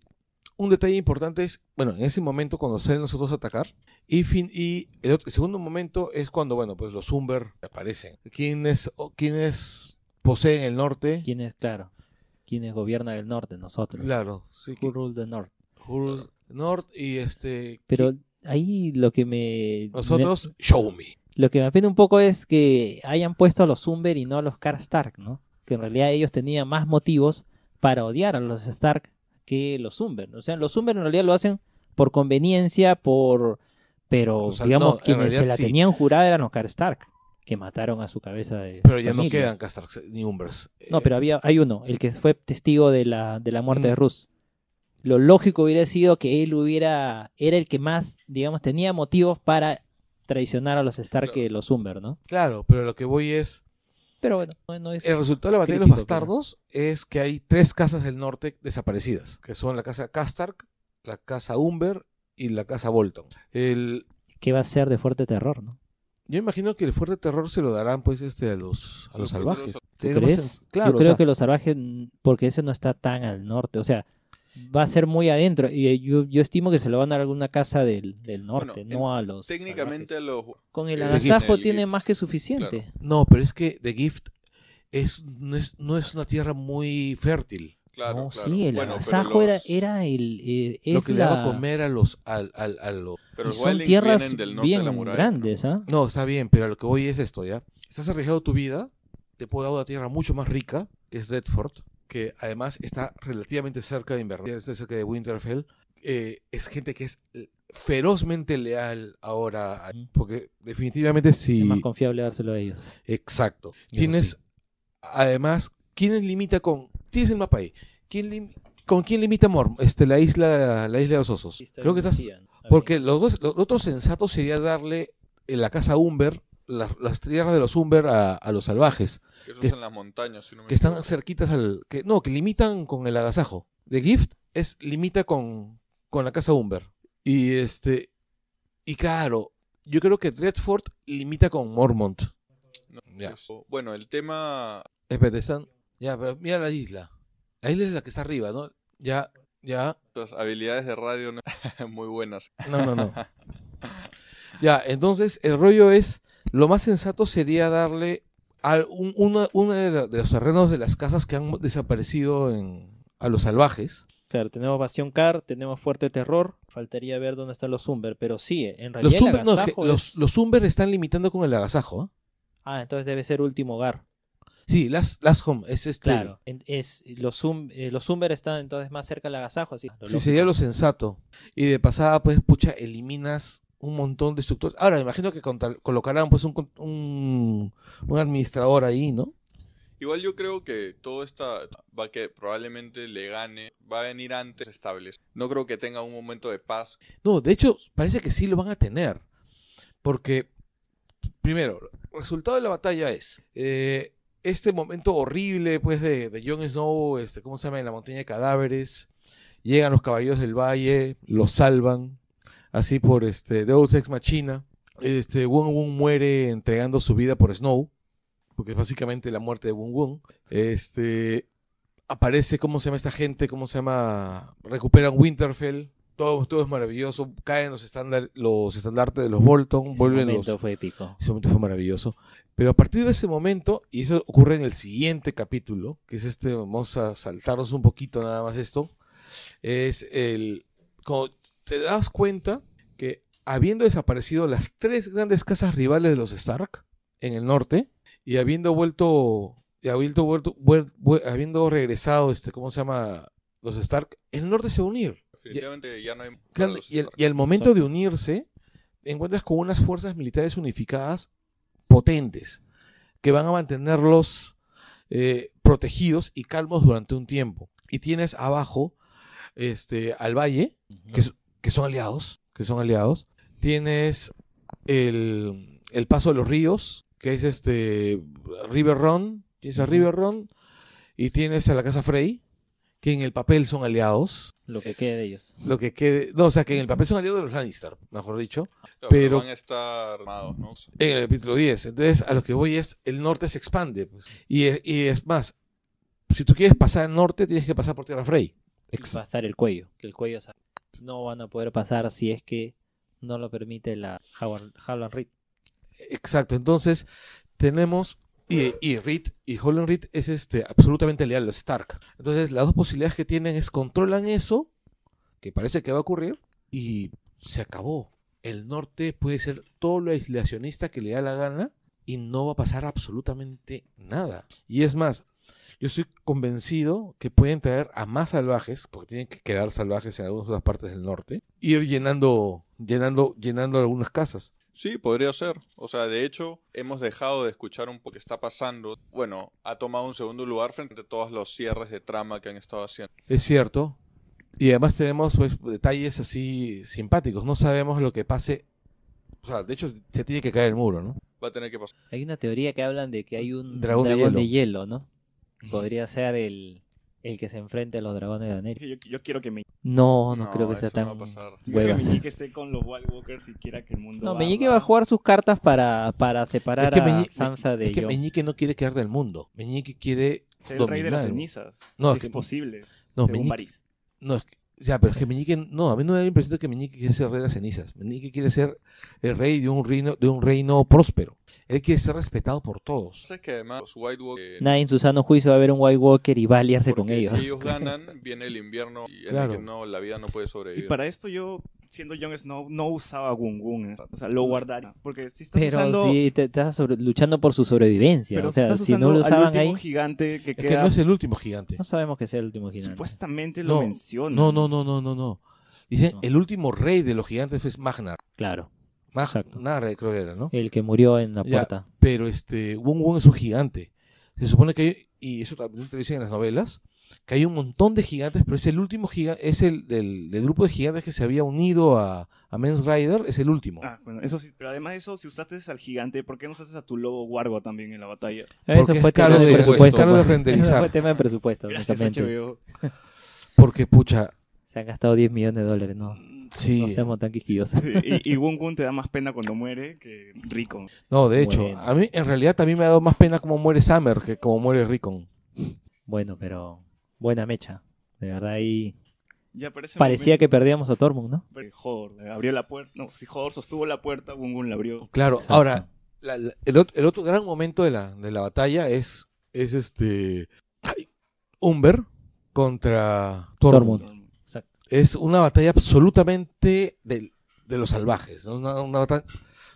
un detalle importante es, bueno, en ese momento cuando salen los otros a atacar, y, fin, y el, otro- el segundo momento es cuando, bueno, pues los Umber aparecen. ¿Quiénes, o- quiénes poseen el norte? ¿Quién es, claro? ¿Quiénes gobiernan el norte? Nosotros. Claro, sí. Who rule the north? Who's North y este... Pero ahí lo que me... Nosotros, show me. lo que me apena un poco es que hayan puesto a los Umber y no a los Karstark, ¿no? Que en realidad ellos tenían más motivos para odiar a los Stark que los Umber. O sea, los Umber en realidad lo hacen por conveniencia, por... Pero, O sea, digamos, no, quienes se la sí. tenían jurada eran los Karstark, que mataron a su cabeza de Pero ya no quedan Castarks ni Umbers. No, Eh, pero había, hay uno, el que fue testigo de la, de la muerte Mm. de Rus. Lo lógico hubiera sido que él hubiera, era el que más, digamos, tenía motivos para traicionar a los Stark que los Umber, ¿no? Claro, pero lo que voy es... Pero bueno, no, es... El resultado de la batalla de los pero- bastardos es que hay tres casas del norte desaparecidas, que son la casa Castark, la casa Umber y la casa Bolton. El, ¿Qué va a ser de fuerte terror, no? Yo imagino que el fuerte terror se lo darán pues este a los a los salvajes. ¿Tú crees? Claro, Yo o creo sea, que los salvajes, porque ese no está tan al norte, o sea, va a ser muy adentro. Y eh, yo, yo estimo que se lo van a dar a alguna casa del, del norte, Bueno, no a los Técnicamente salvajes. los... Con el eh, agasajo el tiene gift, más que suficiente. no, pero es que The Gift es no es, no es una tierra muy fértil. Claro, no, claro. sí, el Bueno, agasajo era, los- era el... eh, lo es que le la- daba a comer a los al, al, a los Pero y los son tierras vienen del norte bien de la muralla. grandes, ¿ah? No, está bien, pero a lo que voy es esto, ¿ya? Estás arriesgando tu vida, te puedo dar una tierra mucho más rica, que es Redford, que además está relativamente cerca de Invernalia, está cerca de Winterfell. Eh, es gente que es ferozmente leal ahora, a- porque definitivamente Es si... más confiable dárselo a ellos. Exacto. Tienes, sí. además, ¿quiénes limita con... Tienes el mapa ahí. ¿Quién lim- ¿Con quién limita Mor? Este, la isla, la isla de los osos. Creo que estás... Porque los dos, lo otro sensato sería darle en la casa Umber, la- las tierras de los Umber a, a los salvajes, Que eso que es es- en las montañas, si no me que están cerquitas al... que No, que limitan con el agasajo. The Gift es limita con, con la casa Umber. Y este... Y claro, yo creo que Dreadford limita con Mormont. No, Ya. eso- Bueno, el tema... Espérate, están... Ya, pero mira la isla. Isla es la que está arriba, ¿no? Ya, ya... Las habilidades de radio no [laughs] muy buenas. No, no, no. Ya, entonces el rollo es, lo más sensato sería darle a un- una, una de, la- de los terrenos de las casas que han desaparecido en, a los salvajes. Claro, tenemos Bastión Car, tenemos Fuerte Terror. Faltaría ver dónde están los Umber. Pero sí, en realidad Los, el Umber, no, es que agasajo los Umber están limitando con el agasajo. ¿ah? Ah, entonces debe ser Último Hogar. Sí, las, las home, es este. Claro. es, los, um, eh, los Umber están entonces más cerca del agasajo. Así, lo Sí, sería lo sensato. Y de pasada, pues, pucha, eliminas un montón de estructuras. Ahora, me imagino que colocarán, pues, un, un, un administrador ahí, ¿no? Igual yo creo que todo esta va a que probablemente le gane, va a venir antes estable. No creo que tenga un momento de paz. No, de hecho, parece que sí lo van a tener. Porque, primero, el resultado de la batalla es eh, este momento horrible, pues, de, de Jon Snow, este, ¿cómo se llama? En la montaña de cadáveres. Llegan los caballeros del valle, los salvan, así por este Deus Ex Machina. Este, Wun Wun muere entregando su vida por Snow, porque es básicamente la muerte de Wun Wun. Este, aparece, ¿cómo se llama esta gente? ¿Cómo se llama? Recuperan Winterfell. Todo, todo es maravilloso. Caen los, estándar, los estandartes de los Bolton. Ese vuelven momento los, fue épico. ese momento fue maravilloso. Pero a partir de ese momento, y eso ocurre en el siguiente capítulo, que es este, vamos a saltarnos un poquito nada más esto, es el... Como te das cuenta que habiendo desaparecido las tres grandes casas rivales de los Stark en el norte, y habiendo vuelto, y habiendo vuelto, vuel- vuel- habiendo regresado, este, ¿cómo se llama? Los Stark, el norte se va a unir. Definitivamente ya no hay... Claro, y, el, y al momento de unirse, encuentras con unas fuerzas militares unificadas potentes que van a mantenerlos eh, protegidos y calmos durante un tiempo. Y tienes abajo este, al valle, que, son aliados, que son aliados. Tienes el, el paso de los ríos, que es este River Run, tienes a River Run, y tienes a la casa Frey, que en el papel son aliados. Lo que quede de ellos. Lo que quede. No, o sea, que en el papel son aliados de los Lannister, mejor dicho. Claro, pero- van a estar armados, ¿no? En el capítulo 10. Entonces, a lo que voy es, el norte se expande. pues. Y, es- y es más, si tú quieres pasar al norte, tienes que pasar por Tierra Frey. Ex- pasar el cuello. Que el cuello no van a poder pasar si es que no lo permite la Howard- Howland Reed. Exacto. Entonces, tenemos. Y, Reed, y Holland Reed es este, absolutamente leal a Stark. Entonces, las dos posibilidades que tienen es controlan eso, que parece que va a ocurrir, y se acabó. El norte puede ser todo lo aislacionista que le da la gana y no va a pasar absolutamente nada. Y es más, yo estoy convencido que pueden traer a más salvajes, porque tienen que quedar salvajes en algunas otras partes del norte, ir llenando, llenando, llenando algunas casas. Sí, podría ser. O sea, de hecho, hemos dejado de escuchar un poco qué está pasando. Bueno, ha tomado un segundo lugar frente a todos los cierres de trama que han estado haciendo. Es cierto. Y además tenemos pues, detalles así simpáticos. No sabemos lo que pase. O sea, de hecho, se tiene que caer el muro, ¿no? Va a tener que pasar. Hay una teoría que hablan de que hay un Dragón dragón, de de, hielo. ¿no? Podría ser el, el que se enfrente a los dragones de Daenerys. Yo, yo quiero que me No, no, creo que sea tan no va que huevas. Meñique esté con los White Walkers y quiera que el mundo No, arda. Meñique va a jugar sus cartas para, para separar Es que a Sansa de Es que Jon. Meñique no quiere quedar del mundo. Meñique quiere ser el rey de las cenizas. No, No, es es que- posible. No, según Meñique- París. No, es que, o sea, pero es que Meñique, no, a mí no me da la impresión de que Meñique quiere ser rey de las cenizas. Meñique quiere ser el rey de un reino, de un reino próspero. Él quiere ser respetado por todos. ¿Sabes que además los White Walkers... Nadie en su sano juicio va a ver un White Walker y va a aliarse con ellos. Si ellos ganan, viene el invierno y en Claro. el que no, la vida no puede Y sobrevivir. para esto yo, siendo Jon Snow, no usaba Gun Gun. O sea, lo guardaría. Porque si estás Pero usando... si te estás sobre- luchando por su sobrevivencia. pero o sea, si no lo al usaban último ahí, gigante que Es que queda... no es el último gigante. no sabemos que sea el último gigante. Supuestamente lo No, menciona. No, no, no, no, no, no. Dicen, No. el último rey de los gigantes es Magnar. Claro. Magnar, creo que era, ¿no? el que murió en la Ya, puerta. Pero este, Wun Wun es un gigante. Se supone que hay, y eso también te dicen en las novelas, que hay un montón de gigantes, pero es el último gigante, es el del, del grupo de gigantes que se había unido a, a Men's Rider, es el último. Ah, bueno, eso sí. pero además de eso, si usaste al gigante, ¿por qué no usaste a tu lobo Wargo también en la batalla? Eso fue es caro tema de de- presupuesto. es caro de pues. renderizar. Eso fue tema de presupuesto, Gracias. [laughs] Porque, pucha, Se han gastado 10 millones de dólares, no. sí. No seamos tan quisquillosos. y, y Gun te da más pena cuando muere que Rico. No, de hecho, Bueno. a mí en realidad también me ha dado más pena cómo muere Summer que como muere Rickon. Bueno, pero buena mecha. De verdad ahí Ya parecía que perdíamos a Tormund, ¿no? eh, abrió la puerta. No, si Hodor sostuvo la puerta, Gun Gun la abrió. Claro, Exacto. ahora, la- la- el, ot- el otro gran momento de la, de la batalla es, es este ay, Umber contra Tormund. Tormund. Exacto. Es una batalla absolutamente del- de los salvajes. No es una, una batalla,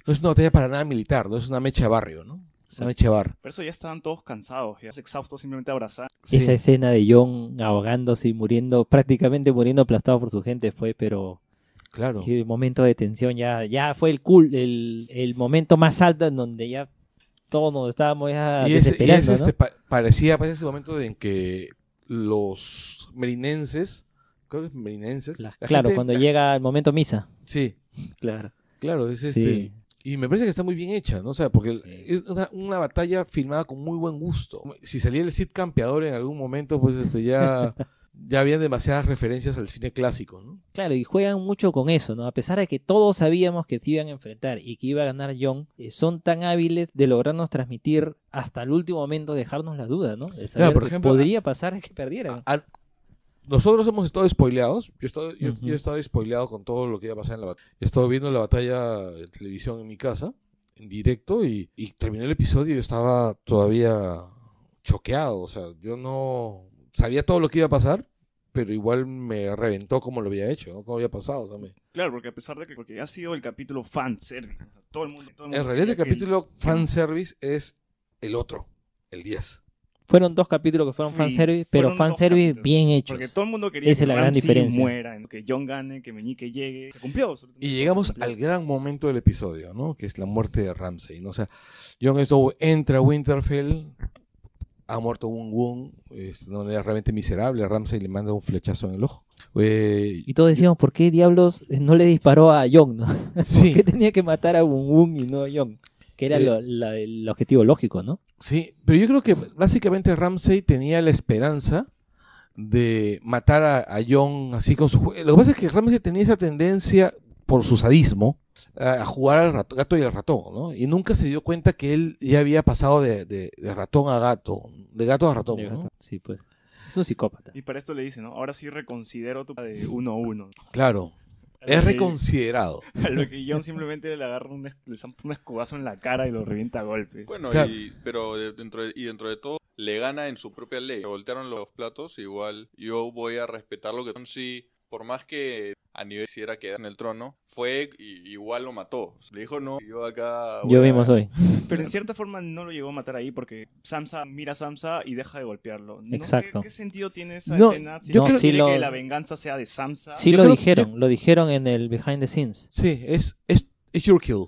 no es una batalla para nada militar, no es una mecha de barrio, ¿no? Mecha de bar. Pero eso ya estaban todos cansados, ya exhaustos simplemente abrazar. Sí. Esa escena de John ahogándose y muriendo, prácticamente muriendo aplastado por su gente fue, pero Claro. el momento de tensión ya, ya fue el cool, el, el momento más alto en donde ya todos nos estábamos ya y es, y desesperando, es, ¿no? este, pa- parecía pues, ese momento en que los merinenses, creo que es merinenses, La- la claro, gente- cuando la- llega el momento misa. Sí, Claro. claro, es este... Sí. Y me parece que está muy bien hecha, ¿no? O sea, porque Sí. es una, una batalla filmada con muy buen gusto. Si salía el Cid campeador en algún momento, pues este ya, [laughs] ya habían demasiadas referencias al cine clásico, ¿no? Claro, y juegan mucho con eso, ¿no? A pesar de que todos sabíamos que se iban a enfrentar y que iba a ganar John, eh, son tan hábiles de lograrnos transmitir hasta el último momento, dejarnos la duda, ¿no? De saber por que ejemplo, podría pasar que perdieran. A- nosotros hemos estado spoileados. Yo he estado, yo, Ujú. yo he estado spoileado con todo lo que iba a pasar en la batalla. He estado viendo la batalla en televisión en mi casa, en directo, y, y terminé el episodio y yo estaba todavía choqueado. O sea, yo no sabía todo lo que iba a pasar, pero igual me reventó como lo había hecho, ¿no? Como había pasado. o sea, me- Claro, porque a pesar de que porque ha sido el capítulo fan service, todo el mundo, todo el mundo En realidad el capítulo fanservice es el otro, el 10. Fueron dos capítulos que fueron Sí, fanservice, pero fanservice capítulos. bien hechos. Porque todo el mundo quería Esa que es la gran diferencia. muera, que John gane, que Meñique llegue. Se cumplió. absolutamente Y llegamos cumplió. al gran momento del episodio, ¿no? Que es la muerte de Ramsey, ¿no? O sea, Jon Snow entra a Winterfell, ha muerto un Woon, es de una manera realmente miserable, a Ramsey le manda un flechazo en el ojo. Eh, Y todos decíamos, ¿por qué diablos no le disparó a Young? ¿no? [laughs] ¿Por qué tenía que matar a Wun Wun y no a Young? Que era Eh, lo- la- el objetivo lógico, ¿no? sí, pero yo creo que básicamente Ramsey tenía la esperanza de matar a, a Jon así con su Lo que pasa es que Ramsey tenía esa tendencia por su sadismo a jugar al rato- gato y al ratón, ¿no? Y nunca se dio cuenta que él ya había pasado de, de- de ratón a gato, de gato a ratón, ¿no? Sí, pues. Es un psicópata. Y para esto le dice, ¿no? Ahora sí reconsidero tu de 1-1. Claro, A es lo que- reconsiderado. [laughs] A lo que John simplemente le agarra un, es- le zampa un escudazo en la cara y lo revienta a golpes. Bueno, Claro. y, pero de- dentro de, y dentro de todo, le gana en su propia ley. Le voltearon los platos, igual yo voy a respetar lo que sí, por más que a nivel quisiera quedar en el trono, fue y igual lo mató. Le dijo no, yo acá. Yo a- vimos hoy. [laughs] Pero en cierta forma no lo llegó a matar ahí porque Samsa mira a Samsa y deja de golpearlo. No Exacto. sé qué sentido tiene esa No, escena. Si yo no creo- lo- que la venganza sea de Samsa. Sí Yo lo creo- dijeron, lo dijeron en el behind the scenes. Sí, es, es, es your kill.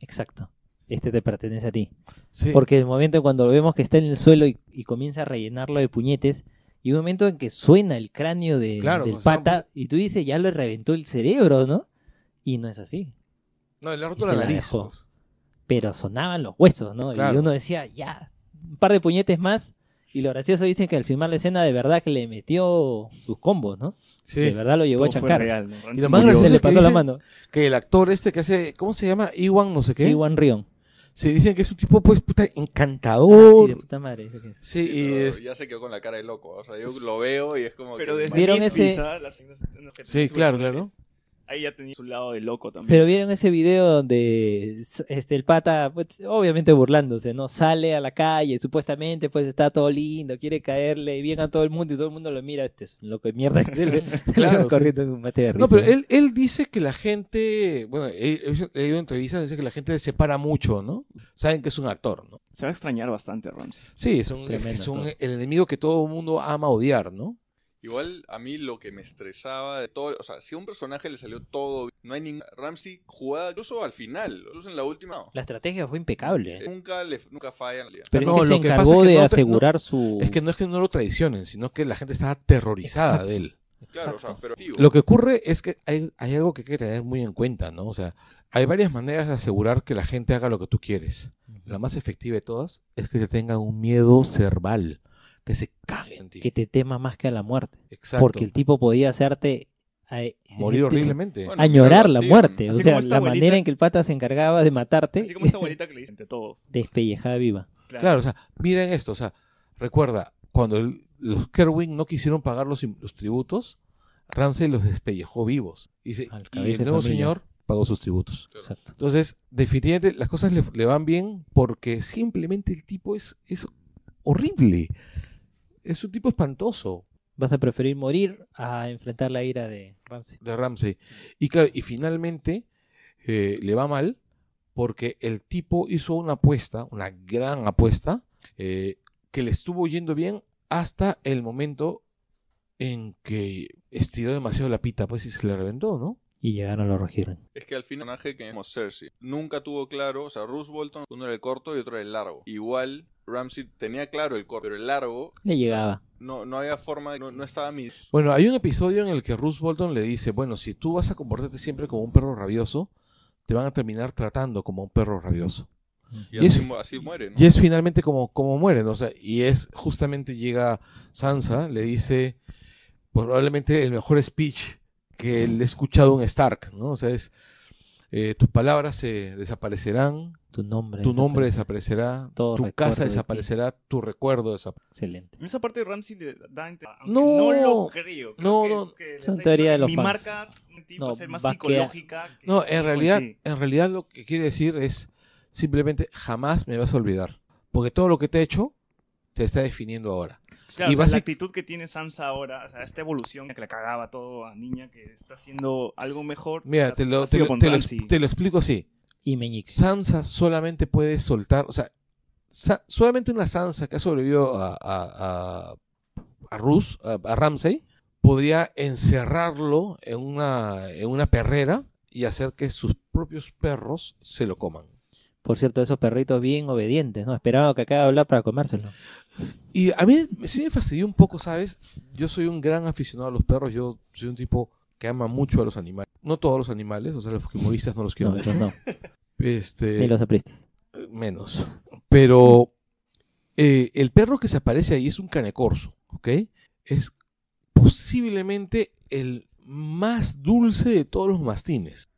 Exacto. Este te pertenece a ti. Sí. Porque el momento cuando vemos que está en el suelo y, y comienza a rellenarlo de puñetes, y un momento en que suena el cráneo de, Claro, del pata, y tú dices, ya le reventó el cerebro, ¿no? Y no es así. no, le ha y roto la nariz. pues. Pero sonaban los huesos, ¿no? Y uno decía, ya, un par de puñetes más. Y lo gracioso dicen que al filmar la escena de verdad que le metió sus combos, ¿no? Sí. De verdad lo llevó Todo a fue chancar. real. ¿no? Ramsay lo más gracioso Se le es que pasó la mano. Que el actor este que hace, ¿cómo se llama? Iwan, no sé qué. Iwan Rion. Sí, dicen que es un tipo, pues, puta, Ah, sí, encantador. de puta madre. es. Sí, y Pero es- ya se quedó con la cara de loco. O sea, yo lo veo y es como. Pero que, desde ¿Vieron ese- ¿ah? Las Sí, claro, claro. Ahí ya tenía su lado de loco también. Pero vieron ese video donde este, el pata, pues, obviamente burlándose, ¿no? Sale a la calle, supuestamente pues está todo lindo, quiere caerle bien a todo el mundo y todo el mundo lo mira, este es un loco de mierda. [laughs] [laughs] Claro, sí. corriendo un mate de No, pero él, él dice que la gente, bueno, he, leído entrevistas, dice que la gente se separa mucho, ¿no? Saben que es un actor, ¿no? Se va a extrañar bastante a Ramsey. Sí, es, un, Tremendo es un- el enemigo que todo el mundo ama odiar, ¿no? Igual a mí lo que me estresaba de todo, o sea, si a un personaje le salió todo, bien, no hay ningún Ramsey jugada incluso al final, incluso en la última. La estrategia fue impecable. eh, Nunca le nunca falla en realidad. Pero No, es que lo se que pasa encargó es que de no asegurar su... Es que no es que no lo traicionen, sino que la gente estaba aterrorizada Exacto. de él. Claro, o sea, pero tío, Lo que ocurre es que hay, hay algo que hay que tener muy en cuenta, ¿no? O sea, hay varias maneras de asegurar que la gente haga lo que tú quieres. La más efectiva de todas es que te tengan un miedo cerval, que se caguen en ti. que te tema más que a la muerte. Exacto. Porque el tipo podía hacerte... eh, Morir te- horriblemente. Bueno, Añorar la sí, muerte. O sea, la abuelita- manera en que el pata se encargaba de matarte, Así como esta abuelita que le dice entre todos. [laughs] despellejada viva. Claro, o sea, miren esto, o sea, recuerda, cuando el- los Kerwin no quisieron pagar los, tributos, Ramsey los despellejó vivos. Y, se- y el nuevo familia. señor pagó sus tributos. Exacto. Entonces, definitivamente las cosas le, le van bien porque simplemente el tipo es, es horrible. Es un tipo espantoso Vas a preferir morir a enfrentar la ira de Ramsey. de Ramsey. Y claro, y finalmente eh, le va mal porque el tipo hizo una apuesta, una gran apuesta, eh, que le estuvo yendo bien hasta el momento en que estiró demasiado la pita, pues y se le reventó, ¿no? Y llegaron los Rohirrim. Es que al final, el personaje que vemos Cersei nunca tuvo claro, o sea, Roose Bolton, uno era el corto y otro era el largo. Igual, Ramsey tenía claro el corto, pero el largo Le llegaba. no, no había forma, no, no estaba mi. Bueno, hay un episodio en el que Ruth Bolton le dice, bueno, si tú vas a comportarte siempre como un perro rabioso, te van a terminar tratando como un perro rabioso. Y Y así, es- así muere, ¿no? Y es finalmente como, como mueren, o sea, y es justamente llega Sansa, le dice probablemente el mejor speech que le he escuchado a un Stark, ¿no? O sea, es eh, tus palabras se desaparecerán, Tu nombre. tu nombre desaparecerá. Todo tu casa de ti. desaparecerá, tu recuerdo desaparecerá. Excelente. En esa parte Ramsey le da No, no lo creo. creo no, que- no. que Son teoría de los Mi fans. marca va No, a ser más va psicológica. que- No, en realidad, sí. en realidad lo que quiere decir es simplemente jamás me vas a olvidar, porque todo lo que te he hecho te está definiendo ahora. Claro, y o sea, basic- la actitud que tiene Sansa ahora, o sea, esta evolución que le cagaba todo a niña, que está haciendo algo mejor. Mira, te lo, ha te sido lo- con te lo- Ramsay. te lo explico así. Y. Sansa solamente puede soltar, o sea, Sa- solamente una Sansa que ha sobrevivido a, a, a, a Rus, a, a Ramsay, podría encerrarlo en una, en una perrera y hacer que sus propios perros se lo coman. Por cierto, esos perritos bien obedientes, ¿no? Esperaban que acabe de hablar para comérselo. Y a mí sí me fastidió un poco, ¿sabes? Yo soy un gran aficionado a los perros, yo soy un tipo que ama mucho a los animales. No todos los animales, o sea, los humoristas no los quiero No, esos no. [laughs] Este, Ni los apristas. eh, menos. Pero eh, el perro que se aparece ahí es un canecorso, ¿ok? Es posiblemente el más dulce de todos los mastines.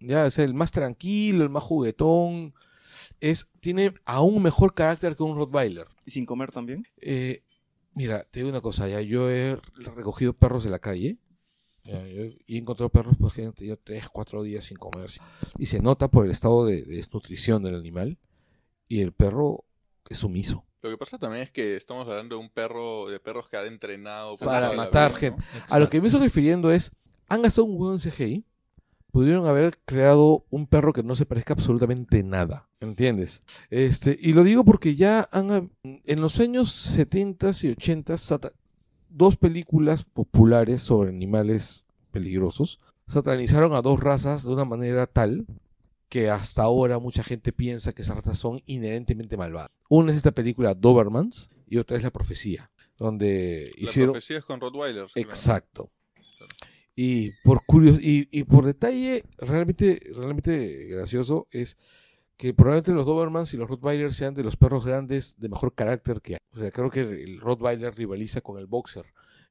Ya, es el más tranquilo, el más juguetón. Es, tiene aún mejor carácter que un Rottweiler. ¿Y sin comer también? Eh, mira, te digo una cosa, ya yo he recogido perros de la calle ya, yo- y he encontrado perros pues, que han tenido 3, 4 días sin comer. Y se nota por el estado de, de desnutrición del animal y el perro es sumiso. Lo que pasa también es que estamos hablando de un perro, de perros que ha entrenado Para la matar vida, gente. ¿no? A lo que me estoy refiriendo es, han gastado un buen CGI, pudieron haber creado un perro que no se parezca absolutamente nada, ¿entiendes? Este, y lo digo porque ya han, en los años 70 y 80 sata- dos películas populares sobre animales peligrosos satanizaron a dos razas de una manera tal que hasta ahora mucha gente piensa que esas razas son inherentemente malvadas. Una es esta película Dobermans y otra es La Profecía, donde La hicieron... profecía es con Rottweilers. Exacto. Y por curios y, y por detalle realmente realmente gracioso es que probablemente los Dobermans y los Rottweilers sean de los perros grandes de mejor carácter que hay. O sea, creo que el Rottweiler rivaliza con el Boxer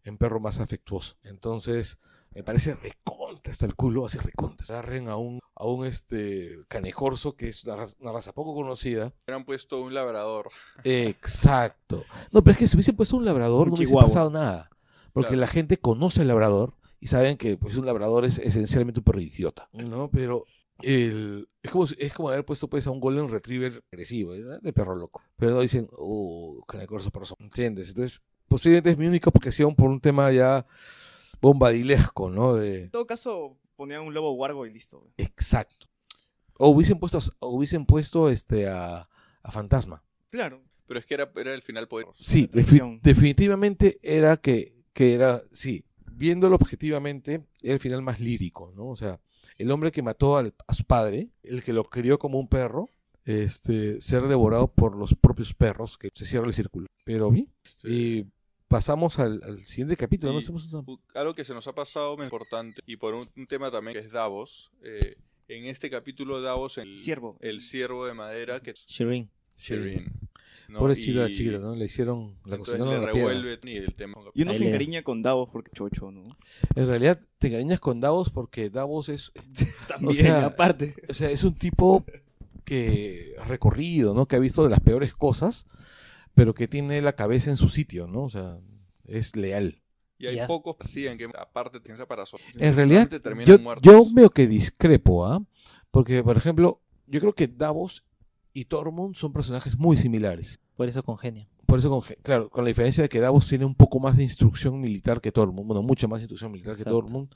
en perro más afectuoso. Entonces, me parece recontra hasta el culo, así recontra. Agarren a un, a un este canejorso que es una raza, una raza poco conocida. Hubieran puesto un labrador. Exacto. No, pero es que si hubiese puesto un labrador Un no hubiese pasado nada. Porque Claro. la gente conoce al labrador y saben que pues, un labrador es esencialmente un perro idiota. ¿No? Pero el, es, como, es como haber puesto pues, a un Golden Retriever agresivo, ¿eh? de perro loco. Pero no dicen, oh, canacorso perro. ¿Entiendes? Entonces, posiblemente es mi única objeción por un tema ya bombadilesco, ¿no? De, En todo caso, ponían un lobo wargo y listo. exacto. O hubiesen puesto, o hubiesen puesto este, a, a Fantasma. Claro. Pero es que era, era el final poder. Sí, defi- definitivamente era que, que era, sí, viéndolo objetivamente, era el final más lírico, ¿no? O sea, el hombre que mató al- a su padre, el que lo crió como un perro, este, ser devorado por los propios perros, que se cierra el círculo. Pero bien, y pasamos al, al siguiente capítulo, Algo que se nos ha pasado muy importante y por un, un tema también que es Davos. eh, en este capítulo Davos, el Ciervo. el ciervo de madera que es Shireen. ¿No? Pobrecita chiquita, ¿no? Le hicieron, la cocinaron le la piedra. revuelve y el tema. Y uno Ahí se le- encariña con Davos porque chocho, ¿no? En realidad te encariñas con Davos porque Davos es, [laughs] También, sea, aparte. o sea, es un tipo que ha recorrido, ¿no? Que ha visto de las peores cosas, pero que tiene la cabeza en su sitio, ¿no? O sea, es leal. Y hay Ya. pocos así en que aparte piensa para so- En realidad, terminan yo, muertos. yo veo que discrepo, ¿ah? Porque, por ejemplo, yo creo que Davos y Tormund son personajes muy similares. Por eso congenia. Por eso, con, claro, con la diferencia de que Davos tiene un poco más de instrucción militar que Tormund. Bueno, mucha más instrucción militar que. Tormund.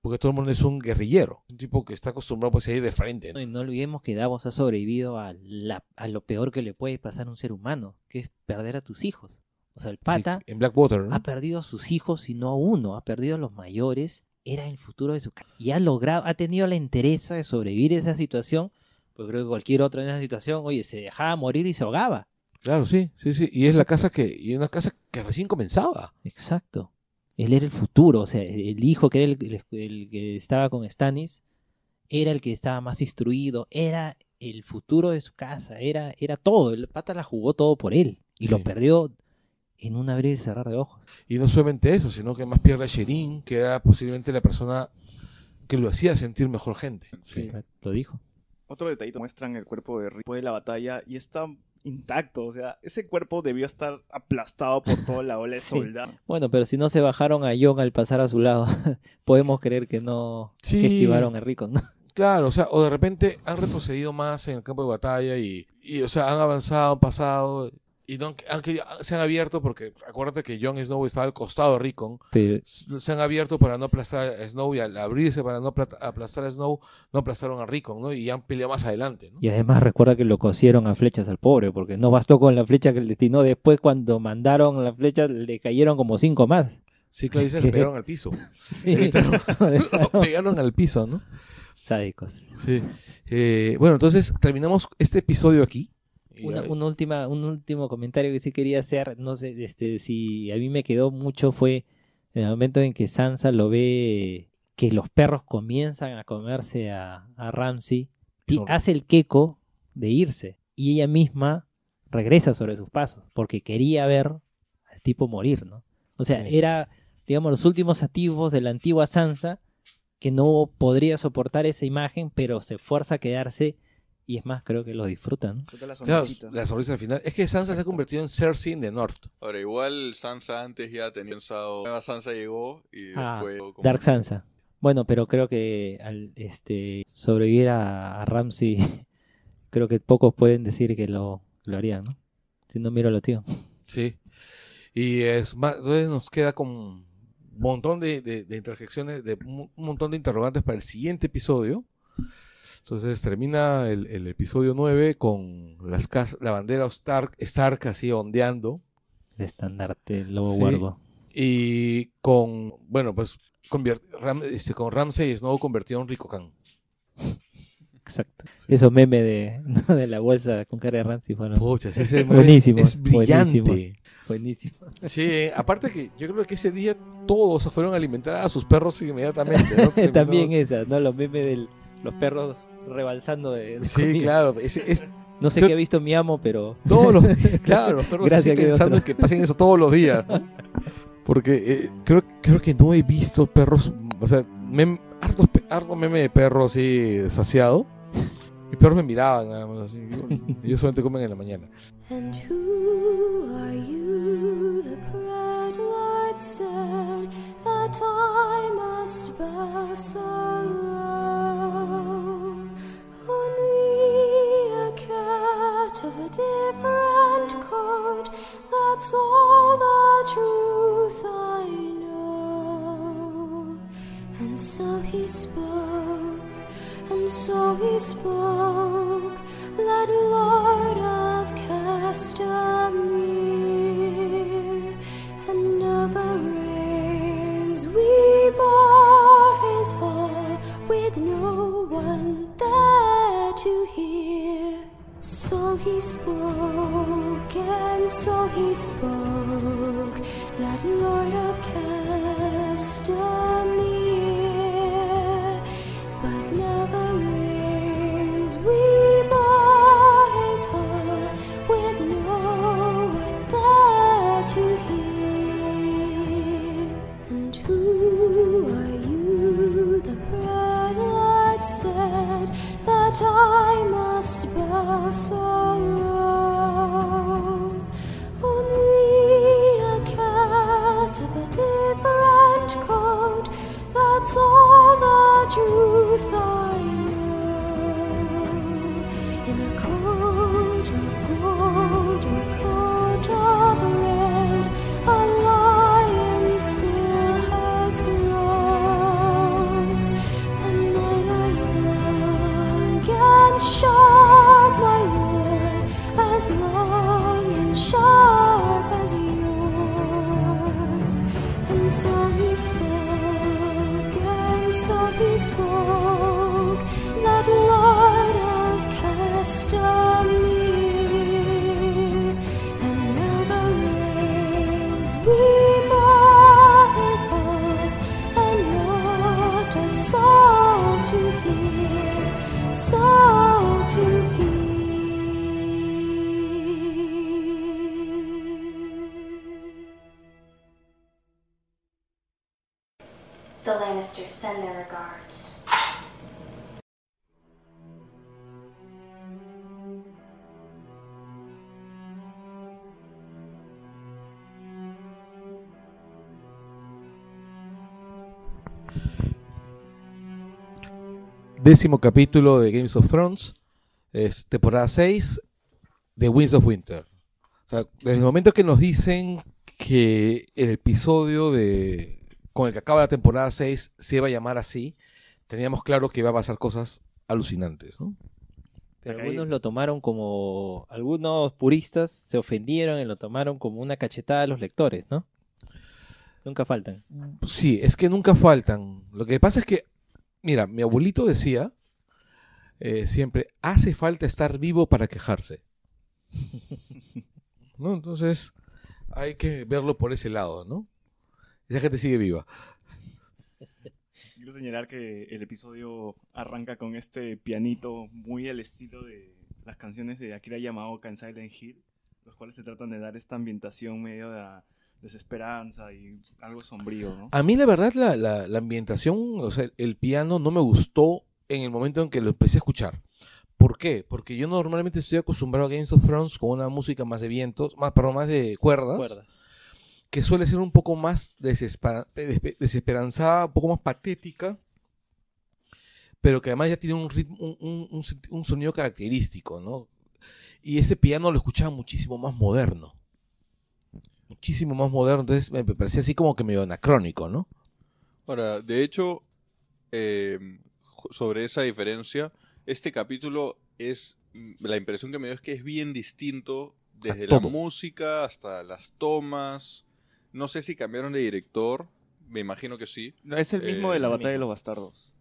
Porque Tormund es un guerrillero. Un tipo que está acostumbrado pues, a ir de frente. ¿no? No, y no olvidemos que Davos ha sobrevivido a, la- a lo peor que le puede pasar a un ser humano, que es perder a tus hijos. O sea, el pata Sí, en Blackwater, ¿no? ha perdido a sus hijos y no a uno, ha perdido a los mayores era el futuro de su casa. Y ha logrado, ha tenido la entereza de sobrevivir a esa situación, pues creo que cualquier otro en esa situación, oye, se dejaba morir y se ahogaba. Claro, sí, sí, sí. Y es la casa que, y una casa que recién comenzaba. Exacto. Él era el futuro, o sea, el hijo que era el, el- el que estaba con Stanis, era el que estaba más instruido, era el futuro de su casa, era, era todo. El pata la jugó todo por él y lo perdió en un abrir y cerrar de ojos. Y no solamente eso, sino que más pierde a Sherin, que era posiblemente la persona que lo hacía sentir mejor gente. Sí. Lo dijo. Otro detallito, muestran el cuerpo de Rick después de la batalla y está intacto. O sea, ese cuerpo debió estar aplastado por toda la ola de [laughs] Sí. soldado. Bueno, pero si no se bajaron a Jon al pasar a su lado, [laughs] podemos creer que no Sí. que esquivaron a Rico, ¿no? [laughs] Claro, o sea, o de repente han retrocedido más en el campo de batalla y, y, o sea, han avanzado, han pasado y no han querido- se han abierto porque acuérdate que Jon Snow estaba al costado de Rickon, se han abierto para no aplastar a Snow y al abrirse para no apla- aplastar a Snow, no aplastaron a Rickon, ¿no? Y han peleado más adelante, ¿no? y además recuerda que lo cosieron a flechas al pobre, porque no bastó con la flecha que le destinó. Después, cuando mandaron la flecha, le cayeron como cinco más. Sí, claro, dicen, le [laughs] pegaron al piso. [laughs] Sí. Lo [laughs] pegaron al piso, ¿no? Sádicos. Sí. Eh, bueno, entonces terminamos este episodio aquí. Una, última, un último comentario que sí quería hacer, no sé, este, si a mí me quedó mucho fue en el momento en que Sansa lo ve que los perros comienzan a comerse a, a Ramsey y hace el queco de irse y ella misma regresa sobre sus pasos porque quería ver al tipo morir, ¿no? O sea, Sí. era, digamos, los últimos activos de la antigua Sansa que no podría soportar esa imagen, pero se fuerza a quedarse y es más, creo que lo disfrutan. la Claro, la sonrisa al final. Es que Sansa se ha convertido en Cersei in the North. Ahora, igual Sansa antes ya tenía pensado. Nueva Sansa llegó y Ah, después. como- Dark Sansa. Bueno, pero creo que al este sobrevivir a, a Ramsey, [laughs] creo que pocos pueden decir que lo, lo harían, ¿no? Si no miro a lo tío. Sí. Y es más, entonces nos queda con un montón de, de, de interjecciones, de un montón de interrogantes para el siguiente episodio. Entonces termina el, el episodio 9 con las la bandera Stark, Stark así ondeando. El estandarte, el lobo Sí. guardo. Y con, bueno, pues Ram- este, con Ramsey Snow convertido en Ricocan. Exacto. Esos memes de, [laughs] de la bolsa con cara de Ramsey fueron Pucha, ese es, Buenísimo, es brillante. buenísimo. buenísimos. Sí, aparte que yo creo que ese día todos se fueron a alimentar a sus perros inmediatamente. ¿no? [laughs] También esa, ¿no? Los memes de los perros rebalsando de, de Sí, comida. claro. ese- es, [laughs] No sé Creo- qué ha visto mi amo, pero [laughs] todos los, claro, [laughs] los perros Gracias, que pensando que pasen eso todos los días. ¿no? Porque eh, creo, creo que no he visto perros, o sea, mem, hartos harto meme de perro así saciado. Mis perros me miraban nada más así. Yo, ellos solamente comen en la mañana. And who are you? The proud Lord said that décimo capítulo de Games of Thrones, es temporada 6 de Winds of Winter. O sea, desde el momento que nos dicen que el episodio de con el que acaba la temporada 6 se iba a llamar así, teníamos claro que iba a pasar cosas alucinantes, ¿no? Pero algunos lo tomaron como. Algunos puristas se ofendieron y lo tomaron como una cachetada a los lectores, ¿no? Nunca faltan. Sí, es que nunca faltan. Lo que pasa es que, mira, mi abuelito decía eh, siempre, hace falta estar vivo para quejarse. [laughs] ¿No? Entonces, hay que verlo por ese lado, ¿no? Esa gente sigue viva. Quiero señalar que el episodio arranca con este pianito muy al estilo de las canciones de Akira Yamaoka en Silent Hill, los cuales se tratan de dar esta ambientación medio de la desesperanza y algo sombrío, ¿no? A mí, la verdad, la, la- la ambientación, o sea, el piano no me gustó en el momento en que lo empecé a escuchar. ¿Por qué? Porque yo normalmente estoy acostumbrado a Games of Thrones con una música más de vientos, más, perdón, más de cuerdas. ¿Recuerdas? que suele ser un poco más desespera- desespe- desesperanzada, un poco más patética, pero que además ya tiene un ritmo, un, un sonido característico, ¿no? Y ese piano lo escuchaba muchísimo más moderno. Muchísimo más moderno, entonces me parecía así como que medio anacrónico, ¿no? Ahora, de hecho, eh, sobre esa diferencia, este capítulo es, mm, la impresión que me dio es que es bien distinto desde la música hasta las tomas. No sé si cambiaron de director, me imagino que sí. No, es el mismo Eh, de la es el batalla de los bastardos.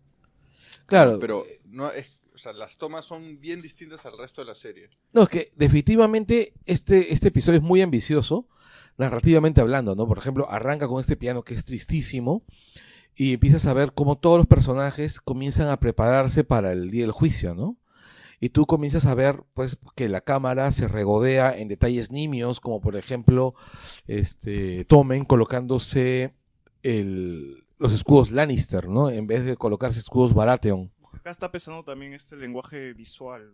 Claro, Pero no es, o sea, las tomas son bien distintas al resto de la serie. No, es que definitivamente este, este episodio es muy ambicioso, narrativamente hablando, ¿no? Por ejemplo, arranca con este piano que es tristísimo y empiezas a ver cómo todos los personajes comienzan a prepararse para el día del juicio, ¿no? Y tú comienzas a ver, pues, que la cámara se regodea en detalles nimios, como por ejemplo, este, Tomen colocándose el- los escudos Lannister, ¿no? En vez de colocarse escudos Baratheon. Acá está pesando también este lenguaje visual.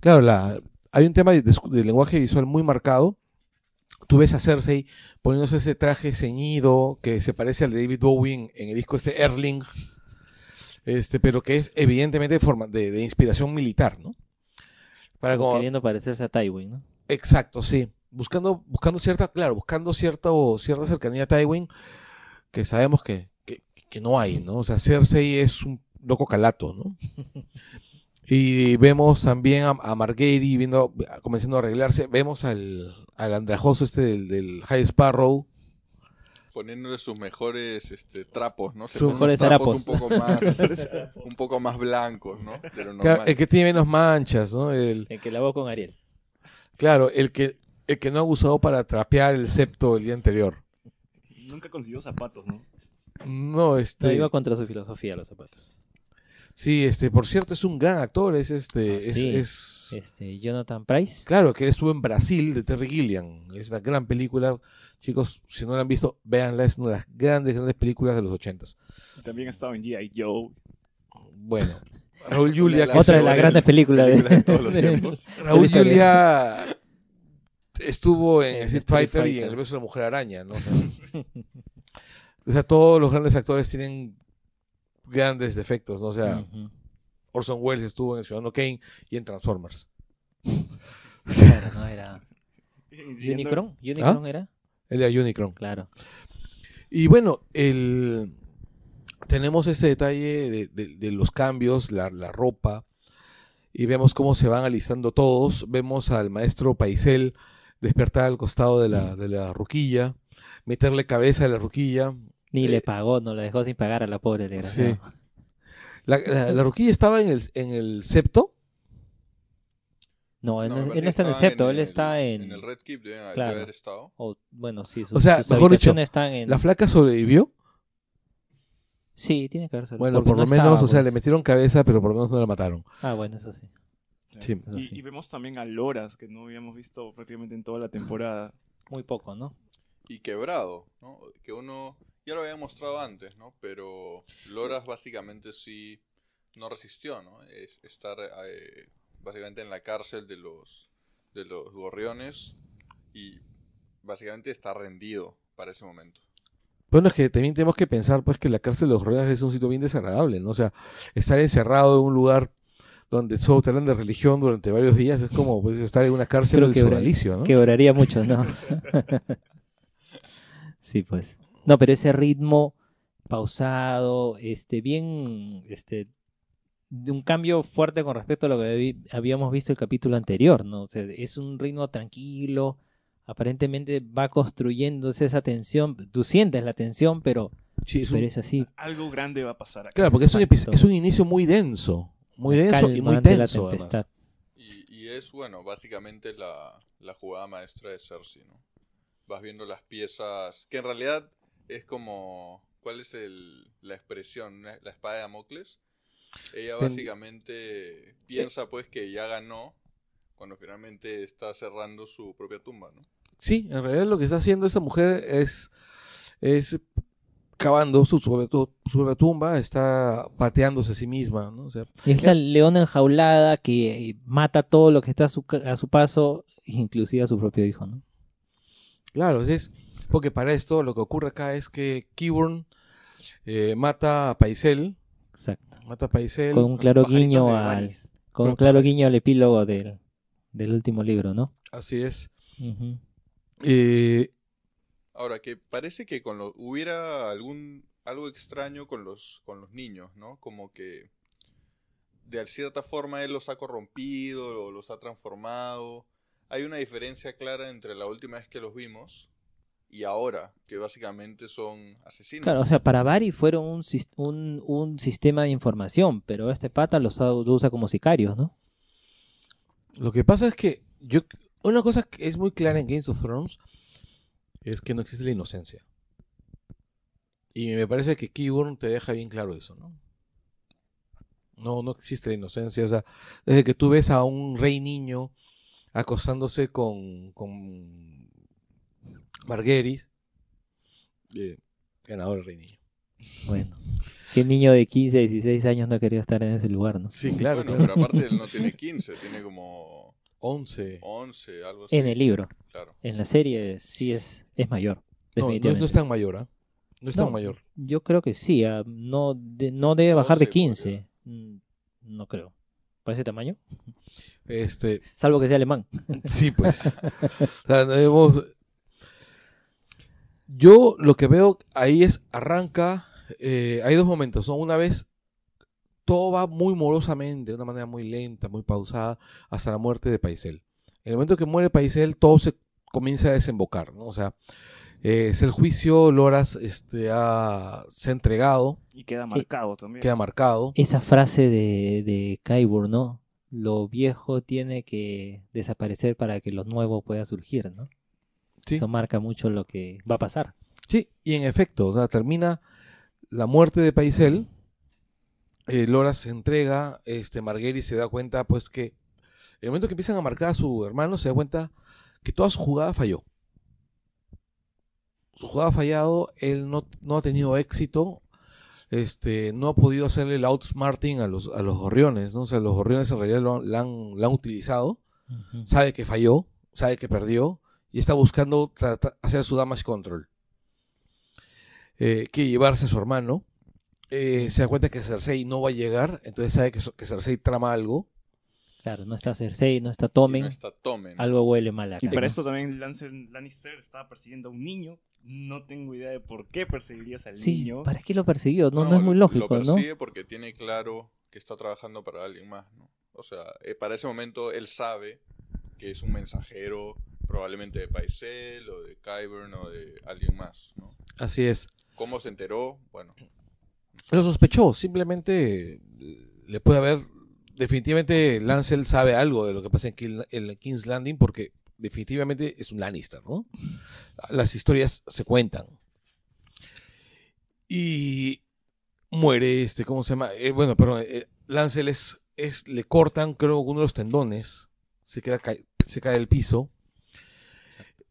Claro, la, hay un tema de, de- de lenguaje visual muy marcado. Tú ves a Cersei poniéndose ese traje ceñido que se parece al de David Bowie en, en el disco este Erling, este, pero que es evidentemente de, forma, de, de inspiración militar, ¿no? Para como- Queriendo parecerse a Tywin, ¿no? exacto, sí. Buscando, buscando cierta, claro, buscando cierta, o cierta cercanía a Tywin, que sabemos que, que, que no hay, ¿no? O sea, Cersei es un loco calato, ¿no? [laughs] Y vemos también a, a Marguerite viendo, comenzando a arreglarse. Vemos al, al andrajoso este del, del High Sparrow. Poniéndole sus mejores este, trapos, ¿no? Se Sus mejores trapos un poco más, [laughs] un poco más blancos, ¿no? De lo Claro, el que tiene menos manchas, ¿no? El, El que lavó con Ariel. claro, el que, el que no ha usado para trapear el septo el día anterior. Nunca consiguió zapatos, ¿no? No, No, este. iba contra su filosofía los zapatos. Sí, este, por cierto, es un gran actor, es este, Ah, es, sí. es- Este, Jonathan Price. claro que él estuvo en Brasil de Terry Gilliam, es una gran película, chicos, si no la han visto, véanla, es una de las grandes, grandes películas de los ochentas. Y También ha estado en G.I. Joe. Bueno, [laughs] Raúl Julia, La que Otra de es- las grandes películas de, todos los [laughs] tiempos. Raúl. Julia estuvo en En Street Street Fighter y en. El beso de la mujer araña, ¿no? O sea, [laughs] o sea, todos los grandes actores tienen grandes defectos, ¿no? O sea. Orson Welles estuvo en El Ciudadano Kane y en Transformers. [laughs] Claro, no era. Unicron. Unicron ¿Ah? era. Él era Unicron. Claro. Y bueno, el, tenemos este detalle de, de- de los cambios, la, la ropa, y vemos cómo se van alistando todos. Vemos al maestro Paisel despertar al costado de la, de la ruquilla, meterle cabeza a la ruquilla. Ni Eh, le pagó, no la dejó sin pagar a la pobre desgraciado. La, la- la [laughs] ruquilla estaba en el, en el septo. No, él No, no, me él parece no está en el septo, él está en. En el Red Keep deben debe Claro. haber estado. o, bueno, sí, sus, O sea, sus mejor dicho, están en. La flaca sobrevivió. Sí, tiene que haber salido, Bueno, por no lo menos, estaba, o sea, pues. le metieron cabeza, pero por lo menos no la mataron. Ah, bueno, eso sí. Sí. Eso sí. Y, y vemos también a Loras, que no habíamos visto prácticamente en toda la temporada. Muy poco, ¿no? Y quebrado, ¿no? Que uno ya lo había mostrado antes, ¿no? Pero Loras básicamente sí no resistió, ¿no? Es estar eh, básicamente en la cárcel de los de los gorriones y básicamente está rendido para ese momento. Bueno, es que también tenemos que pensar pues que la cárcel de los ruedas es un sitio bien desagradable, ¿no? O sea, estar encerrado en un lugar donde solo te hablan de religión durante varios días es como pues, estar en una cárcel Creo del que- ¿no? Quebraría mucho, ¿no? [laughs] sí, pues. No, pero ese ritmo pausado, este, bien, este, de un cambio fuerte con respecto a lo que habíamos visto el capítulo anterior, ¿no? O sea, es un ritmo tranquilo, aparentemente va construyéndose esa tensión, tú sientes la tensión, pero, Sí, es un- pero es así. Algo grande va a pasar acá. claro, porque es un, es un inicio muy denso, muy denso y muy la tenso. además. tempestad. Y, y es, bueno, básicamente la, la jugada maestra de Cersei, ¿no? Vas viendo las piezas, que en realidad es como, ¿cuál es el, la expresión? La espada de Damocles. Ella básicamente piensa pues que ya ganó cuando finalmente está cerrando su propia tumba, ¿no? Sí, en realidad lo que está haciendo esa mujer es, es cavando su, su, tumba, está pateándose a sí misma, ¿no? O sea, Es la leona enjaulada que mata todo lo que está a su, ca- a su paso, inclusive a su propio hijo, ¿no? Claro, es porque para esto lo que ocurre acá es que Kiburn eh, mata a Paisel, Exacto. mata a Paisel, Con un claro guiño al, con un claro pajar- guiño al epílogo del, del último libro, ¿no? así es. Eh, Ahora, que parece que con lo, hubiera algún algo extraño con los, con los niños, ¿no? Como que de cierta forma él los ha corrompido o los ha transformado. Hay una diferencia clara entre la última vez que los vimos y ahora, que básicamente son asesinos. Claro, o sea, para Bari fueron un, un, un sistema de información, pero este pata los usa como sicarios, ¿no? lo que pasa es que yo una cosa que es muy clara en Games of Thrones es que no existe la inocencia. Y me parece que Kiburn te deja bien claro eso, ¿no? No, no existe la inocencia. O sea, desde que tú ves a un rey niño acostándose con, con Marguerite, eh, ganador el rey niño. Bueno, ¿qué niño de 15, 16 años no quería estar en ese lugar, no? Sí, claro, Bueno, pero aparte él no tiene [laughs] 15, tiene como 11. 11, algo así. En el libro, Claro. en la serie sí es, es mayor, No, no, definitivamente. no es tan mayor, ¿ah? No es tan No. mayor. Yo creo que sí, ah, no, de- no debe No bajar de sé, 15. Mm, No creo. ¿Para ese tamaño? Este, Salvo que sea alemán. Sí, pues. [laughs] O sea, debemos- Yo lo que veo ahí es arranca. eh, hay dos momentos. ¿no? Una vez todo va muy morosamente, de una manera muy lenta, muy pausada, hasta la muerte de Paisel. En el momento que muere Paisel, todo se comienza a desembocar. ¿no? O sea, eh, es el juicio, Loras este, ha- se ha entregado, Y queda marcado también. queda marcado. Esa frase de, de Kaibur, ¿no? Lo viejo tiene que desaparecer para que lo nuevo pueda surgir, ¿no? Sí. Eso marca mucho lo que va a pasar. Sí, y en efecto, o sea, termina la muerte de Paisel. eh, Lora se entrega, este, Marguerite se da cuenta, pues que en el momento que empiezan a marcar a su hermano, se da cuenta que toda su jugada falló. Su jugada ha fallado, él no, no ha tenido éxito, este, no ha podido hacerle el outsmarting a los, a los gorriones, ¿no? O sea, los gorriones en realidad lo, han- la han, la han utilizado, sabe que falló, sabe que perdió y está buscando trata- hacer su damage control. Eh, quiere llevarse a su hermano. eh, se da cuenta que Cersei no va a llegar, entonces sabe que, que Cersei trama algo. Claro, no está Cersei, no está Tommen. no está Tomen. Algo huele mal acá. Y para esto también Lannister estaba persiguiendo a un niño. No tengo idea de por qué perseguirías al Sí, niño. ¿para qué lo persiguió? No, no, es muy lógico, Lo ¿no? persigue porque tiene claro que está trabajando para alguien más, ¿no? O sea, eh, para ese momento él sabe que es un mensajero probablemente de Paisel o de Kyburn o de alguien más, ¿no? Así es. ¿Cómo se enteró? Bueno, Lo sospechó, simplemente le puede haber. Definitivamente Lancel sabe algo de lo que pasa en, Kill- en King's Landing porque definitivamente es un Lannister, ¿no? Las historias se cuentan. Y muere este, ¿cómo se llama? Eh, bueno, perdón, eh, Lancel es, es, le cortan, creo, uno de los tendones, se queda se cae del piso.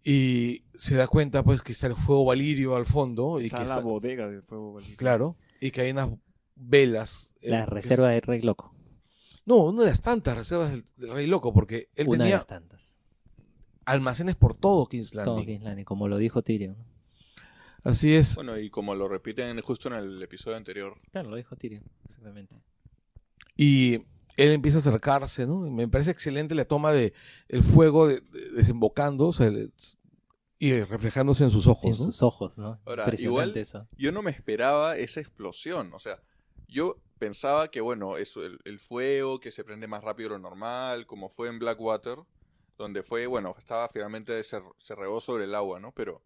Y se da cuenta pues que está el fuego valirio al fondo y Está que la está, bodega del fuego valirio. Claro, y que hay unas velas. eh, La reserva de Rey Loco. No, una de las tantas reservas del, del Rey Loco, porque él Una de tenía las tantas. almacenes por todo King's Todo. King's Landing, como lo dijo Tyrion. Así es. Bueno, y como lo repiten justo en el episodio anterior, Claro, lo dijo Tyrion, exactamente. Y él empieza a acercarse, ¿no? Y me parece excelente la toma de el fuego de- de- desembocando o sea, el- y reflejándose en sus ojos, En ¿no? sus ojos, ¿no? Ahora, igual- eso. yo no me esperaba esa explosión. O sea, yo pensaba que, bueno, eso, el, el fuego que se prende más rápido de lo normal, como fue en Blackwater, donde fue, bueno, estaba finalmente, se, se regó sobre el agua, ¿no? Pero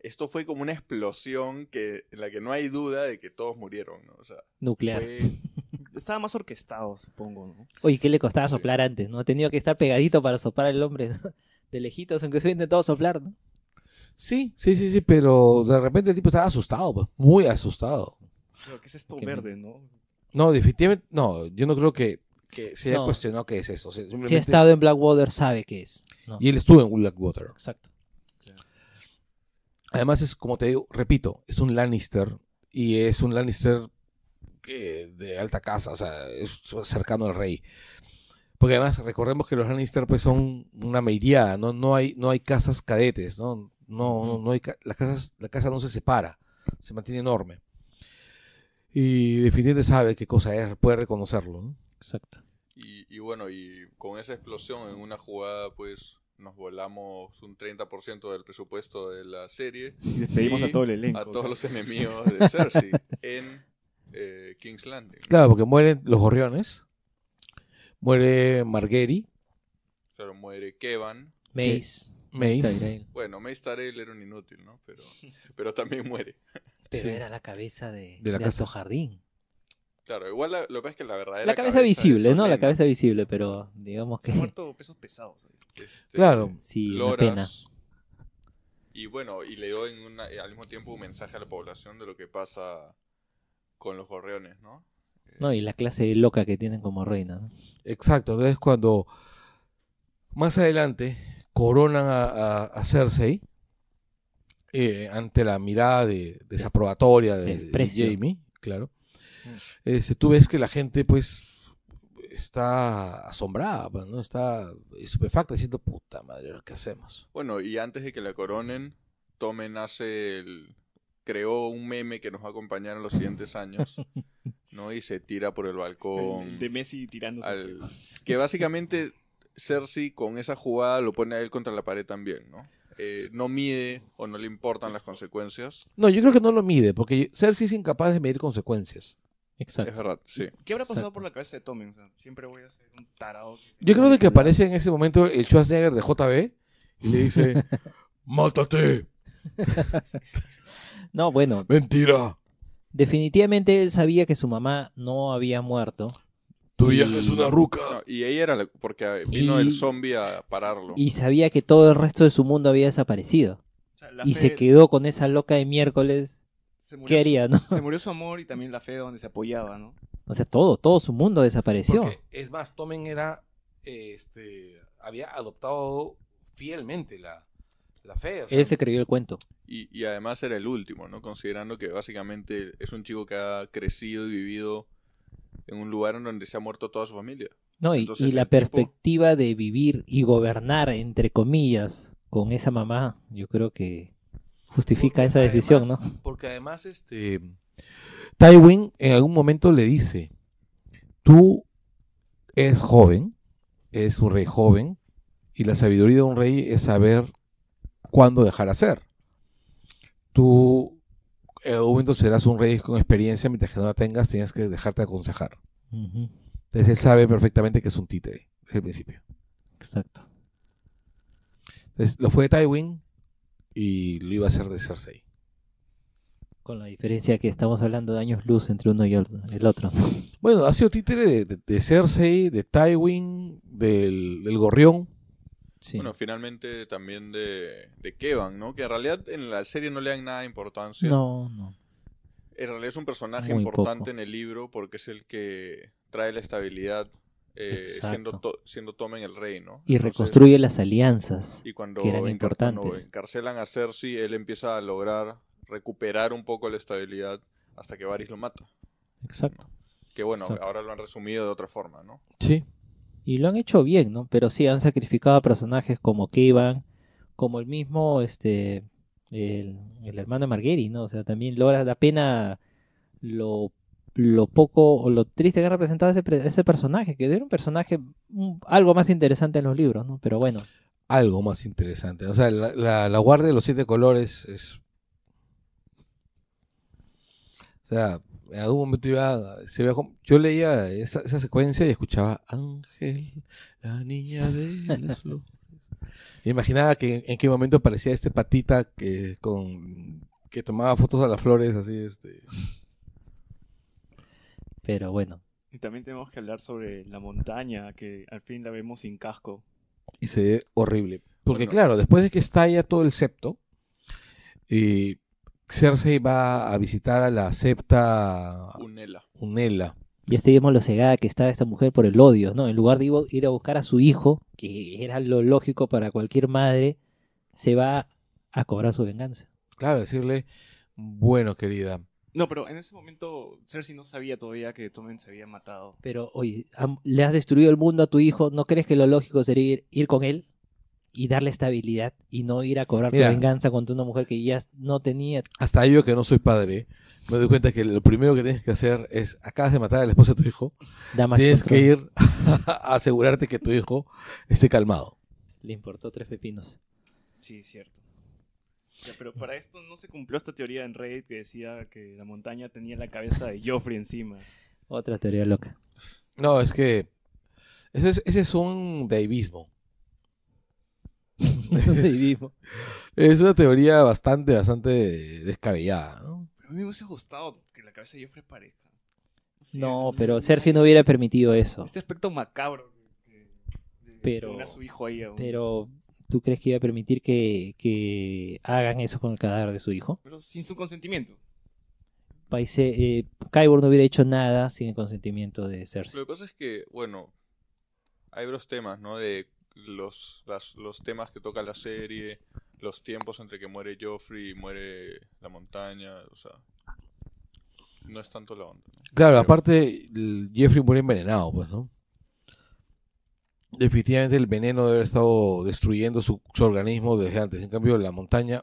esto fue como una explosión que, en la que no hay duda de que todos murieron, ¿no? O sea, Nuclear. fue... Estaba más orquestado, supongo, ¿no? Oye, ¿qué le costaba soplar antes? ¿No? Ha tenido que estar pegadito para soplar el hombre, ¿no? [laughs] De lejitos, aunque se hubiera intentado soplar, ¿no? Sí, sí, sí, sí, pero de repente el tipo estaba asustado, pues, muy asustado. Pero, ¿Qué es esto Qué verde, no? No, definitivamente, no, yo no creo que, que se haya No. cuestionado qué es eso. o sea, Si ha estado en Blackwater, sabe qué es. ¿no? Y él estuvo en Blackwater. Exacto. Además es, como te digo, repito, es un Lannister y es un Lannister de alta casa, o sea, es cercano al rey. Porque además recordemos que los Lannister pues son una meiriada, no, no hay, no hay casas cadetes, ¿no? No, no, no hay ca- las casas, la casa no se separa, se mantiene enorme. Y definitivamente sabe qué cosa es, puede reconocerlo, ¿no? Exacto. Y, y bueno, y con esa explosión en una jugada, pues nos volamos un 30% del presupuesto de la serie Y despedimos Y a todo el elenco. a ¿no? todos los enemigos de Cersei [laughs] en eh, King's Landing. Claro, porque mueren los gorriones, muere Marguerite, Claro, muere Kevan. Mace. Mace. Bueno, Mace Tyrell era un inútil, ¿no? Pero, pero también muere. Pero Sí. era la cabeza de, De la de casa. Alto Jardín. Claro, igual la- lo que pasa es que la verdadera La cabeza visible, ¿no? La cabeza visible, pero digamos que muerto pesos pesados. ahí. Este, Claro. sí, una Loras. pena. Y bueno, y le dio en una, al mismo tiempo un mensaje a la población de lo que pasa con los gorriones, ¿no? No, y la clase loca que tienen como reina, ¿no? Exacto, entonces cuando más adelante coronan a, a- a Cersei eh, ante la mirada de, desaprobatoria de. Jamie, claro, este, tú ves que la gente pues está asombrada, pues, ¿no? está estupefacta diciendo puta madre, ¿qué hacemos? Bueno, y antes de que la coronen, Tomen hace el... creó un meme que nos va a acompañar en los siguientes años, ¿no? Y se tira por el balcón. De Messi tirándose. al- Que básicamente Cersei con esa jugada lo pone a él contra la pared también, ¿no? Eh, no mide o no le importan las consecuencias. No, yo creo que no lo mide, porque Cersei es incapaz de medir consecuencias. Es Exacto. verdad, sí. ¿Qué habrá pasado Exacto. por la cabeza de Tommen? O sea, siempre voy a ser un tarado. Yo creo de que aparece en ese momento el Schwarzenegger de JB y le dice, [laughs] mátate, [laughs] No, bueno, mentira. definitivamente él sabía que su mamá no había muerto. Tu Y- vieja es una ruca. No, y ella era la- porque vino Y- el zombie a pararlo. Y sabía que todo el resto de su mundo había desaparecido. O sea, la Y fe- se quedó con esa loca de miércoles. se murió ¿Qué su- haría, no? Se murió su amor y también la fe donde se apoyaba, ¿no? O sea, todo, todo su mundo desapareció. Porque, es más, Tomen era, este, había adoptado fielmente la, la fe. o sea, Él se creyó el cuento. Y, y además era el último, ¿no? Considerando que básicamente es un chico que ha crecido y vivido en un lugar en donde se ha muerto toda su familia. No, y, Entonces, y la tipo- perspectiva de vivir y gobernar, entre comillas, con esa mamá, yo creo que justifica porque esa decisión, además- ¿no? Porque además, este, Tywin en algún momento le dice, tú eres joven, eres un rey joven, y la sabiduría de un rey es saber cuándo dejar hacer. Tú en algún momento serás un rey con experiencia, mientras que no la tengas, tienes que dejarte aconsejar. Ujú, Entonces él sabe perfectamente que es un títere desde el principio. Exacto. Entonces lo fue de Tywin y lo iba a hacer de Cersei. Con la diferencia que estamos hablando de años luz entre uno y el otro. ¿no? Bueno, ha sido títere de, de- de Cersei, de Tywin, del, del Gorrión. Sí. Bueno, finalmente también de, de Kevan, ¿no? Que en realidad en la serie no le dan nada de importancia. no, no. En realidad es un personaje Muy importante poco. en el libro porque es el que trae la estabilidad eh, siendo, to- siendo Tommen el rey, ¿no? Y Entonces, reconstruye las alianzas. Y cuando, que eran encar- cuando importantes. encarcelan a Cersei, él empieza a lograr recuperar un poco la estabilidad hasta que Varys lo mata. Exacto. Que bueno, Exacto. ahora lo han resumido de otra forma, ¿no? Sí. Y lo han hecho bien, ¿no? Pero sí han sacrificado a personajes como Kevan, como el mismo este el, el hermano Marguerite, ¿no? O sea, también logra da pena lo, lo poco o lo triste que ha representado ese, ese personaje, que era un personaje algo más interesante en los libros, ¿no? Pero bueno, Algo más interesante. O sea, la, la, la guardia de los siete colores es. O sea, en algún momento iba. Se veía como- yo leía esa, esa secuencia y escuchaba Ángel, la niña de las [laughs] flores. Imaginaba que en qué momento aparecía este patita que con que tomaba fotos a las flores así este pero bueno. Y también tenemos que hablar sobre la montaña, que al fin la vemos sin casco. y se ve horrible. Porque Bueno. claro, después de que estalla todo el septo, y Cersei va a visitar a la septa Unela. Unela. Y este vemos lo cegada que estaba esta mujer por el odio, ¿no? En lugar de ir a buscar a su hijo, que era lo lógico para cualquier madre, se va a cobrar su venganza. Claro, decirle, bueno, querida, No, pero en ese momento Cersei no sabía todavía que Tommen se había matado. Pero, oye, le has destruido el mundo a tu hijo, ¿no crees que lo lógico sería ir, ir con él y darle estabilidad y no ir a cobrar Mira. tu venganza contra una mujer que ya no tenía... hasta yo que no soy padre, me doy cuenta que lo primero que tienes que hacer es, acabas de matar a la esposa de tu hijo, Damas tienes control? que ir [laughs] a asegurarte que tu hijo esté calmado. Le importó tres pepinos. Sí, cierto. Ya, pero para esto no se cumplió esta teoría en Reddit que decía que la montaña tenía la cabeza de Joffrey encima. Otra teoría loca. No, es que ese es, ese es un daivismo. [laughs] es, es una teoría bastante, bastante descabellada, ¿no? Pero a mí me hubiese gustado que la cabeza de Joffrey parezca. O sea, No, pero Cersei no hubiera permitido eso. Este aspecto macabro que, de- de Pero- a su hijo ahí aún. Pero, ¿tú crees que iba a permitir que, que hagan eso con el cadáver de su hijo? Pero sin su consentimiento. Paise, eh, no hubiera hecho nada sin el consentimiento de Cersei. Lo que pasa es que, bueno, hay varios temas, ¿no? De los, las- los temas que toca la serie, los tiempos entre que muere Joffrey y muere la montaña, o sea, no es tanto la onda. ¿no? Claro, Pero- aparte, Jeffrey muere envenenado, pues, ¿no? Definitivamente el veneno debe haber estado destruyendo su, su organismo desde antes. En cambio, la montaña.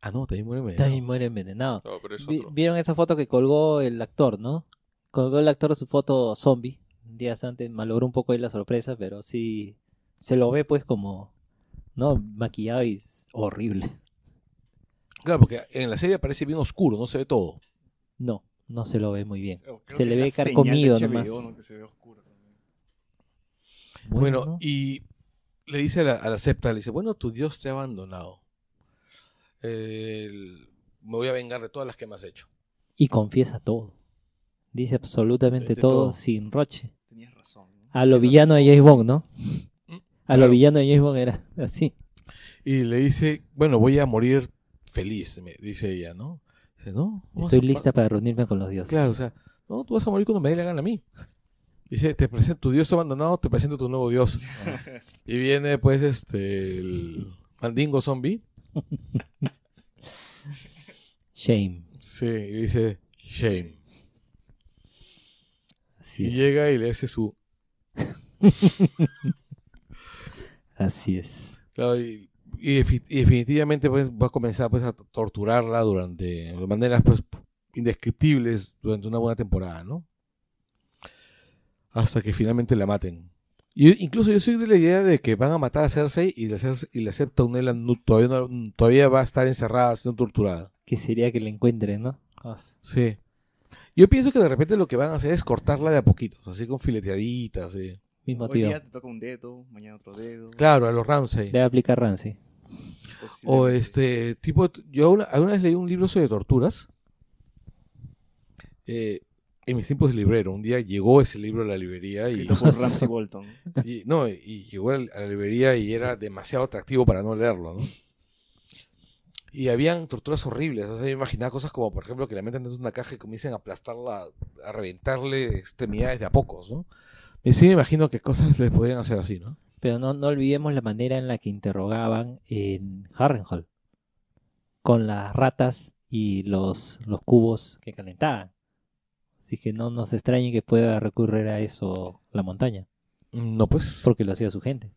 Ah, no, también muere envenenado. También muere envenenado. No, pero es Vi- otro. ¿Vieron esa foto que colgó el actor, no? Colgó el actor su foto zombie. Días antes malogró un poco ahí la sorpresa, pero sí se lo ve pues como, ¿no? Maquillado y es horrible. [laughs] Claro, porque en la serie parece bien oscuro, no se ve todo. No, no se lo ve muy bien. Creo Se le ve carcomido HBO, nomás. ¿no? Que se ve oscuro también. Bueno, ¿no? y le dice a la, a la septa, le dice, bueno, tu Dios te ha abandonado. El- me voy a vengar de todas las que me has hecho. Y confiesa todo. Dice absolutamente De todo, todo. sin roche. Tenías razón. ¿no? A lo Tenías villano de. James Bond, ¿no? [laughs] A lo claro. villano de James Bond era [laughs] así. Y le dice, bueno, voy a morir feliz, me dice ella, ¿no? Dice, no. Estoy lista para reunirme con los dioses. Claro, o sea, no, tú vas a morir cuando me dé la gana a mí. Dice, te presento, tu Dios abandonado, te presento tu nuevo Dios. [laughs] y viene, pues, este, el mandingo zombie. [laughs] Shame. Sí, y dice, shame. Así Y es. llega y le hace su... Así es. Claro, y, y defi- y definitivamente pues, va a comenzar pues, a torturarla durante, de maneras pues, indescriptibles durante una buena temporada, ¿no? Hasta que finalmente la maten. Y incluso yo soy de la idea de que van a matar a Cersei y la, Cersei- y la Septa Unela no- todavía, no- todavía va a estar encerrada, siendo torturada. Que sería que le encuentren, ¿no? Ah, Sí. Yo pienso que de repente lo que van a hacer es cortarla de a poquitos, así con fileteaditas. sí. Mismo Hoy tío. día te toca un dedo, mañana otro dedo. Claro, a los va a aplicar Ramsey. O Posiblemente. este tipo, yo una, alguna vez leí un libro sobre torturas. eh, en mis tiempos de librero, un día llegó ese libro a la librería y, por [laughs] Ramsey Bolton. y- no, y llegó a la librería y era demasiado atractivo para no leerlo, ¿no? Y habían torturas horribles, o sea, yo imaginaba cosas como, por ejemplo, que la meten dentro de una caja y comiencen a aplastarla, a reventarle extremidades de a pocos, ¿no? Y sí me imagino que cosas les podrían hacer así, ¿no? Pero no, no olvidemos la manera en la que interrogaban en Harrenhal. Con las ratas y los, los cubos que calentaban. Así que no nos extrañe que pueda recurrir a eso la montaña. No, pues... Porque lo hacía su gente.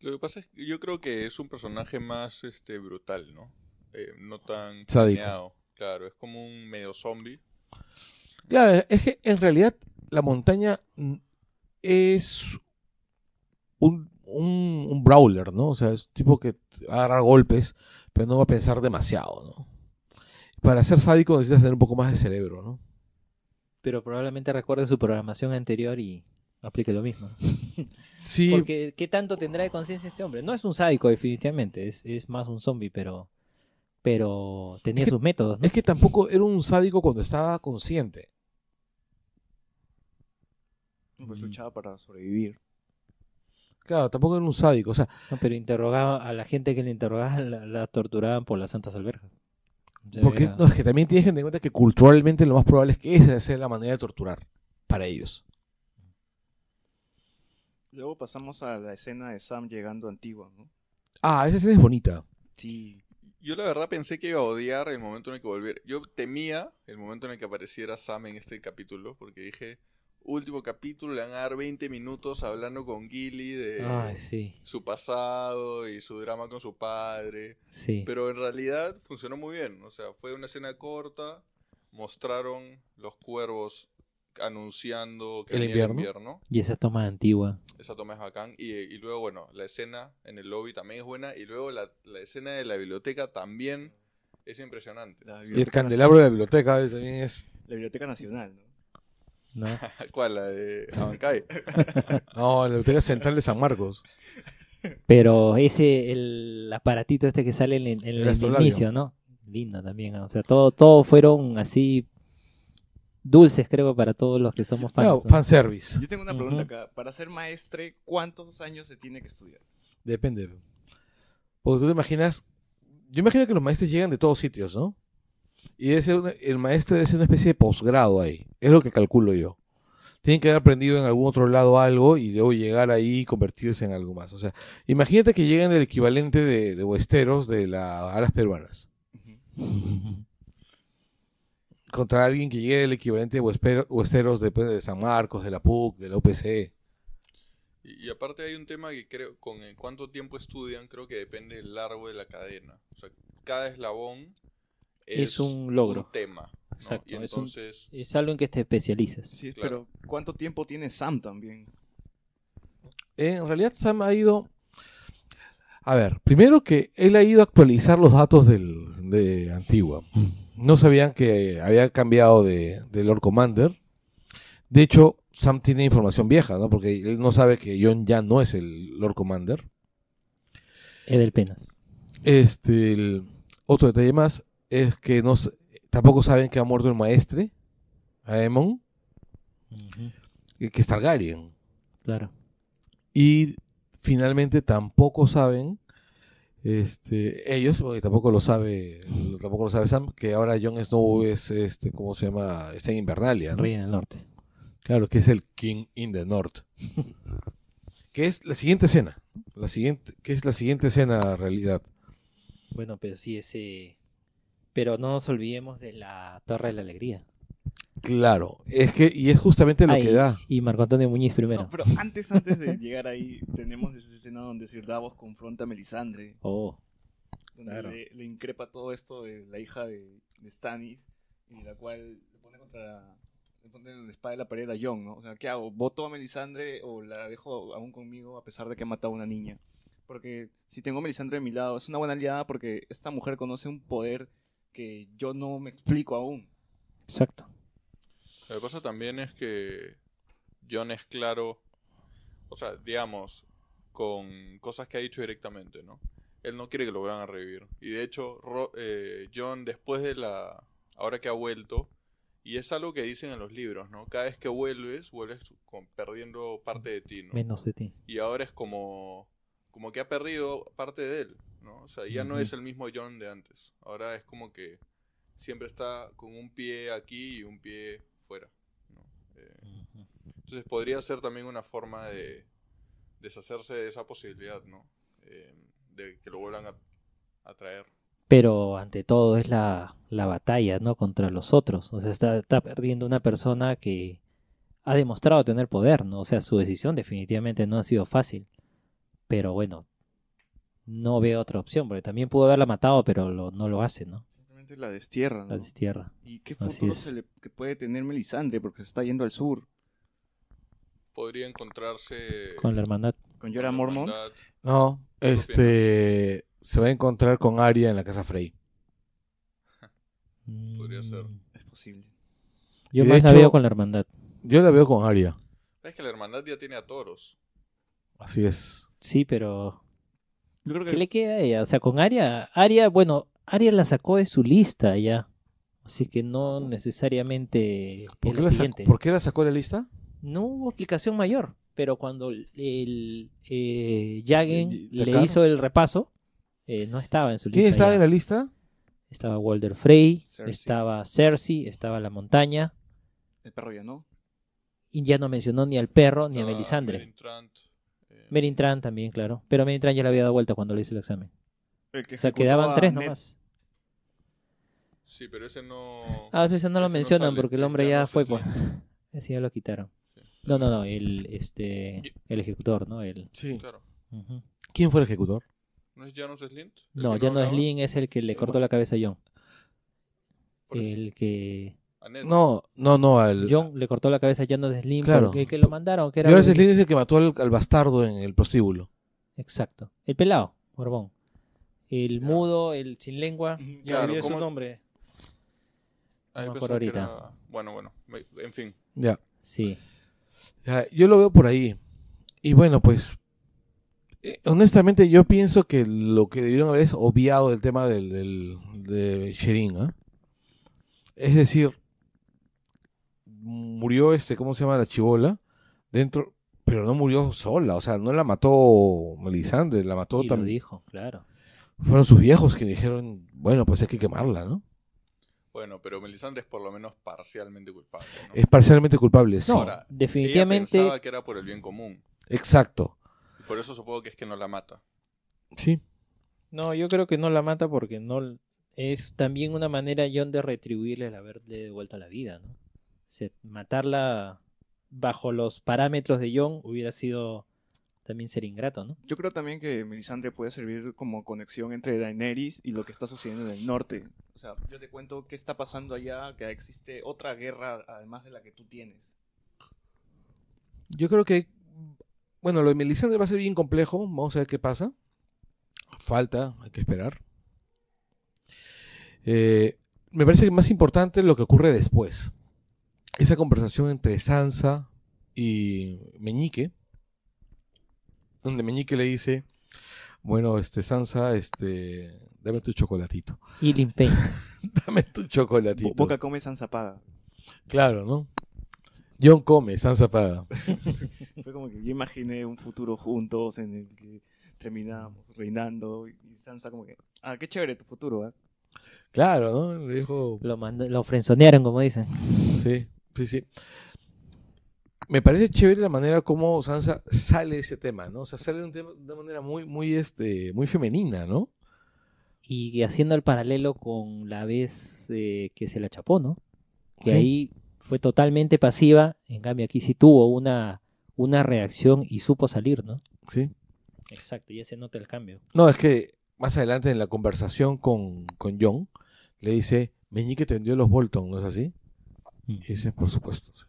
Lo que pasa es que yo creo que es un personaje más este brutal, ¿no? eh, no tan planeado. Claro, es como un medio zombie. Claro, es que en realidad la montaña es un, un, un brawler, ¿no? O sea, es un tipo que agarra golpes, pero no va a pensar demasiado, ¿no? Para ser sádico necesitas tener un poco más de cerebro, ¿no? Pero probablemente recuerde su programación anterior y aplique lo mismo. [laughs] Sí, Porque, ¿qué tanto tendrá de conciencia este hombre? No es un sádico, definitivamente. Es, es más un zombie, pero. Pero tenía Es que- sus métodos, ¿no? es que tampoco era un sádico cuando estaba consciente. Pues luchaba para sobrevivir. Claro, tampoco era un sádico. O sea, No, pero interrogaba a la gente que le interrogaban, la, la torturaban por las santas alberjas. Porque era- no, es que también tienes que tener en cuenta que culturalmente lo más probable es que esa sea la manera de torturar para ellos. Luego pasamos a la escena de Sam llegando a Antigua, ¿no? Ah, esa escena es bonita. Sí. Yo la verdad pensé que iba a odiar el momento en el que volviera. Yo temía el momento en el que apareciera Sam en este capítulo, porque dije, último capítulo, le van a dar 20 minutos hablando con Gilly de Ay, sí, su pasado y su drama con su padre. sí. Pero en realidad funcionó muy bien. O sea, fue una escena corta, mostraron los cuervos anunciando que ¿El venía invierno? el invierno. Y esa toma antigua. Esa toma es bacán. Y, y luego, bueno, la escena en el lobby también es buena. Y luego la, la escena de la biblioteca también es impresionante. Y el candelabro de la biblioteca también es... La Biblioteca Nacional, ¿no? ¿No? [laughs] ¿Cuál? La de Abancay. [laughs] No, la biblioteca central de San Marcos. Pero ese, el aparatito este que sale en, en el, inicio, ¿no? Lindo también. ¿no? O sea, todo, todo fueron así dulces, creo, para todos los que somos fans. ¿no? fanservice. Yo tengo una pregunta acá. Para ser maestre, ¿cuántos años se tiene que estudiar? Depende. Porque tú te imaginas... Yo imagino que los maestros llegan de todos sitios, ¿no? Y debe ser una- el maestro debe ser una especie de posgrado ahí. Es lo que calculo yo. Tienen que haber aprendido en algún otro lado algo y luego llegar ahí y convertirse en algo más. O sea, imagínate que llegan el equivalente de, de Westeros de las peruanas. Contra alguien que llegue el equivalente de Westeros de, pues, de San Marcos, de la PUC, de la UPC. Y, y aparte hay un tema que creo, con el cuánto tiempo estudian, creo que depende del largo de la cadena. O sea, cada eslabón Es un logro. tema. ¿no? Exacto, Y es un- entonces, Es algo en que te especializas. Sí, Claro. pero ¿cuánto tiempo tiene Sam también? En realidad Sam ha ido... A ver, primero que él ha ido a actualizar los datos del, de Antigua. No sabían que había cambiado de, de Lord Commander. De hecho, Sam tiene información vieja, ¿no? Porque él no sabe que John ya no es el Lord Commander. Edel Penas. Este, el- otro detalle más es que no, tampoco saben que ha muerto el maestre, Aemon, que que es Targaryen. Claro. Y finalmente tampoco saben, este, ellos, porque tampoco lo sabe, tampoco lo sabe Sam, que ahora Jon Snow es, este, ¿cómo se llama? Está en Invernalia, ¿no? Rey en el norte. Claro, que es el King in the North. [laughs] que es la siguiente escena, la siguiente, que es la siguiente escena en realidad. Bueno, pero sí ese... Pero no nos olvidemos de la Torre de la Alegría. Claro, es que, y es justamente lo que da. Y Marco Antonio Muñiz primero. No, pero antes, antes de llegar ahí, [laughs] tenemos esa escena donde Sir Davos confronta a Melisandre, Oh, donde Claro. le, le increpa todo esto de la hija de, de Stannis, y la cual le pone contra le pone en la espada de la pared a Jon, ¿no? O sea, ¿qué hago? ¿Voto a Melisandre o la dejo aún conmigo a pesar de que ha matado a una niña? Porque si tengo a Melisandre de mi lado, es una buena aliada porque esta mujer conoce un poder que yo no me explico aún. exacto. lo que pasa también es que John es claro, o sea, digamos, con cosas que ha dicho directamente, ¿no? Él no quiere que lo vuelvan a revivir. Y de hecho, Ro- eh, John, después de la. Ahora que ha vuelto, y es algo que dicen en los libros, ¿no? Cada vez que vuelves, vuelves con- perdiendo parte de ti, ¿no? Menos de ti. y ahora es como como que ha perdido parte de él, ¿no? O sea, ya no es el mismo John de antes. Ahora es como que siempre está con un pie aquí y un pie fuera, ¿no? Eh, entonces podría ser también una forma de deshacerse de esa posibilidad, ¿no? Eh, de que lo vuelvan a, a traer. Pero ante todo es la, la batalla, ¿no? Contra los otros. O sea, está, está perdiendo una persona que ha demostrado tener poder, ¿no? O sea, su decisión definitivamente no ha sido fácil. Pero bueno, no veo otra opción, porque también pudo haberla matado, pero lo- no lo hace, ¿no? Simplemente la destierra. La ¿no? destierra. ¿Y qué futuro se le, que puede tener Melisandre? Porque se está yendo al sur. Podría encontrarse Con la hermandad. Con Jorah Mormont. No, ¿Qué este se va a encontrar con Arya en la casa Frey. Podría ser. Mm, Es posible. Yo más la veo con la hermandad. Yo la veo con Arya. Es que la hermandad ya tiene a toros. Así es. Sí, pero Yo creo ¿qué le queda a ella? O sea, con Aria, Aria, bueno, Aria la sacó de su lista ya. Así que no necesariamente ¿Por qué, la sacó, ¿Por qué la sacó de la lista? No hubo explicación mayor, pero cuando el, eh, Jagen y- le hizo el repaso, eh, no estaba en su lista. ¿Quién estaba ya. en la lista? Estaba Walder Frey, Cersei. estaba Cersei, estaba la montaña, el perro ya no. y ya no mencionó ni al perro ni a Melisandre. Trant, eh, Merin Tran también, claro. Pero Merin Tran ya le había dado vuelta cuando le hizo el examen. El que O sea, quedaban tres Ned. nomás. Sí, pero ese no. Ah, veces no lo ese mencionan sale, porque el hombre ya fue, pues. [laughs] Ese ya lo quitaron. Sí. No, no, no, el, este, el ejecutor, ¿no? El, Sí. Claro. ¿Quién fue el ejecutor? ¿No es Janus Slint? ¿El No, ya no es hablaba? Lin, es el que le cortó la cabeza a John. El que... A Ned. No, no, no, al. John le cortó la cabeza a de Slim Claro. porque que lo mandaron, que era... Slim es el que mató al, al bastardo en el prostíbulo. Exacto. El pelado, Borbón. El mudo, el sin lengua. Ya claro, su ¿cómo- nombre. Ah, no ahorita. era- Bueno, bueno. En fin. Ya. Sí. Ya, Yo lo veo por ahí. Y bueno, pues. eh, honestamente, yo pienso que lo que debieron haber es obviado el tema del, del de Sherin, ¿ah? Es decir, murió este, ¿cómo se llama la chivola? Dentro, pero no murió sola, o sea, no la mató Melisandre, la mató Y lo también. dijo, claro. Fueron sus viejos que dijeron, bueno, pues hay que quemarla, ¿no? Bueno, pero Melisandre es por lo menos parcialmente culpable. ¿no? Es parcialmente culpable, sí. No, Ahora, Ella definitivamente... pensaba que era por el bien común. Exacto. Por eso supongo que es que no la mata. Sí. No, yo creo que no la mata porque no es también una manera John de retribuirle el haberle devuelto la vida, ¿no? Se- matarla bajo los parámetros de John hubiera sido también ser ingrato, ¿no? Yo creo también que Melisandre puede servir como conexión entre Daenerys y lo que está sucediendo en el norte. O sea, yo te cuento qué está pasando allá, que existe otra guerra además de la que tú tienes. Yo creo que, bueno, lo de Melisandre va a ser bien complejo. Vamos a ver qué pasa. Falta, hay que esperar. Eh, me parece que más importante es lo que ocurre después. Esa conversación entre Sansa y Meñique, donde Meñique le dice, bueno, este Sansa, este, dame tu chocolatito. Y Lin Payne. [laughs] Dame tu chocolatito. Bo- Boca come Sansa paga. Claro, ¿no? John come, Sansa paga. [laughs] Fue como que yo imaginé un futuro juntos en el que terminamos reinando y Sansa como que, ah, qué chévere tu futuro, ¿eh? Claro, ¿no? Le dijo, Lo, lo frenzonearon, como dicen. Sí, sí, sí. Me parece chévere la manera como Sansa sale de ese tema, ¿no? O sea, sale de, un tema- de una manera muy, muy, este, muy femenina, ¿no? Y haciendo el paralelo con la vez eh, que se la chapó, ¿no? Que Sí. ahí fue totalmente pasiva, en cambio aquí sí tuvo una, una reacción y supo salir, ¿no? Sí. Exacto, ya se nota el cambio. No, es que más adelante en la conversación con, con John, le dice, Meñique te vendió los Bolton, ¿no es así? Y dice, por supuesto. sí".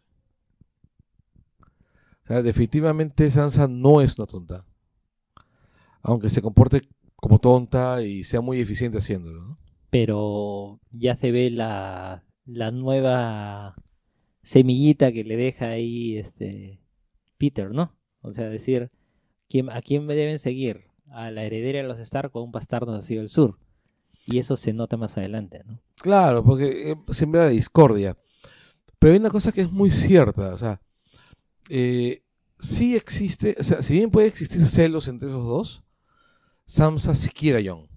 O sea, definitivamente Sansa no es una tonta. Aunque se comporte como tonta y sea muy eficiente haciéndolo, ¿no? Pero ya se ve la, la nueva semillita que le deja ahí este Peter, ¿no? O sea, decir, ¿quién, ¿a quién me deben seguir? A la heredera de los Stark o a un bastardo nacido del sur. Y eso se nota más adelante, ¿no? Claro, porque eh, siembra la discordia. Pero hay una cosa que es muy cierta, o sea, eh, sí existe, o sea, si bien puede existir celos entre esos dos, Sansa sí quiere a Jon.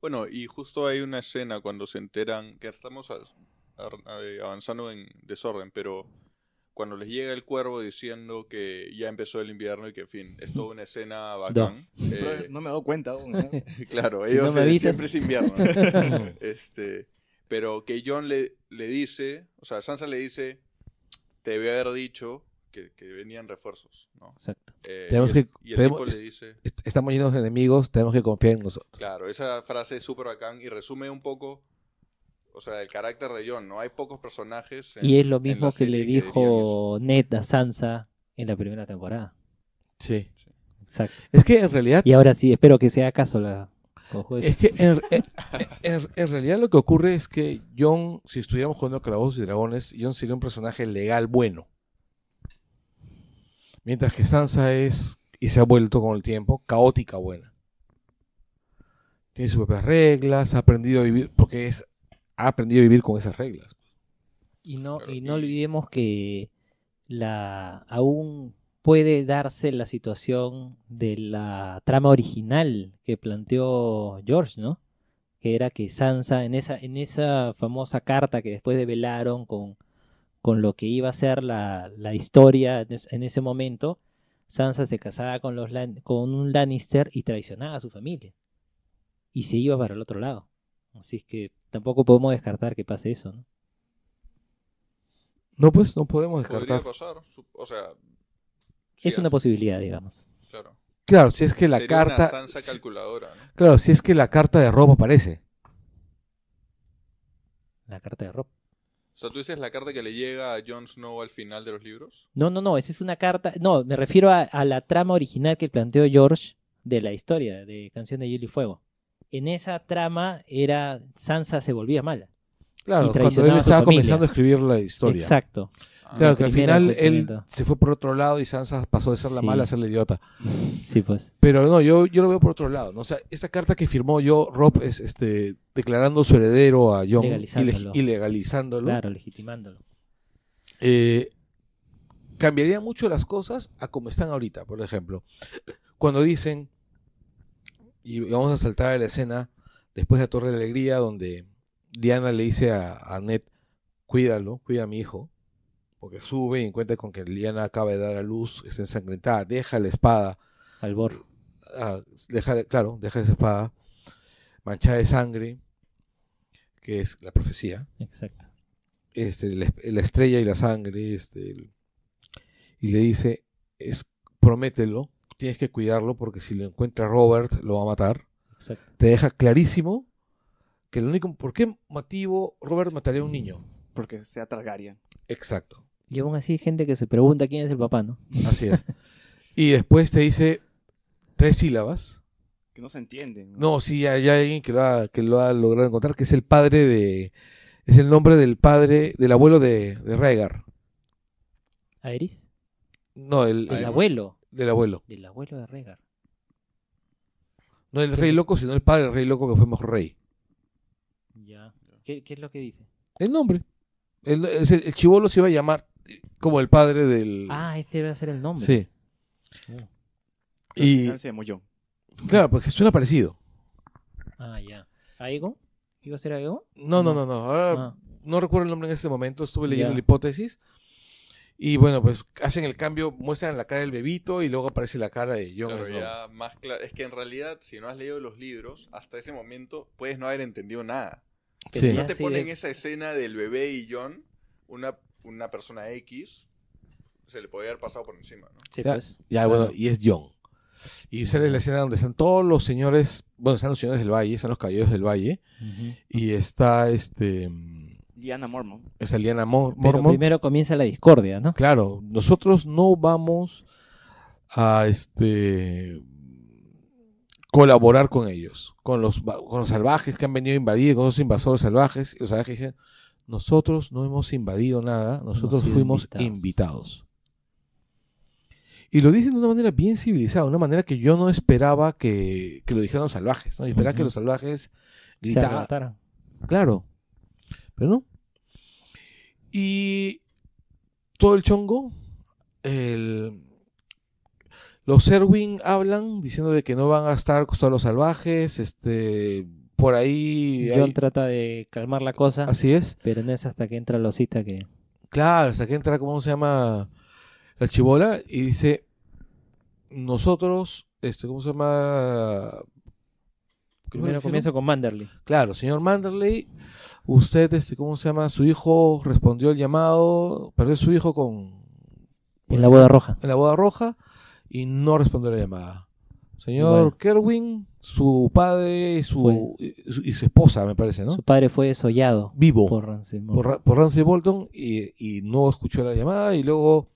Bueno, y justo hay una escena cuando se enteran que estamos a- a- eh, avanzando en desorden, pero cuando les llega el cuervo diciendo que ya empezó el invierno y que, en fin, es toda una escena [laughs] bacán. Eh, no me he dado cuenta aún, ¿no? [laughs] claro, Si ellos no me eh, avisas. siempre es invierno. [laughs] este, pero que John le, le dice, o sea, Sansa le dice, te debe haber dicho que, que venían refuerzos, ¿no? Exacto. Eh, Tenemos y el, que- y el tenemos- tipo le dice, Est- Estamos llenos de enemigos, tenemos que confiar en nosotros. claro, esa frase es súper bacán y resume un poco, o sea, el carácter de John, ¿no? Hay pocos personajes. en- Y es lo mismo que le dijo Ned a Sansa en la primera temporada. Sí. Exacto. Es que en realidad Y ahora sí, espero que sea caso la Es que en, en- en- en realidad lo que ocurre es que John, si estuviéramos jugando a Calabozos y Dragones, John sería un personaje legal bueno. Mientras que Sansa es, y se ha vuelto con el tiempo, caótica buena. Tiene sus propias reglas, ha aprendido a vivir, porque es, ha aprendido a vivir con esas reglas. Y no, y no olvidemos que la aún puede darse la situación de la trama original que planteó George, ¿no? Que era que Sansa, en esa, en esa famosa carta que después develaron con, con lo que iba a ser la, la historia en, es- en ese momento, Sansa se casaba con, los, con un Lannister y traicionaba a su familia. Y se iba para el otro lado. Así es que tampoco podemos descartar que pase eso, ¿no? No, pues no podemos Podría descartar. pasar, su- o sea... Es una posibilidad, digamos. Claro. Claro, si es que la Sería una carta. Sansa si- calculadora, ¿no? claro, si es que la carta de ropa aparece. La carta de Rob. O sea, tú dices la carta que le llega a Jon Snow al final de los libros. No, no, no, esa es una carta. No, me refiero a, a la trama original que planteó George de la historia de Canción de Hielo y Fuego. En esa trama era Sansa se volvía mala. Claro, cuando él estaba comenzando a escribir la historia. Exacto. Claro, La que al final él se fue por otro lado y Sansa pasó de ser la Sí. mala a ser la idiota. [laughs] Sí, pues. Pero no, yo, yo lo veo por otro lado. ¿no? O sea, esta carta que firmó yo, Rob, es este, declarando su heredero a John Legalizándolo. leg- y legalizándolo. Claro, legitimándolo. eh, cambiaría mucho las cosas a como están ahorita, por ejemplo. Cuando dicen, y vamos a saltar a la escena después de la Torre de Alegría, donde Diana le dice a, a Ned, cuídalo, cuida a mi hijo, porque sube y encuentra con que Diana acaba de dar a luz, está ensangrentada, deja la espada, Albor. ah, deja, claro, deja esa espada manchada de sangre, que es la profecía, Exacto. este, la, la estrella y la sangre, este, el- y le dice, es, promételo, tienes que cuidarlo porque si lo encuentra Robert lo va a matar. Exacto. Te deja clarísimo que el único, ¿por qué motivo Robert mataría a un niño? Porque sea Targaryen. Exacto, Y aún así hay gente que se pregunta quién es el papá, ¿no? así es. y después te dice tres sílabas. Que no se entiende. No, sí, hay hay alguien que lo, ha, que lo ha logrado encontrar, que es el padre de, es el nombre del padre, del abuelo de, de Rhaegar. ¿Aeris? No, el, El el- abuelo. del abuelo. Del abuelo de Rhaegar. No el rey loco, sino el padre del rey loco que fue mejor rey. ¿Qué, qué es lo que dice? El nombre. El, el, el chivolo se iba a llamar como el padre del... Ah, ese debe ser el nombre. sí. Oh. Y se llamó John. claro, porque suena parecido. Ah, ya. ¿Aegon? ¿Iba a ser Aegon? No, no, no, no. Ahora Ah. no recuerdo el nombre en este momento. Estuve leyendo Ya. la hipótesis. Y bueno, pues hacen el cambio, muestran la cara del bebito y luego aparece la cara de Claro, ya más claro. Es que en realidad, si no has leído los libros, hasta ese momento puedes no haber entendido nada. Sí. No te ponen de- esa escena del bebé y John, una, una persona X, se le podía haber pasado por encima, ¿no? Sí, Ya, pues. Ya, Claro. bueno, y es Jon. Y sale la escena donde están todos los señores, bueno, están los señores del valle, están los caballeros del valle, y está este Diana Mormon. está Liana Mor- Pero Mormont. primero comienza la discordia, ¿no? Claro, nosotros no vamos a este colaborar con ellos, con los, con los salvajes que han venido a invadir, con los invasores salvajes. Y los salvajes dicen, nosotros no hemos invadido nada, nosotros fuimos invitados". invitados. Y lo dicen de una manera bien civilizada, una manera que yo no esperaba que, que lo dijeran los salvajes. ¿no? Yo esperaba que los salvajes gritaran. Claro. Pero no. Y todo el chongo, el- los Erwin hablan diciendo de que no van a estar los salvajes, este, por ahí, John hay- trata de calmar la cosa, así es. pero no es hasta que entra Losita que... Claro, hasta que entra, ¿cómo se llama? La chibola y dice, nosotros, este, ¿cómo se llama? Primero comienzo con Manderly. Claro, señor Manderley, usted, este, ¿cómo se llama? Su hijo respondió el llamado, perdió su hijo con, En la boda roja. en la boda roja y no respondió la llamada. Señor Bueno. Kerwin, su padre y su, y su- y su esposa, me parece, ¿no? Su padre fue desollado Vivo por por, Ramsey Bolton. Ra- por Ramsey Bolton y, y no escuchó la llamada y luego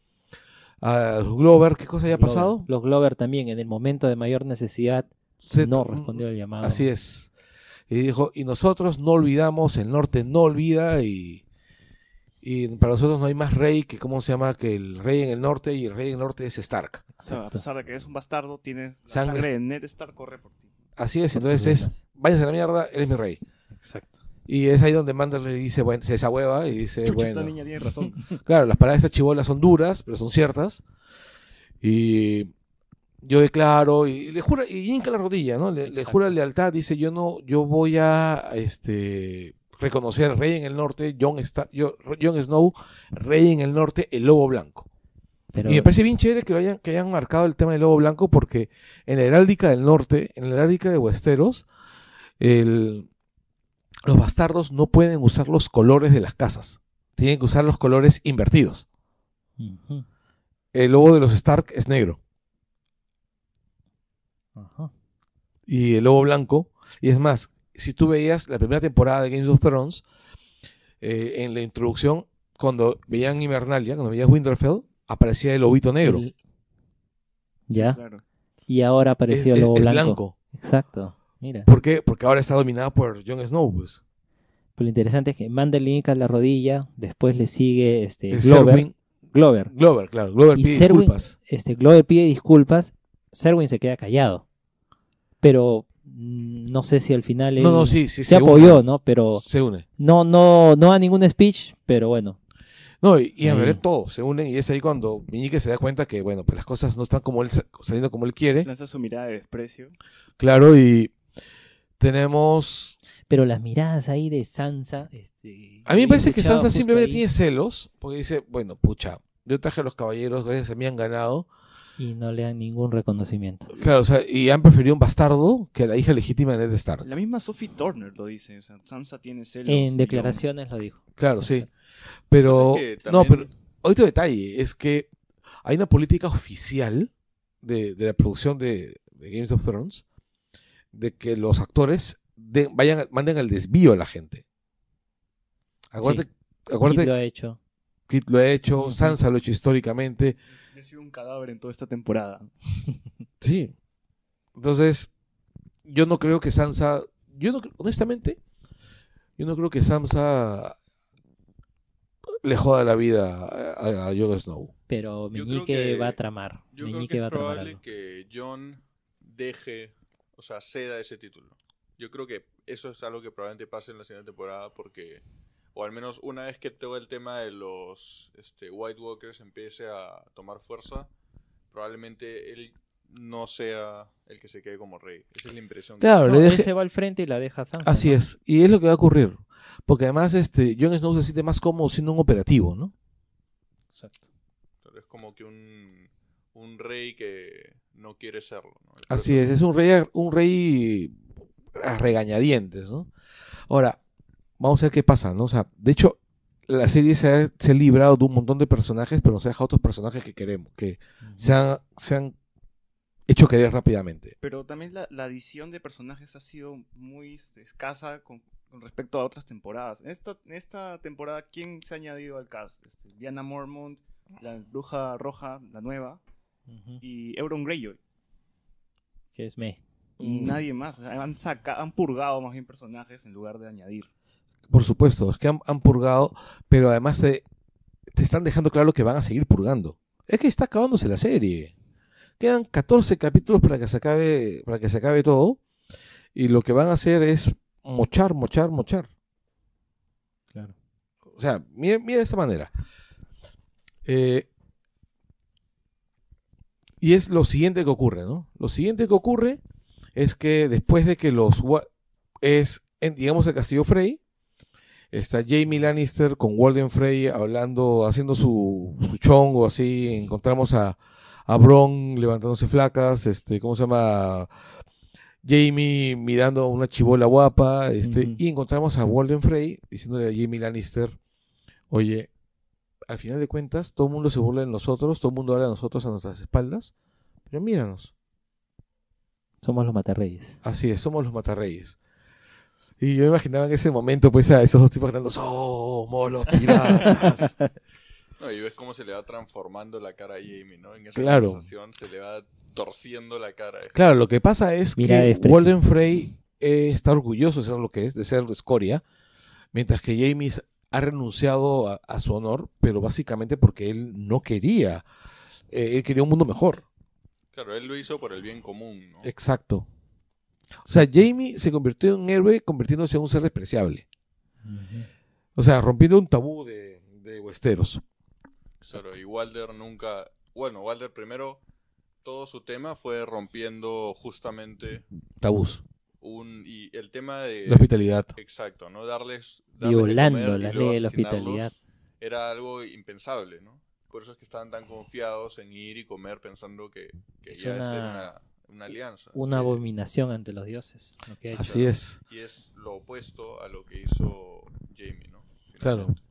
a Glover, ¿qué cosa había Glover. pasado? Los Glover también, en el momento de mayor necesidad, Se- no respondió al llamado. Así es. Y dijo, y nosotros no olvidamos, el norte no olvida y, y para nosotros no hay más rey que, ¿cómo se llama? Que el rey en el norte y el rey en el norte es Stark. O sea, a pesar de que eres un bastardo, tienes la Sangre- sangre de Ned Stark corre por ti. Así es, Por entonces es, váyase a la mierda, él es mi rey. Exacto. Y es ahí donde Mandar le dice, bueno, se desahueva y dice, Chucha, bueno, esta niña tiene razón. [laughs] claro, las palabras de esta chibola son duras, pero son ciertas. Y yo declaro, y le jura, y hinca la rodilla, ¿no? Le, le jura lealtad, dice, yo no, yo voy a este reconocer al rey en el norte, Sta- yo- Jon Snow, rey en el norte, el lobo blanco. Pero Y me parece bien chévere que, lo hayan, que hayan marcado el tema del lobo blanco porque en la heráldica del norte, en la heráldica de Westeros, el- los bastardos no pueden usar los colores de las casas. Tienen que usar los colores invertidos. El lobo de los Stark es negro ajá. y el lobo blanco. Y es más, si tú veías la primera temporada de Game of Thrones, eh, en la introducción, cuando veían Invernalia, cuando veías Winterfell, aparecía el lobito negro. El- Ya. Claro. Y ahora apareció Es- el lobo es blanco. blanco. Exacto. Mira. ¿Por qué? Porque ahora está dominada por Jon Snow. Pues. Pero lo interesante es que le hinca la rodilla, después le sigue este Es Glover. Glover. Glover, claro. Glover Y pide disculpas. Este, Glover pide disculpas, Serwin se queda callado. Pero no sé si al final él No, no, sí, sí. se, une. apoyó, ¿no? Pero Se une. no, no, no a ningún speech, pero bueno. No, y, y en realidad todos se unen y es ahí cuando Meñique se da cuenta que, bueno, pues las cosas no están como él, sa- saliendo como él quiere. Lanza su mirada de desprecio. Claro, y tenemos... Pero las miradas ahí de Sansa, este, A mí me parece que Sansa simplemente ahí, tiene celos, porque dice, bueno, pucha, yo traje a los caballeros, gracias a mí han ganado. Y no le dan ningún reconocimiento. Claro, o sea, y han preferido un bastardo que la hija legítima de Ned Stark. La misma Sophie Turner lo dice. O sea, Sansa tiene celos. En declaraciones lo dijo. Claro, sí. Pero, Pues es que no, pero otro detalle es que hay una política oficial de, de la producción de, de Games of Thrones de que los actores de- vayan, manden al desvío a la gente. Acuérdate, acuérdate Kit lo ha hecho. Kit lo ha hecho. Sansa lo ha hecho históricamente. He sido un cadáver en toda esta temporada. [laughs] Sí. Entonces, yo no creo que Sansa, yo no, honestamente, yo no creo que Sansa le joda la vida a, a Jon Snow. Pero Meñique que- va a tramar. Yo creo Meñique que va es a tramar probable algo. que John deje, o sea, ceda ese título. Yo creo que eso es algo que probablemente pase en la siguiente temporada porque, o al menos una vez que todo el tema de los este, White Walkers empiece a tomar fuerza, probablemente él no sea el que se quede como rey. Esa es la impresión. que Claro, No, le él deje- se va al frente y la deja a Sansa. Así ¿no? es, y es lo que va a ocurrir. Porque además este Jon Snow se siente más cómodo siendo un operativo, ¿no? Exacto. Pero es como que un, un rey que no quiere serlo. Así es, es un rey, un rey a regañadientes, ¿no? Ahora, vamos a ver qué pasa, ¿no? O sea, de hecho, la serie se ha, se ha librado de un montón de personajes, pero nos ha dejado otros personajes que queremos, que se han, se han hecho querer rápidamente. Pero también la, la adición de personajes ha sido muy este, escasa con, con respecto a otras temporadas. En esta, en esta temporada, ¿quién se ha añadido al cast? Este, Diana Mormont, la bruja roja, la nueva, y Euron Greyjoy. Que es me. Y nadie más. O sea, han, saca, han purgado más bien personajes en lugar de añadir. Por supuesto, es que han, han purgado, pero además te, te están dejando claro que van a seguir purgando. Es que está acabándose la serie. Quedan 14 capítulos para que se acabe, para que se acabe todo. Y lo que van a hacer es mochar, mochar, mochar. Claro. O sea, mira, mira de esta manera. Eh, y es lo siguiente que ocurre, ¿no? Lo siguiente que ocurre es que después de que los... es, en, digamos, el Castillo Frey, está Jamie Lannister con Walden Frey hablando, haciendo su, su chongo, así, encontramos a, a Bron levantándose flacas, este, ¿cómo se llama? Jamie mirando a una chibola guapa, este, y encontramos a Walden Frey diciéndole a Jamie Lannister, oye, al final de cuentas, todo el mundo se burla de nosotros, todo el mundo habla de nosotros a nuestras espaldas, pero míranos, Somos los matarreyes. así es, somos los matarreyes. Y yo me imaginaba en ese momento, pues, a esos dos tipos gritando, somos los piratas. [laughs] No, y ves cómo se le va transformando la cara a Jamie, ¿no? En esa Claro. conversación se le va torciendo la cara. Claro, lo que pasa es Mira de que. Walden Frey eh, está orgulloso de ser lo que es, de ser escoria, mientras que Jamie ha renunciado a, a su honor, pero básicamente porque él no quería, eh, él quería un mundo mejor. Claro, él lo hizo por el bien común, ¿no? Exacto. O sea, Jamie se convirtió en un héroe convirtiéndose en un ser despreciable. O sea, rompiendo un tabú de, de Westeros. Claro, y Walder nunca... Bueno, Walder primero, todo su tema fue rompiendo justamente Tabús. un... Y el tema de... La hospitalidad. Exacto, ¿no? Darles... Violando la ley de la hospitalidad. Era algo impensable, ¿no? Por eso es que estaban tan confiados en ir y comer pensando que, que Es ya una- era una, una alianza. Una Eh, abominación ante los dioses. lo que ha hecho. Así es. Y es lo opuesto a lo que hizo Jamie, ¿no? Claro. Finalmente.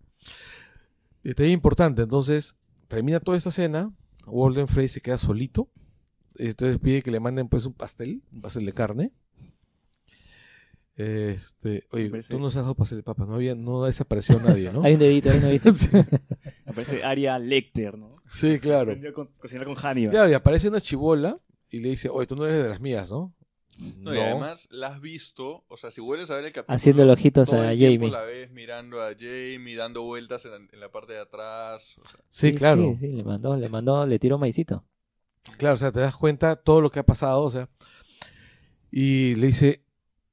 Detalle importante, entonces termina toda esta cena, Walden Frey se queda solito, entonces pide que le manden pues un pastel, un pastel de carne. Este, oye, tú no has dado pastel de papa, no había, no desapareció nadie, ¿no? [laughs] Hay un dedito, hay un dedito. [laughs] sí, Me parece Arya Lecter, ¿no? sí, claro. Aprendió a co- cocinar con Hannibal. Claro, y aparece una chibola y le dice, oye, tú no eres de las mías, ¿no? No, y además la has visto, o sea, si vuelves a ver el capítulo. Haciéndole ojitos todo a el Jamie. la ves mirando a Jamie, dando vueltas en la, en la parte de atrás. o sea, Sí, claro. Sí, sí, le mandó, le mandó, le tiró maicito. Claro, o sea, te das cuenta todo lo que ha pasado, o sea. Y le dice,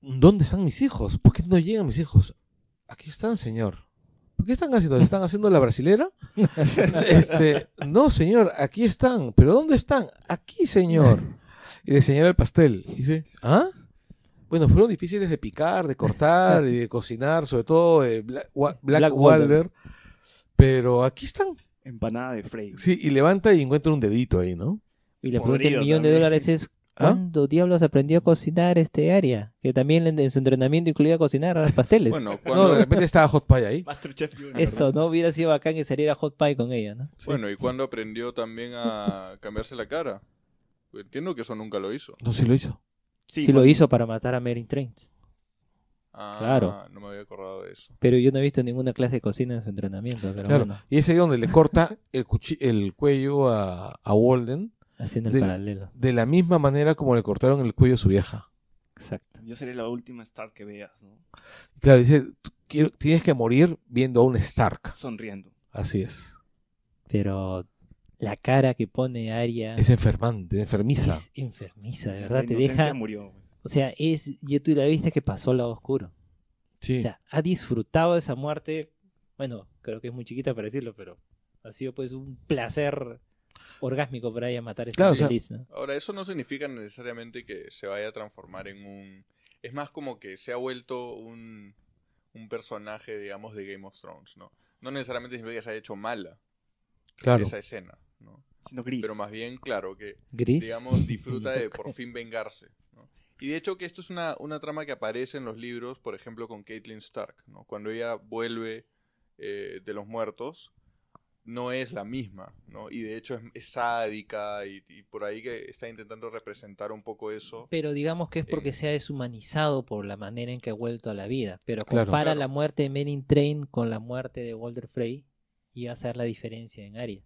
¿dónde están mis hijos? ¿Por qué no llegan mis hijos? Aquí están, señor. ¿Por qué están haciendo? ¿Están haciendo la brasilera? [laughs] este, no, señor, aquí están. ¿Pero dónde están? Aquí, señor. Y le señala el pastel. Y dice, ¿ah? Bueno, fueron difíciles de picar, de cortar y de cocinar, sobre todo eh, Black, Black Walder. Pero aquí están. Empanada de Frey. Sí, y levanta y encuentra un dedito ahí, ¿no? Y le pregunta el Podrido millón de dólares es ¿Ah? ¿Cuándo diablos aprendió a cocinar este área? Que también en, en su entrenamiento incluía cocinar [laughs] pasteles. Bueno, No, cuando, de repente estaba Hot Pie ahí. Masterchef Junior. Eso, ¿no? Hubiera sido bacán que saliera hot pie con ella, ¿no? bueno, ¿y cuando aprendió también a cambiarse la cara? Entiendo que eso nunca lo hizo. No, sí lo hizo. Sí, lo hizo para matar a Merin Trench. Ah, Claro. No me había acordado de eso. Pero yo no he visto ninguna clase de cocina en su entrenamiento. Pero Claro. bueno, Y es ahí donde le corta el cuello a, a Walden haciendo el De- paralelo. de la misma manera como le cortaron el cuello a su vieja. Exacto. Yo seré la última Stark que veas, ¿no? Claro, dice, "Tú quiero- tienes que morir viendo a un Stark. Sonriendo. Así es. Pero la cara que pone Arya Es enfermante, enfermiza. es enfermiza, de La verdad. Te inocencia deja. murió. pues. O sea, es. Ya tú la viste que pasó al lado oscuro. Sí. O sea, ha disfrutado de esa muerte. Bueno, creo que es muy chiquita para decirlo, pero ha sido pues un placer orgásmico para ella matar a esa Claro, o sea, infeliz, ¿no? Ahora, eso no significa necesariamente que se vaya a transformar en un... Es más como que se ha vuelto un, un personaje, digamos, de Game of Thrones, ¿no? No necesariamente significa que se haya hecho mala claro. esa escena, ¿no? Sino gris. Pero más bien, claro, que Gris. digamos, disfruta de [laughs] por fin vengarse. ¿no? Y de hecho que esto es una, una trama que aparece en los libros, por ejemplo, con Caitlyn Stark. ¿no? Cuando ella vuelve eh, de los muertos, no es la misma. ¿no? Y de hecho es, es sádica y, y por ahí que está intentando representar un poco eso. Pero digamos que es porque Eh. se ha deshumanizado por la manera en que ha vuelto a la vida. Pero Claro. compara Claro. la muerte de Merin Train con la muerte de Walter Frey y va a ser la diferencia en Arya.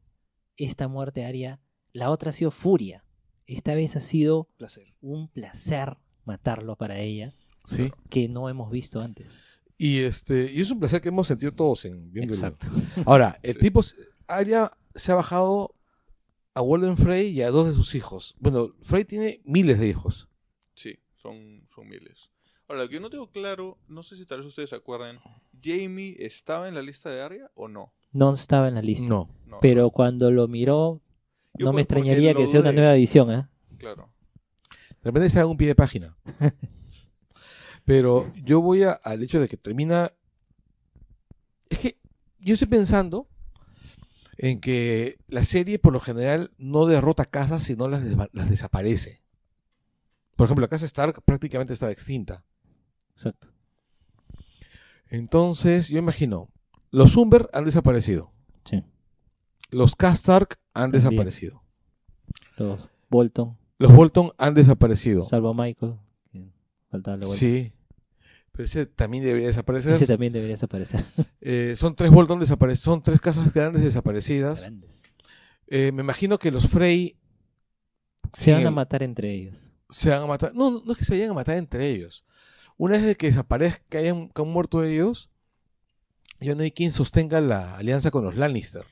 Esta muerte de Arya, la otra ha sido furia. Esta vez ha sido Placer. un placer matarlo para ella Sí. que no hemos visto antes. Y este y es un placer que hemos sentido todos en viendo el- Exacto. Ahora, el [laughs] Sí. tipo se- Arya se ha bajado a Walden Frey y a dos de sus hijos. Bueno, Frey tiene miles de hijos. Sí, son, son miles. Ahora, lo que yo no tengo claro, no sé si tal vez ustedes se acuerdan, ¿Jamie estaba en la lista de Arya o no? No estaba en la lista. No. No, Pero cuando lo miró, Yo no me extrañaría que sea una nueva edición, ¿eh? Claro. De repente está en un pie de página. [laughs] Pero yo voy a- al hecho de que termina. Es que yo estoy pensando en que la serie, por lo general, no derrota casas, sino las, desaparece. Por ejemplo, la casa Stark prácticamente estaba extinta. Exacto. Entonces, yo imagino, los Umber han desaparecido. Sí. Los Castark han También. desaparecido. Los Bolton, Los Bolton han desaparecido. salvo Michael. que faltaba la vuelta. Sí. Pero ese también debería desaparecer. Ese también debería desaparecer. [laughs] Eh, son tres Bolton desaparecidos. Son tres casas grandes desaparecidas. Grandes. Eh, me imagino que los Frey Se van a matar entre ellos. se van a matar. No, no es que se vayan a matar entre ellos. Una vez que desaparezca, hayan, que han muerto ellos, ya no hay quien sostenga la alianza con los Lannister.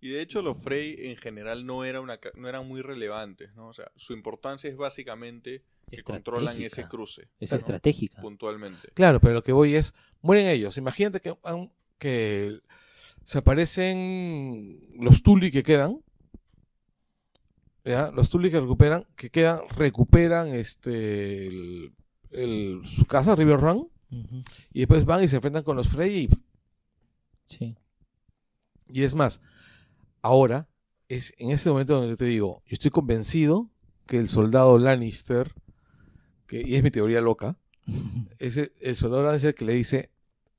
Y de hecho los Frey en general no, era una, no eran muy relevantes, ¿no? O sea, su importancia es básicamente que controlan ese cruce. Es ¿no? estratégica. Puntualmente. Claro, pero lo que voy es, mueren ellos. Imagínate que, que se aparecen los Tully que quedan. ¿ya? Los Tully que recuperan, que quedan, recuperan este el- el- su casa, River Run, y después van y se enfrentan con los Frey y Sí. Y es más, ahora, es en este momento donde yo te digo, yo estoy convencido que el soldado Lannister, que, y es mi teoría loca, [laughs] ese, el soldado Lannister que le dice,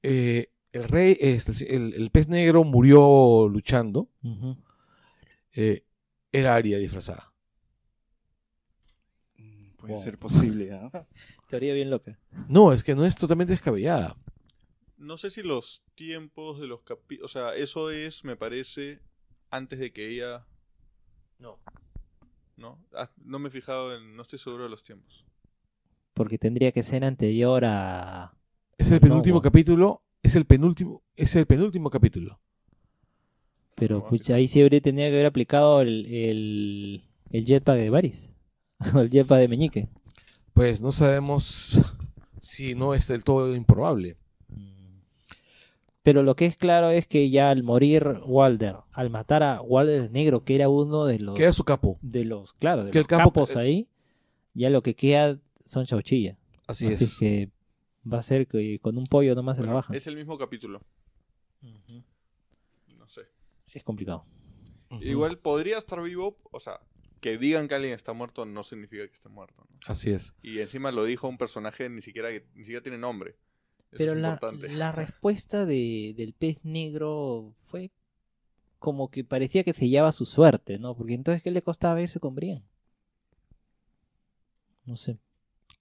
eh, el rey, este, el, el pez negro murió luchando, eh, era Arya disfrazada. Mm, Puede Wow. ser posible. [laughs] Teoría bien loca. No, es que no es totalmente descabellada. No sé si los tiempos de los capítulos... O sea, eso es, me parece, antes de que ella... No. ¿No? Ah, no me he fijado en... No estoy seguro de los tiempos. Porque tendría que ser anterior a. Es el penúltimo capítulo, es el penúltimo, es el penúltimo capítulo. Pero No, pucha, ahí sí habría tenía que haber aplicado el, el, el jetpack de Varys. [laughs] o el jetpack de Meñique. Pues no sabemos si no es del todo improbable. Pero lo que es claro es que ya al morir Walder, al matar a Walder el Negro, que era uno de los. Queda su capo. De los, claro, de Que el los capo- capos ahí, ya lo que queda son chauchilla. Así, Así es. que va a ser que con un pollo nomás se la Bueno, bajan. es el mismo capítulo. No sé. Es complicado. Igual podría estar vivo, o sea, que digan que alguien está muerto no significa que esté muerto. ¿no? Así es. Y encima lo dijo un personaje ni siquiera que ni siquiera tiene nombre. Eso Pero es la, respuesta de, del pez negro fue como que parecía que sellaba su suerte, ¿no? Porque entonces, ¿qué le costaba irse con Brian? No sé.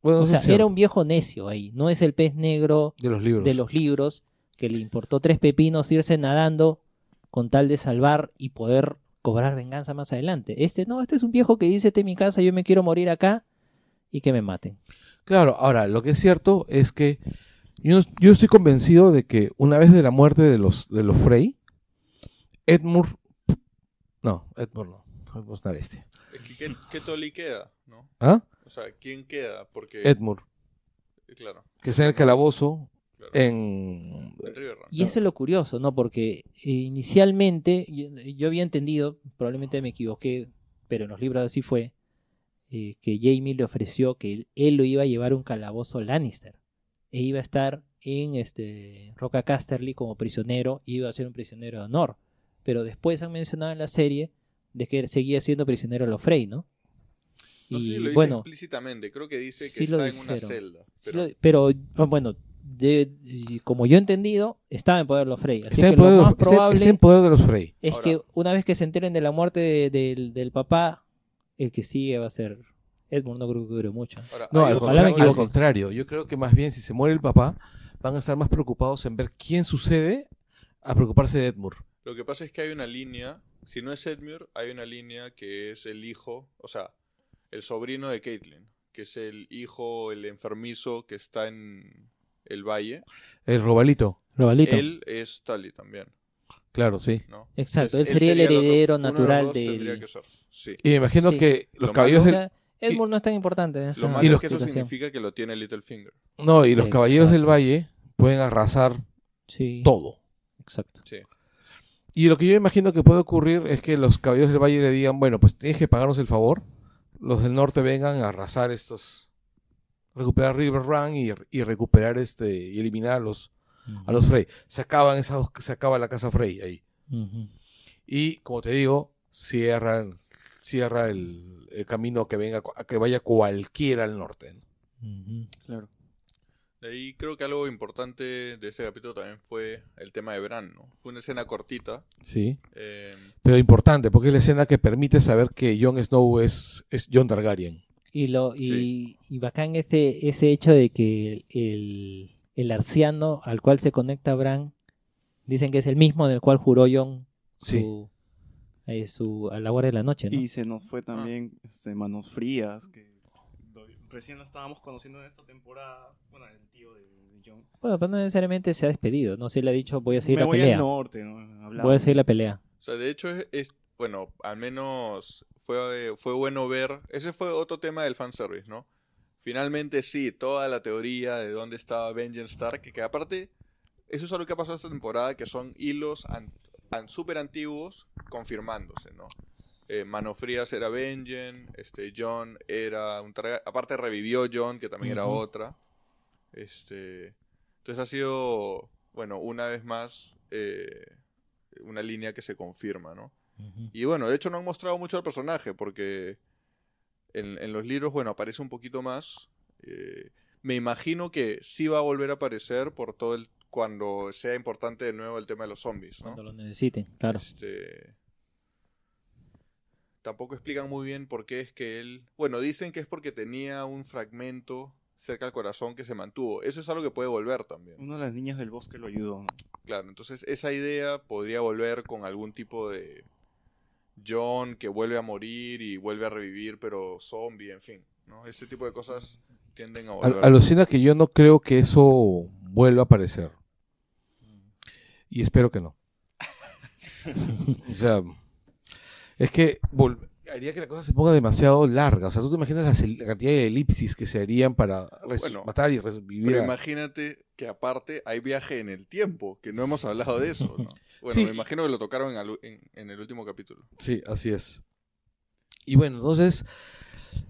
Bueno, O sea, era un viejo necio ahí. No es el pez negro de los libros. de los libros que le importó tres pepinos irse nadando con tal de salvar y poder cobrar venganza más adelante. Este no, este es un viejo que dice, este es mi casa, yo me quiero morir acá y que me maten. Claro, ahora, lo que es cierto es que yo, yo estoy convencido de que una vez de la muerte de los, de los Frey, Edmure... No, Edmure no. Edmure es una bestia. Es que ¿qué, qué Tolly queda? ¿no? ¿Ah? O sea, ¿quién queda? Porque... Edmure, Claro. que en el calabozo claro. en... En Riverrun. Y eso es lo curioso, ¿no? Porque eh, inicialmente yo, yo había entendido, probablemente me equivoqué, pero en los libros así fue, eh, que Jamie le ofreció que él, él lo iba a llevar a un calabozo Lannister. E iba a estar en este Roca Casterly como prisionero, y iba a ser un prisionero de honor. Pero después han mencionado en la serie de que seguía siendo prisionero de los Frey, ¿no? No sé si Y lo dice bueno, explícitamente, creo que dice que sí lo está en una celda. sí Pero, lo- pero ah, bueno, de- como yo he entendido, estaba en poder de los Frey. Así Está que en, poder lo de más está- probable está en poder de los Frey. es Ahora- que una vez que se enteren de la muerte de- del, del papá, el que sigue va a ser Edmund. No creo que dure mucho. ahora, No, al, contrario, al contrario. Yo creo que más bien si se muere el papá, van a estar más preocupados en ver quién sucede a preocuparse de Edmure. Lo que pasa es que hay una línea, si no es Edmure, hay una línea que es el hijo, o sea, el sobrino de Caitlyn, que es el hijo, el enfermizo que está en el valle. El robalito. Robalito. Él es Tali también, Claro, sí. ¿no? Exacto, Entonces, él sería el otro- heredero uno de los natural dos del- tendría que ser, Sí. Y me imagino Sí. que los Lo caballeros del, Edmund no es tan importante en esa Lo malo y es los- que eso situación. significa que lo tiene Littlefinger. no, y los Exacto. caballeros del valle pueden arrasar Sí, todo. exacto. Sí. Y lo que yo imagino que puede ocurrir es que los caballeros del valle le digan, bueno, pues tienes que pagarnos el favor. Los del norte vengan a arrasar estos, recuperar River Run y, y recuperar este y eliminar a los a los Frey. Se acaban esas dos- se acaba la casa Frey ahí. Y como te digo, cierran cierra el, el camino que venga a que vaya cualquiera al norte. Claro. De ahí creo que algo importante de este capítulo también fue el tema de Bran, ¿no? Fue una escena cortita. Sí. eh, Pero importante, porque es la escena que permite saber que Jon Snow es, es Jon Targaryen. Y, lo, y, Sí. y bacán ese, ese hecho de que el, el arciano al cual se conecta Bran, dicen que es el mismo del cual juró Jon Sí. su, eh, su, a la hora de la noche, ¿no? Y se nos fue también este, Manos Frías, que recién lo estábamos conociendo en esta temporada. Bueno, el tío de, de John. Bueno, pero no necesariamente se ha despedido, ¿no? Se le ha dicho, voy a seguir Me la voy pelea. al norte, ¿no? Voy a seguir la pelea. o sea, de hecho es, es- bueno, al menos fue, fue bueno ver, ese fue otro tema del fanservice, ¿no? Finalmente sí, toda la teoría de dónde estaba Benjen Stark, que, que aparte, eso es algo que ha pasado esta temporada, que son hilos súper antiguos confirmándose, ¿no? Eh, Mano Frías era Benjen, este, John era un aparte revivió John, que también era otra. Este, entonces ha sido, bueno, una vez más, eh, una línea que se confirma, ¿no? Y bueno, de hecho no han mostrado mucho al personaje porque en, en los libros, bueno, aparece un poquito más. Eh, me imagino que sí va a volver a aparecer por todo el cuando sea importante de nuevo el tema de los zombies, ¿no? Cuando lo necesiten, claro. Este, tampoco explican muy bien por qué es que él, bueno, dicen que es porque tenía un fragmento cerca al corazón que se mantuvo. Eso es algo que puede volver también. Una de las niñas del bosque lo ayudó. ¿no? Claro, entonces esa idea podría volver con algún tipo de John que vuelve a morir y vuelve a revivir, pero zombie, en fin, ¿no? Ese tipo de cosas tienden a Al- volver. alucina que yo no creo que eso vuelva a aparecer. Y espero que no. o sea, es que haría que la cosa se ponga demasiado larga. O sea, tú te imaginas la, cantidad de elipsis que se harían para Bueno, matar y revivir. Pero imagínate que aparte hay viaje en el tiempo, que no hemos hablado de eso, ¿no? [laughs] Bueno, Sí. me imagino que lo tocaron en, en- en el último capítulo. Sí, así es. Y bueno, entonces,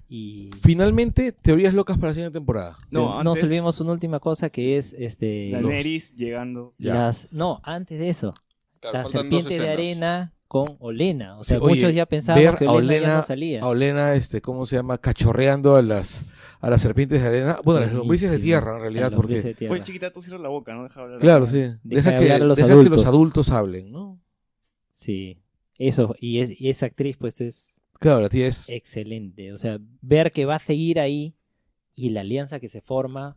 Y finalmente, teorías locas para la siguiente temporada. no, No, nos antes, olvidemos una última cosa que es este Daenerys llegando. Ya. las no, antes de eso, Claro, la serpiente de arena con Olena. O sea, Sí, oye, muchos ya pensaban ver que a Olena, ya no salía. A Olena, este, ¿cómo se llama? Cachorreando a las, a las serpientes de arena. Bueno, las lombrices de tierra, en realidad, porque... Oye, chiquita, tú cierras la boca, ¿no? Deja hablar. Claro, sí. Deja, de que, hablar a los deja que los adultos. adultos hablen, ¿no? Sí. Eso, y, es, y esa actriz pues es Claro, la tía es... excelente. O sea, ver que va a seguir ahí y la alianza que se forma.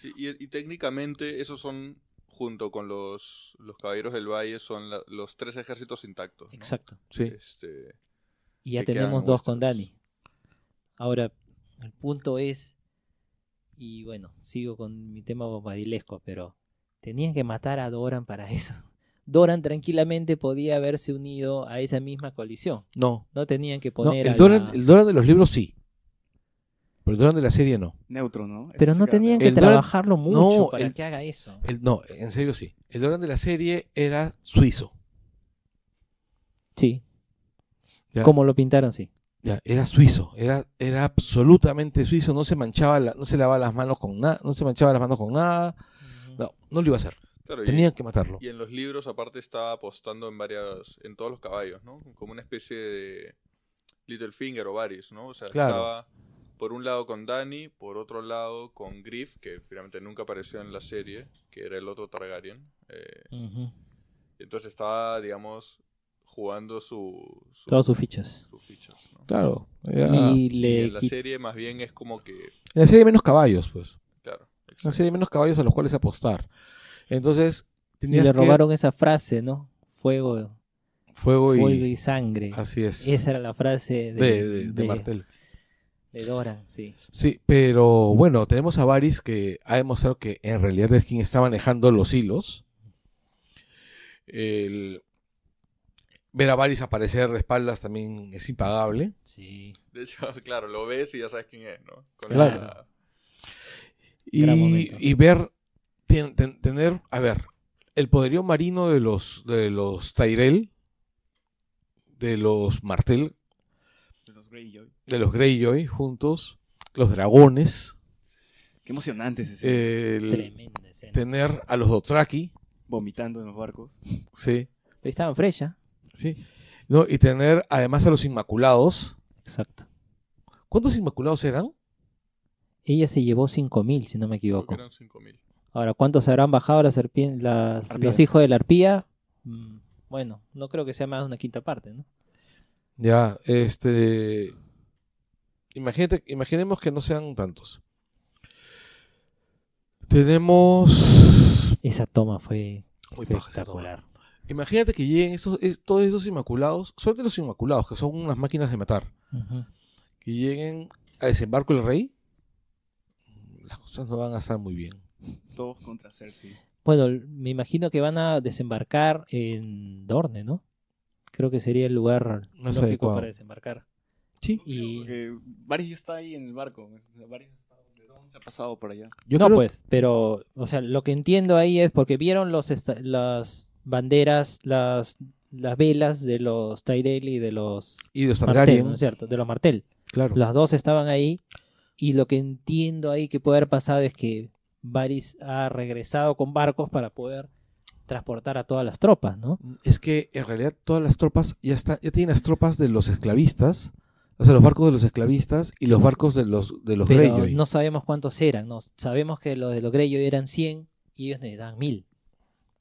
Sí, y, y técnicamente esos son, junto con los, los Caballeros del Valle, son la- los tres ejércitos intactos. ¿no? Exacto. Sí. Este, Y ya tenemos dos con. Dani. Ahora, el punto es, y bueno, sigo con mi tema bombadilesco, pero tenían que matar a Doran para eso. Doran tranquilamente podía haberse unido a esa misma coalición. No. No tenían que no poner el, Doran, la- el Doran de los libros sí. Pero el Doran de la serie no. Neutro, ¿no? Eso Pero no tenían que Doran- trabajarlo mucho no, para el- que haga eso. El, no, en serio sí. El Doran de la serie era suizo. Sí. Ya. Como lo pintaron, sí. Ya, era suizo, era, era absolutamente suizo, no se manchaba, la- no se lavaba las manos con nada, no se manchaba las manos con nada, no, no lo iba a hacer, claro, y- tenían que matarlo. Y en los libros, aparte, estaba apostando en varias, en todos los caballos, ¿no? Como una especie de Littlefinger o Varys, ¿no? O sea, Claro. estaba por un lado con Dany, por otro lado con Griff, que finalmente nunca apareció en la serie, que era el otro Targaryen. eh, entonces estaba, digamos, jugando su, su- Todas sus fichas. sus fichas, ¿no? Claro, ya- Y Y le en la serie más bien es como que, en la serie hay menos caballos, pues, claro, en la serie hay menos caballos a los cuales apostar. Entonces, y le que- robaron esa frase, ¿no? Fuego, fuego y, fuego y sangre. así es, Esa era la frase de, de, de- de de- Martel. de Doran, sí. Sí, pero bueno, tenemos a Varys que ha demostrado que en realidad es quien está manejando los hilos. El- Ver a Varys aparecer de espaldas también es impagable. Sí. De hecho, [laughs] claro, lo ves y ya sabes quién es, ¿no? Con Claro. la- y ver, ten- ten- tener, a ver, el poderío marino de los, de los Tyrell, de los Martel, De los Greyjoy. de los Greyjoy juntos, los dragones, Qué emocionante ese escena. el Tremenda escena. tener a los Dothraki, Vomitando en los barcos. sí, Ahí estaban frecha. sí, ¿no? y tener además a los Inmaculados. Exacto. ¿Cuántos Inmaculados eran? ella se llevó 5000, si no me Creo que equivoco. eran 5000. Ahora, ¿cuántos habrán bajado las las, los hijos de la arpía? Mm, Bueno, no creo que sea más de una quinta parte, ¿no? Ya, este. Imagínate, imaginemos que no sean tantos. Tenemos. Esa toma fue Muy espectacular. Imagínate que lleguen esos, es- todos esos inmaculados, sobre los inmaculados, que son unas máquinas de matar, que lleguen a desembarco el rey, las cosas no van a estar muy bien. Todos contra Cersei. Bueno, me imagino que van a desembarcar en Dorne, ¿no? Creo que sería el lugar Más lógico adecuado. para desembarcar. Sí. Y Porque Varys ya está ahí en el barco. Varys está- ¿de se ha pasado por allá? Yo no, creo- pues, pero, o sea, lo que entiendo ahí es porque vieron los las banderas, las, las velas de los Tyrell y de los Y los Martel, ¿no es cierto? De los Martel. claro. Las dos estaban ahí y lo que entiendo ahí que puede haber pasado es que Varys ha regresado con barcos para poder transportar a todas las tropas, ¿no? Es que en realidad todas las tropas ya están, ya tienen las tropas de los esclavistas, o sea, los barcos de los esclavistas y los barcos de los de los Pero Greyjoy. no sabemos cuántos eran, no sabemos que los de los Greyjoy eran 100 y ellos necesitaban 1000.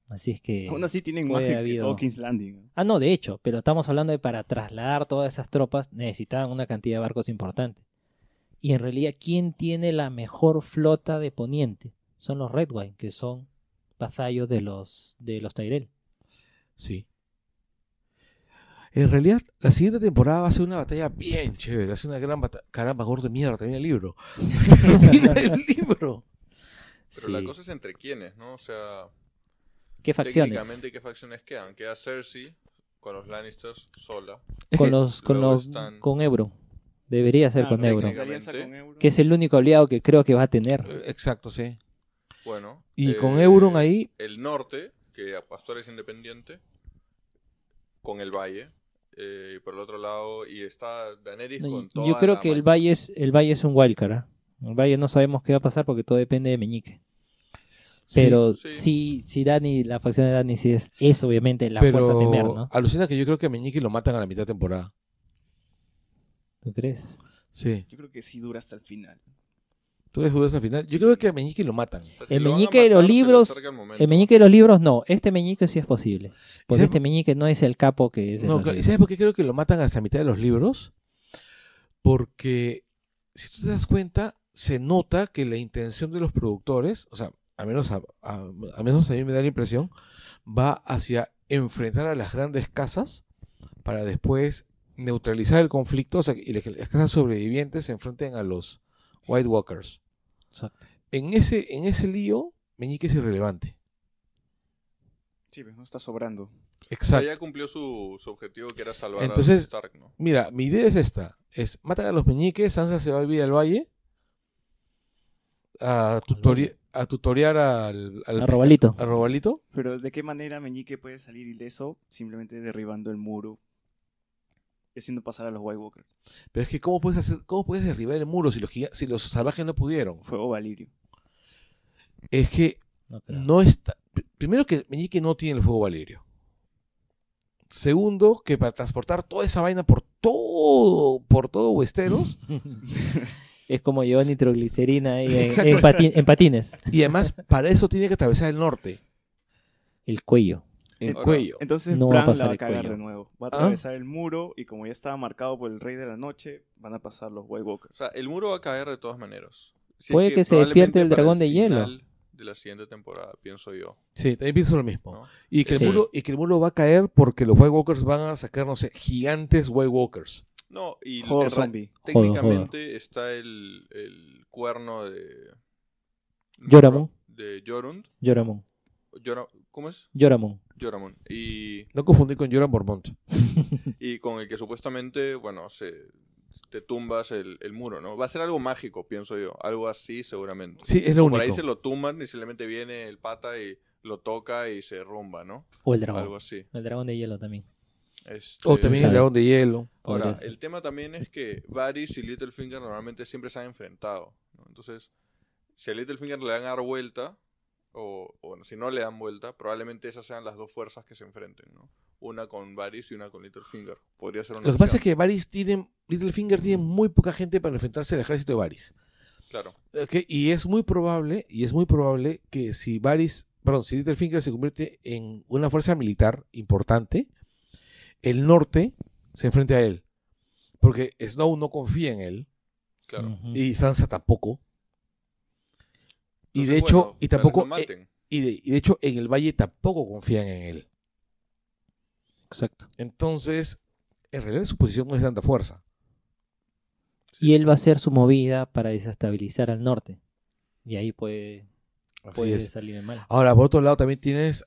Así es que Aún así tienen más que, habido- todo King's Landing. Ah, no, de hecho, pero estamos hablando de para trasladar todas esas tropas necesitaban una cantidad de barcos importante. Y en realidad, ¿quién tiene la mejor flota de Poniente? Son los Red Wine, que son vasallos de los, de los Tyrell. Sí. En realidad, la siguiente temporada va a ser una batalla bien chévere, va a ser una gran batalla. Caramba, gordo de mierda, termina el libro. [laughs] termina el libro. Pero la cosa es entre quiénes, ¿no? O sea, ¿Qué facciones? técnicamente, ¿qué facciones quedan? Queda Cersei con los Lannisters sola. Con los, con los, están- con Ebro. Debería ser Ah, con Ebro. que es el único aliado que creo que va a tener. Eh, Exacto, sí. Bueno. Y eh, con Euron ahí, El norte, que a Pastor es independiente, con el valle. eh, y por el otro lado, y está Daenerys No, con toda yo creo la que el. Valle es el Valle es un wildcard. ¿ah? El Valle no sabemos qué va a pasar porque todo depende de Meñique. Pero sí. sí, sí, Dani, la facción de Dani sí es, es obviamente la pero fuerza a temer, ¿no? alucina que yo creo que a Meñique lo matan a la mitad de temporada. ¿Tú crees? Sí. Yo creo que sí dura hasta el final. ¿Tú ves dudas al final? Yo creo que a Meñique lo matan. O sea, si El lo meñique de los matar, libros- el Meñique de los libros no, este Meñique sí es posible. Porque ¿Sabes- este Meñique no es el capo que es No, claro, ¿y sabes por qué creo que lo matan hasta la mitad de los libros? Porque, si tú te das cuenta, se nota que la intención de los productores, o sea, a menos a, a- a menos a mí me da la impresión, va hacia enfrentar a las grandes casas para después neutralizar el conflicto, o sea, y que las casas sobrevivientes se enfrenten a los White Walkers. Exacto. En ese, en ese lío, Meñique es irrelevante. Sí, pues no está sobrando. O sea, Exacto. ya cumplió su, su objetivo que era salvar a Entonces- los Stark, ¿no? Mira, mi idea es esta. Es matan a los meñiques, Sansa se va a vivir al valle a, tutori- a tutoriar al, al A Robalito. a Robalito. Pero ¿de qué manera Meñique puede salir ileso simplemente derribando el muro y haciendo pasar a los White Walkers? Pero es que ¿cómo puedes hacer, cómo puedes derribar el muro si los, giga- si los salvajes no pudieron? Fuego Valirio. Es que No está. pr- Primero que Meñique no tiene el fuego Valerio. Segundo, que para transportar toda esa vaina por todo, por todo Westeros, [laughs] [laughs] es como llevar nitroglicerina ahí en, Exacto. en pati- en patines. y además para eso tiene que atravesar el norte, El cuello. El Ahora, cuello. Entonces No va a Bran la pasar va a cagar cuello. de nuevo. Va a ¿Ah? atravesar el muro y como ya estaba marcado por el Rey de la Noche, van a pasar los White Walkers. O sea, el muro va a caer de todas maneras. Si es Puede que se despierte el dragón de hielo. De la siguiente temporada, pienso yo. Sí, también pienso lo mismo. ¿no? Y que, Sí. el muro, y que el muro va a caer porque los White Walkers van a sacar, no sé, gigantes White Walkers. No, y ra- zombie. técnicamente está el, el cuerno de. Yoramon. De Jorund. Yoramon. Yora- ¿Cómo es? Yoramon. Yoramon. Y, No confundir con Joran Bormont. [laughs] y con el que supuestamente, bueno, se, te tumbas el, el muro, ¿no? Va a ser algo mágico, pienso yo. Algo así, seguramente. Sí, es lo Por ahí se lo tumban y simplemente viene el pata y lo toca y se rumba, ¿no? O el dragón. Algo así. El dragón de hielo también. Este, O también el Sabe. dragón de hielo. Ahora, el tema también es que Varys y Littlefinger normalmente siempre se han enfrentado. ¿no? Entonces, si a Littlefinger le dan a dar vuelta, o, o bueno, si no le dan vuelta, probablemente esas sean las dos fuerzas que se enfrenten. ¿no? Una con Varys y una con Littlefinger. Podría ser una Lo que pasa es que Varys tiene, Littlefinger tiene muy poca gente para enfrentarse al ejército de Varys. Claro. Ok, Y es muy probable, y es muy probable que si Varys, perdón, si Littlefinger se convierte en una fuerza militar importante, el norte se enfrente a él. Porque Snow no confía en él, Claro. Y Sansa tampoco. Y de hecho, bueno, y tampoco, maten. y de, y de hecho en el valle tampoco confían en él. Exacto. Entonces, en realidad su posición no es de tanta fuerza. Y él va a hacer su movida para desestabilizar al norte. Y ahí puede, puede salir mal. Ahora, por otro lado, también tienes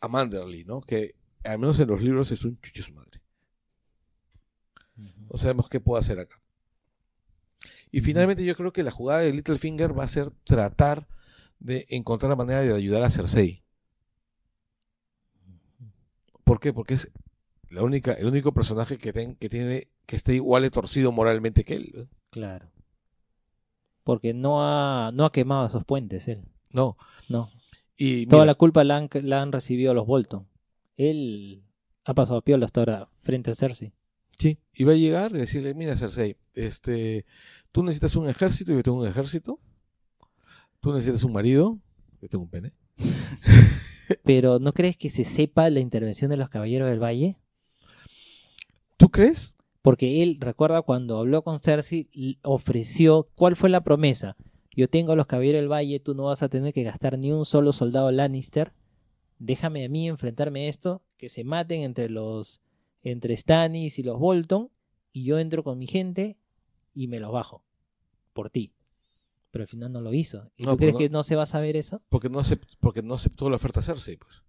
a Manderly, ¿no? Que al menos en los libros es un chucho su madre. No sabemos qué puede hacer acá. Y finalmente yo creo que la jugada de Littlefinger va a ser tratar de encontrar la manera de ayudar a Cersei. ¿Por qué? Porque es la única, el único personaje que, ten- que tiene que esté igual de torcido moralmente que él. ¿no? Claro. Porque no ha, no ha quemado esos puentes él. No. No. Y Toda mira, la culpa la han, la han recibido los Bolton. Él ha pasado piola hasta ahora frente a Cersei. Sí, y va a llegar y decirle, mira Cersei, este, tú necesitas un ejército, yo tengo un ejército. Tú necesitas un marido, yo tengo un pene. [laughs] Pero ¿no crees que se sepa la intervención de los Caballeros del Valle? ¿Tú crees? Porque él, recuerda cuando habló con Cersei, ofreció, ¿cuál fue la promesa? Yo tengo a los Caballeros del Valle, tú no vas a tener que gastar ni un solo soldado Lannister. Déjame a mí enfrentarme a esto, que se maten entre los entre Stannis y los Bolton y yo entro con mi gente y me los bajo por ti. Pero al final no lo hizo. ¿Y No, tú crees no. que no se va a saber eso? Porque no, acep- porque no aceptó la oferta Cersei, pues.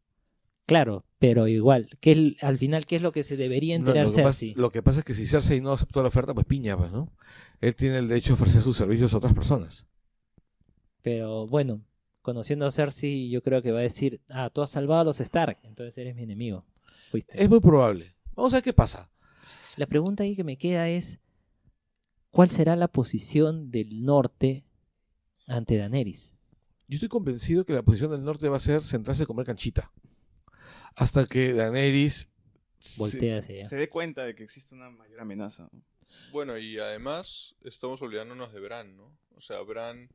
Claro, pero igual, ¿qué es, al final, ¿qué es lo que se debería No, enterar lo, que pasa, lo que pasa es que si Cersei no aceptó la oferta, pues piña, pues, ¿no? Él tiene el derecho a ofrecer sus servicios a otras personas. Pero bueno, conociendo a Cersei, yo creo que va a decir, ah, tú has salvado a los Stark, entonces eres mi enemigo. Fuiste. Es muy probable. Vamos a ver qué pasa. La pregunta ahí que me queda es, ¿cuál será la posición del norte ante Daenerys? Yo estoy convencido que la posición del norte va a ser sentarse a comer canchita. Hasta que Daenerys... Voltea. Se dé cuenta de que existe una mayor amenaza. Bueno, y además estamos olvidándonos de Bran, ¿no? O sea, Bran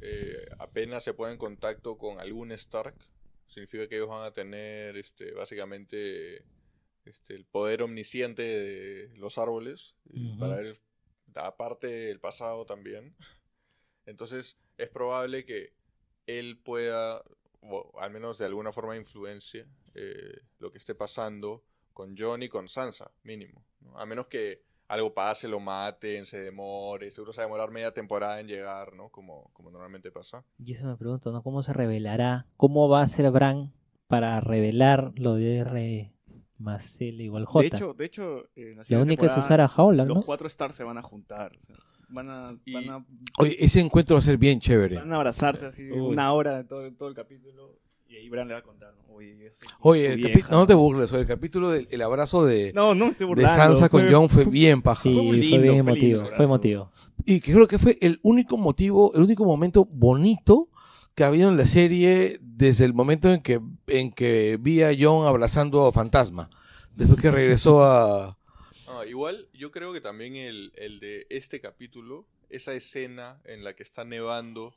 eh, apenas se pone en contacto con algún Stark. Significa que ellos van a tener este, básicamente este, el poder omnisciente de los árboles. y Ujú. Para él, aparte del pasado también. Entonces, es probable que él pueda, o al menos de alguna forma influencia eh, lo que esté pasando con Jon y con Sansa, mínimo. ¿no? A menos que algo pase, lo maten, se demore, seguro se va a demorar media temporada en llegar, ¿no? Como, como normalmente pasa. Y eso me pregunto, ¿no? ¿Cómo se revelará? ¿Cómo va a ser Bran para revelar lo de R más L igual J? De hecho, de hecho eh, la la única es usar a Howland, Los ¿no? cuatro stars se van a juntar. o sea, van, a, Y- van, a, Oye, ese encuentro va a ser bien chévere. van a abrazarse así Uy. una hora de todo, todo el capítulo. Y ahí Bran le va a contar. ¿no? Oye, Oye, el capi- vieja". no te burles, oye, el capítulo del el abrazo de, No, no me estoy de burlando. Sansa con fue- John fue [laughs] bien paja. Sí, fue bien fue emotivo, fue emotivo. Y creo que fue el único motivo, el único momento bonito que ha habido en la serie desde el momento en que, en que vi a John abrazando a Fantasma. Después que regresó a... Ah, igual, yo creo que también el, el de este capítulo, esa escena en la que está nevando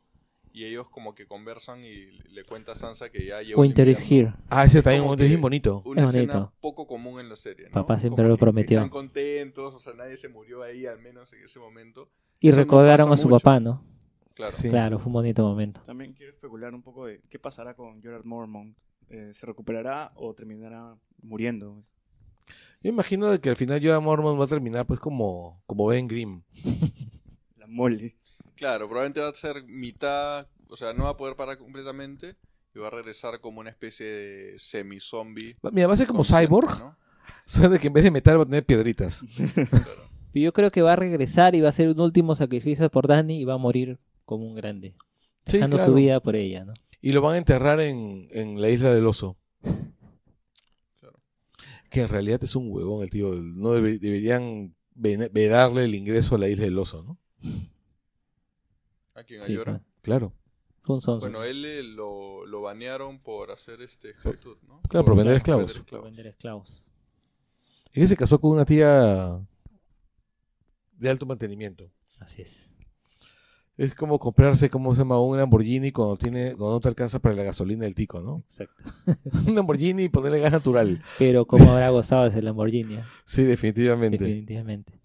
y ellos como que conversan y le cuenta a Sansa que ya llegó el Winter is here. Ah, ese también Como un momento que- bien bonito. Una Es escena bonito. poco común en la serie, ¿no? Papá siempre Como lo que prometió. Están contentos, o sea, nadie se murió ahí, al menos en ese momento. Y Eso no recordaron pasa a su mucho. papá, ¿no? Claro. Sí. Claro, fue un bonito momento. También quiero especular un poco de qué pasará con Gerard Mormont. Eh, ¿Se recuperará o terminará muriendo? Yo imagino de que al final Jorah Mormont va a terminar pues como, como Ben Grimm. [laughs] La mole. Claro, probablemente va a ser mitad, o sea, no va a poder parar completamente y va a regresar como una especie de semi-zombie. Mira, va a ser como Cyborg, ¿no? [laughs] solo de que en vez de metal va a tener piedritas. [laughs] Claro. Pero yo creo que va a regresar y va a hacer un último sacrificio por Dani y va a morir como un grande. Sí, Dejando claro. su vida por ella, ¿no? Y lo van a enterrar en, en la isla del oso. Claro. Que en realidad es un huevón el tío. No debe- deberían vedarle el ingreso a la isla del oso, ¿no? ¿A quién Sí, Ayora? Claro. Bueno, él eh, lo, lo banearon por hacer este esclavitud, ¿no? Claro, por vender esclavos. vender Por vender esclavos. Él se casó con una tía de alto mantenimiento. Así es. Es como comprarse, ¿cómo se llama? Un Lamborghini cuando, tiene, cuando no te alcanza para la gasolina del tico, ¿no? Exacto. [laughs] un Lamborghini y ponerle gas natural. Pero como habrá gozado ese Lamborghini. Sí, definitivamente. Definitivamente.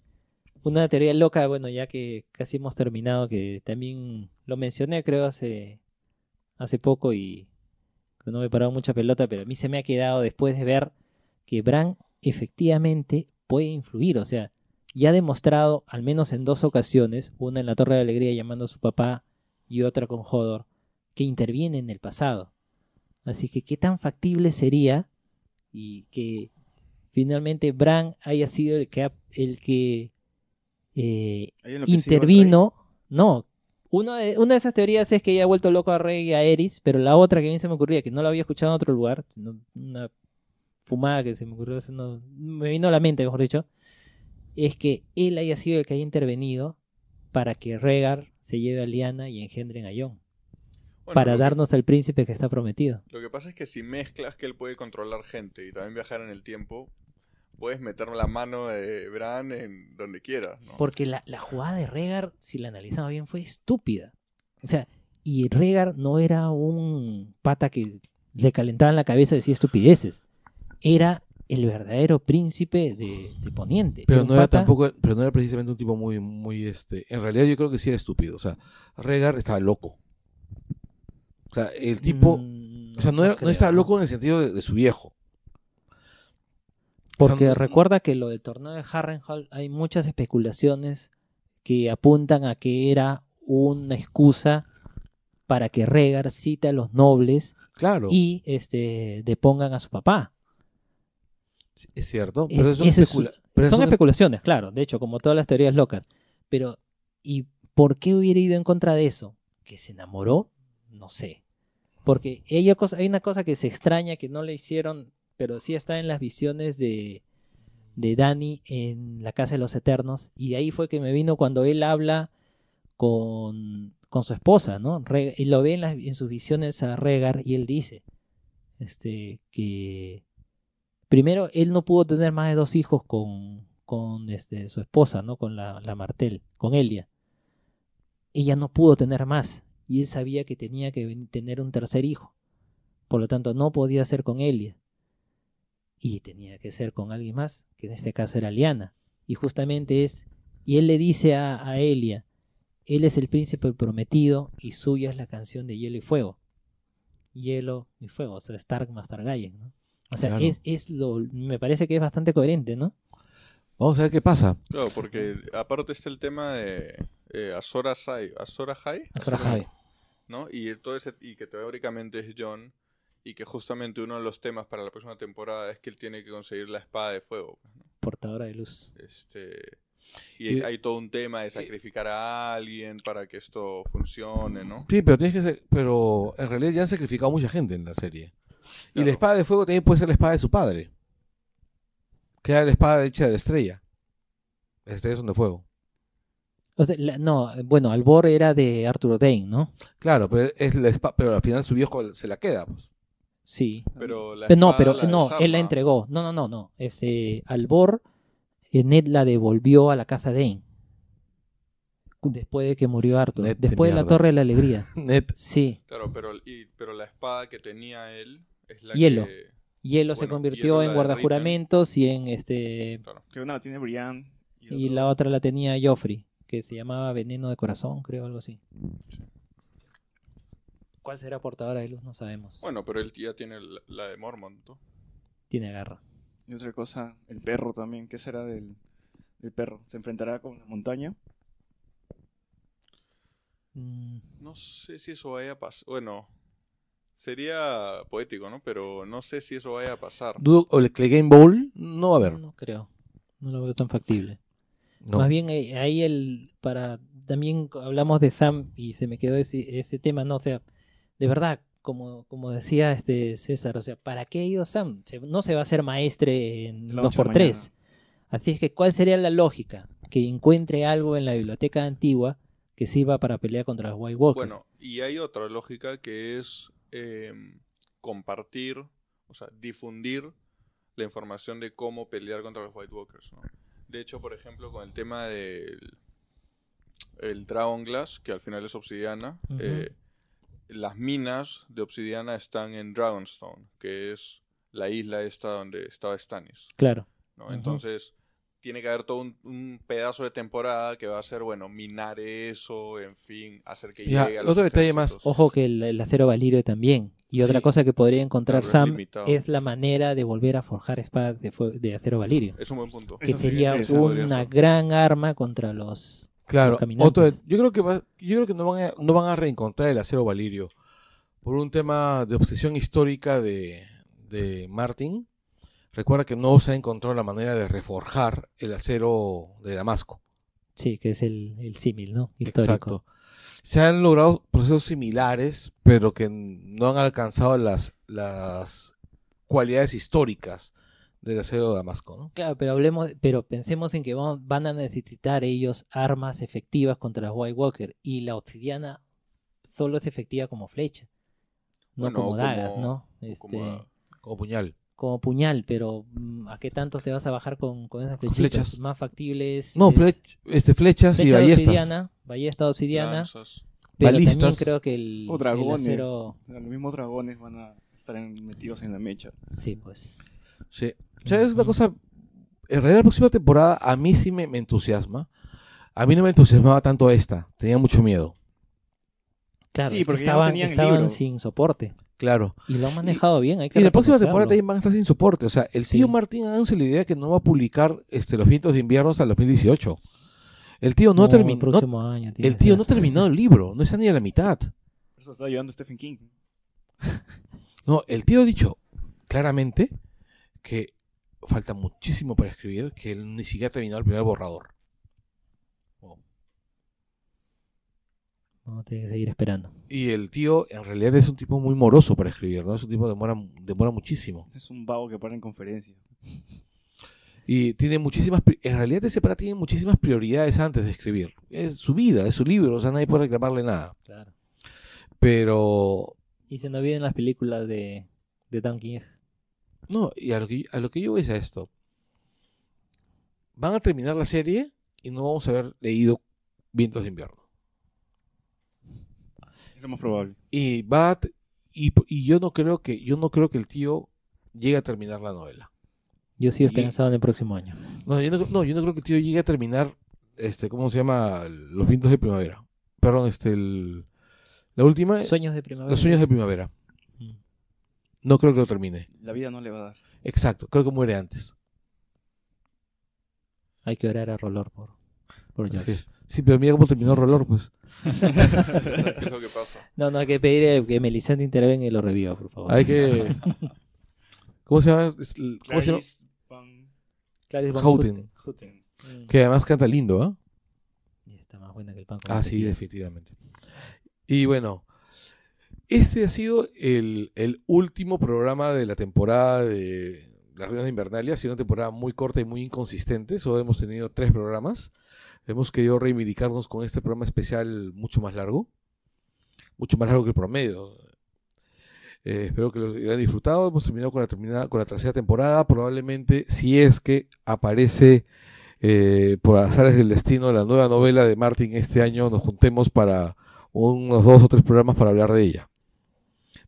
Una teoría loca, bueno, ya que casi hemos terminado, que también lo mencioné creo hace, hace poco y no me he parado mucha pelota, pero a mí se me ha quedado después de ver que Bran efectivamente puede influir, o sea, ya ha demostrado al menos en dos ocasiones, una en la Torre de Alegría llamando a su papá y otra con Hodor, que interviene en el pasado. Así que qué tan factible sería y que finalmente Bran haya sido el que el que eh, intervino. No, una de, una de esas teorías es que ella ha vuelto loco a Rey y a Eris, pero la otra que a mí se me ocurría, que no la había escuchado en otro lugar, una fumada que se me ocurrió, no- me vino a la mente, mejor dicho, es que él haya sido el que haya intervenido para que Rhaegar se lleve a Lyanna y engendren a Jon, Bueno, para que- darnos al príncipe que está prometido. Lo que pasa es que si mezclas que él puede controlar gente y también viajar en el tiempo, puedes meter la mano de Bran en donde quieras, ¿no? Porque la, la jugada de Rhaegar, si la analizamos bien, fue estúpida. O sea, y Rhaegar no era un pata que le calentaban la cabeza y decía estupideces. Era el verdadero príncipe de, de Poniente. Pero no era pata- tampoco, pero no era precisamente un tipo muy, muy, este, en realidad yo creo que sí era estúpido, o sea, Regar estaba loco. O sea, el tipo, Mm, o sea, no, era- no creo. estaba loco en el sentido de, de su viejo. Porque O sea, recuerda que lo del torneo de Harrenhal hay muchas especulaciones que apuntan a que era una excusa para que Rhaegar cite a los nobles Claro, y este depongan a su papá. Es cierto, Es- pero eso eso es- especula- pero Son especulaciones, claro, de hecho, como todas las teorías locas. Pero, ¿y por qué hubiera ido en contra de eso? ¿Que se enamoró? No sé. Porque ella cosa, hay una cosa que se extraña que no le hicieron, pero sí está en las visiones de, de Dani en la Casa de los Eternos. Y ahí fue que me vino cuando él habla con, con su esposa, ¿no? Re- y lo ve en, las- en sus visiones a Regar y él dice este, que primero él no pudo tener más de dos hijos con, con este, su esposa, ¿no? Con la, la Martel, con Elia. Ella no pudo tener más y él sabía que tenía que tener un tercer hijo. Por lo tanto, no podía ser con Elia. Y tenía que ser con alguien más, que en este caso era Liana. Y justamente es, y él le dice a, a Elia, él es el príncipe prometido y suya es la canción de Hielo y Fuego. Hielo y Fuego, o sea, Stark más Targaryen, ¿no? O sea, Claro. es, es lo, me parece que es bastante coherente, ¿no? Vamos a ver qué pasa. Claro, porque aparte está el tema de eh, Azor Ahai, Azor Ahai, Azor Ahai. ¿no? Y todo ese y que teóricamente es John y que justamente uno de los temas para la próxima temporada es que él tiene que conseguir la espada de fuego, pues, ¿no? Portadora de luz. Este y Y- hay todo un tema de sacrificar a alguien para que esto funcione, ¿no? Sí, pero tienes que ser, pero en realidad ya han sacrificado mucha gente en la serie. Y Claro. la espada de fuego también puede ser la espada de su padre. Que era la espada hecha de la estrella. Las estrellas son de fuego. O sea, la- no, bueno, Albor era de Arturo Dane, ¿no? Claro, pero es la espada, pero al final su viejo se la queda, pues. Sí. Pero la Pero no, pero la no, él la entregó. No, no, no, no. Este, Albor, Ned la devolvió a la casa Dane. Después de que murió Arthur. Ned de Después de la. Torre de la Alegría. [laughs] Net. Sí. Claro, pero y- pero la espada que tenía él es la Hielo. que Hielo se convirtió Hielo en guardajuramentos y en este claro. Que una la tiene Brian. y la otra la tenía Joffrey, que se llamaba Veneno de Corazón, creo, algo así. ¿Cuál será portadora de luz? No sabemos. Bueno, pero él ya tiene la, de Mormont, ¿no? Tiene garra. Y otra cosa, el perro también. ¿Qué será del, del perro? ¿Se enfrentará con la montaña? Mm, No sé si eso vaya a pasar. Bueno, sería poético, ¿no? Pero no sé si eso vaya a pasar. Dudo, o el Clay Game Bowl, no va a haber. no creo. No lo veo tan factible. No. Más bien eh, ahí el para también hablamos de Sam y se me quedó ese, ese tema, no, o sea, de verdad, como, como decía este César, o sea, ¿para qué ha ido Sam? Se- no se va a hacer maestre en La noche 2x3. Así es que, ¿cuál sería la lógica? Que encuentre algo en la biblioteca antigua que sirva para pelear contra los White Walkers. Bueno, y hay otra lógica que es eh, compartir, o sea, difundir la información de cómo pelear contra los White Walkers, ¿no? De hecho, por ejemplo, con el tema del el Dragon Glass, que al final es obsidiana. Eh, las minas de obsidiana están en Dragonstone, que es la isla esta donde estaba Stannis. Claro. Entonces, tiene que haber todo un, un pedazo de temporada que va a ser, bueno, minar eso, en fin, hacer que Ya, llegue a los otro detalle más. ejércitos. Ojo que el, el acero valirio también. Y otra Sí. cosa que podría encontrar Sam limitado. es la manera de volver a forjar espadas de, de acero valirio. Es un buen punto. Que Eso sería una ser. gran arma contra los... Claro, Los caminantes. otro, yo creo que va- yo creo que no van a, no van a reencontrar el acero valirio por un tema de obsesión histórica de, de Martin. Recuerda que no se ha encontrado la manera de reforjar el acero de Damasco. Sí, que es el, el símil, ¿no? Histórico. Exacto. Se han logrado procesos similares, pero que no han alcanzado las, las cualidades históricas del acero de Damasco, ¿no? Claro, pero hablemos, pero pensemos en que van, van a necesitar ellos armas efectivas contra los White Walker y la obsidiana solo es efectiva como flecha, no Bueno, como dagas, ¿no? Este, como como... Como puñal. pero mm, ¿a qué tantos te vas a bajar con, con esas flechitas? flechas. Más factibles. No, es flech- este, flechas y flecha ballestas. obsidiana, ballesta obsidiana, Lanzas. pero también creo que el, O el dragones. acero, O sea, Los mismos dragones van a estar metidos en la mecha. sí, pues. Sí. ¿Sabes una Ujú. cosa? En realidad la próxima temporada a mí sí me, me entusiasma. A mí no me entusiasmaba tanto esta. Tenía mucho miedo. Claro, Sí, es que porque no estaban, el estaban sin soporte Claro. y lo han manejado bien. Hay que Y la próxima temporada también van a estar sin soporte. O sea, el Sí. tío Martín háganse la idea que no va a publicar este, Los vientos de invierno hasta el 2018. El tío no, el año tiene el tío no ha terminado el libro. No está ni a la mitad. Por eso está ayudando Stephen King. [laughs] No, el tío ha dicho claramente que falta muchísimo para escribir, que él ni siquiera ha terminado el primer borrador. Vamos a tener que seguir esperando. Y el tío en realidad es un tipo muy moroso para escribir, ¿no? Es un tipo que demora, demora muchísimo. Es un vago que para en conferencias. Y tiene muchísimas, en realidad ese para tiene muchísimas prioridades antes de escribir. Es su vida, es su libro, o sea, nadie puede reclamarle nada. Claro. Pero, Y se nos olviden las películas de, de Egg. no, y a lo, que, a lo que yo voy es a esto. Van a terminar la serie y no vamos a haber leído Vientos de invierno. Lo más probable. Y va a t- y, y yo no creo que yo no creo que el tío llegue a terminar la novela. Yo sigo esperanzado en el próximo año. No, yo no, no, yo no creo que el tío llegue a terminar este ¿cómo se llama? Los vientos de primavera. Perdón, este el la última Sueños de primavera. Los sueños de primavera. Mm. No creo que lo termine. La vida no le va a dar. Exacto, creo que muere antes. Hay que orar a Rolor por, por George. Sí, pero mira cómo terminó Rolor, pues. ¿Sabes [laughs] qué es lo que pasa? No, no, hay que pedir que Melisandre intervenga y lo reviva, por favor. Hay que ¿Cómo se llama? El- ¿Cómo se llama? Clarice Van Clarice Van Houten. Houten. Mm. Que además canta lindo, ¿ah? Y está más buena que el pan con Ah, sí, mantequilla. definitivamente. Y bueno, este ha sido el, el último programa de la temporada de Las Reinas de Invernalia. Ha sido una temporada muy corta y muy inconsistente. Solo hemos tenido tres programas. Hemos querido reivindicarnos con este programa especial mucho más largo. Mucho más largo que el promedio. Eh, espero que lo hayan disfrutado. Hemos terminado con la, terminada, con la tercera temporada. Probablemente, si es que aparece eh, por azares del destino la nueva novela de Martin este año, nos juntemos para unos dos o tres programas para hablar de ella.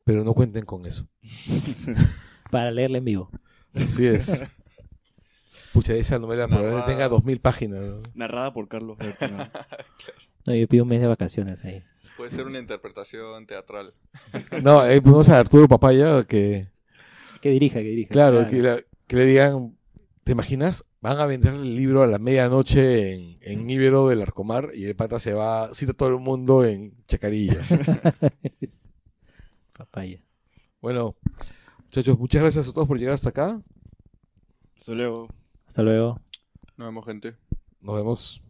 Pero no cuenten con eso. [laughs] Para leerla en vivo. Así es. Pucha, esa novela probablemente Narrada. tenga dos mil páginas. ¿no? narrada por Carlos Bertrand. [laughs] No, yo pido un mes de vacaciones ahí. Puede ser una interpretación teatral. No, ahí ponemos a Arturo Papaya que, Que dirija, que dirija. claro, Que, la- que le digan, ¿te imaginas? Van a vender el libro a la medianoche en, en Íbero del Arcomar y el pata se va, cita a todo el mundo en Chacarilla. [laughs] Papaya. bueno, muchachos, muchas gracias a todos por llegar hasta acá. Hasta luego. Hasta luego. Nos vemos, gente. Nos vemos.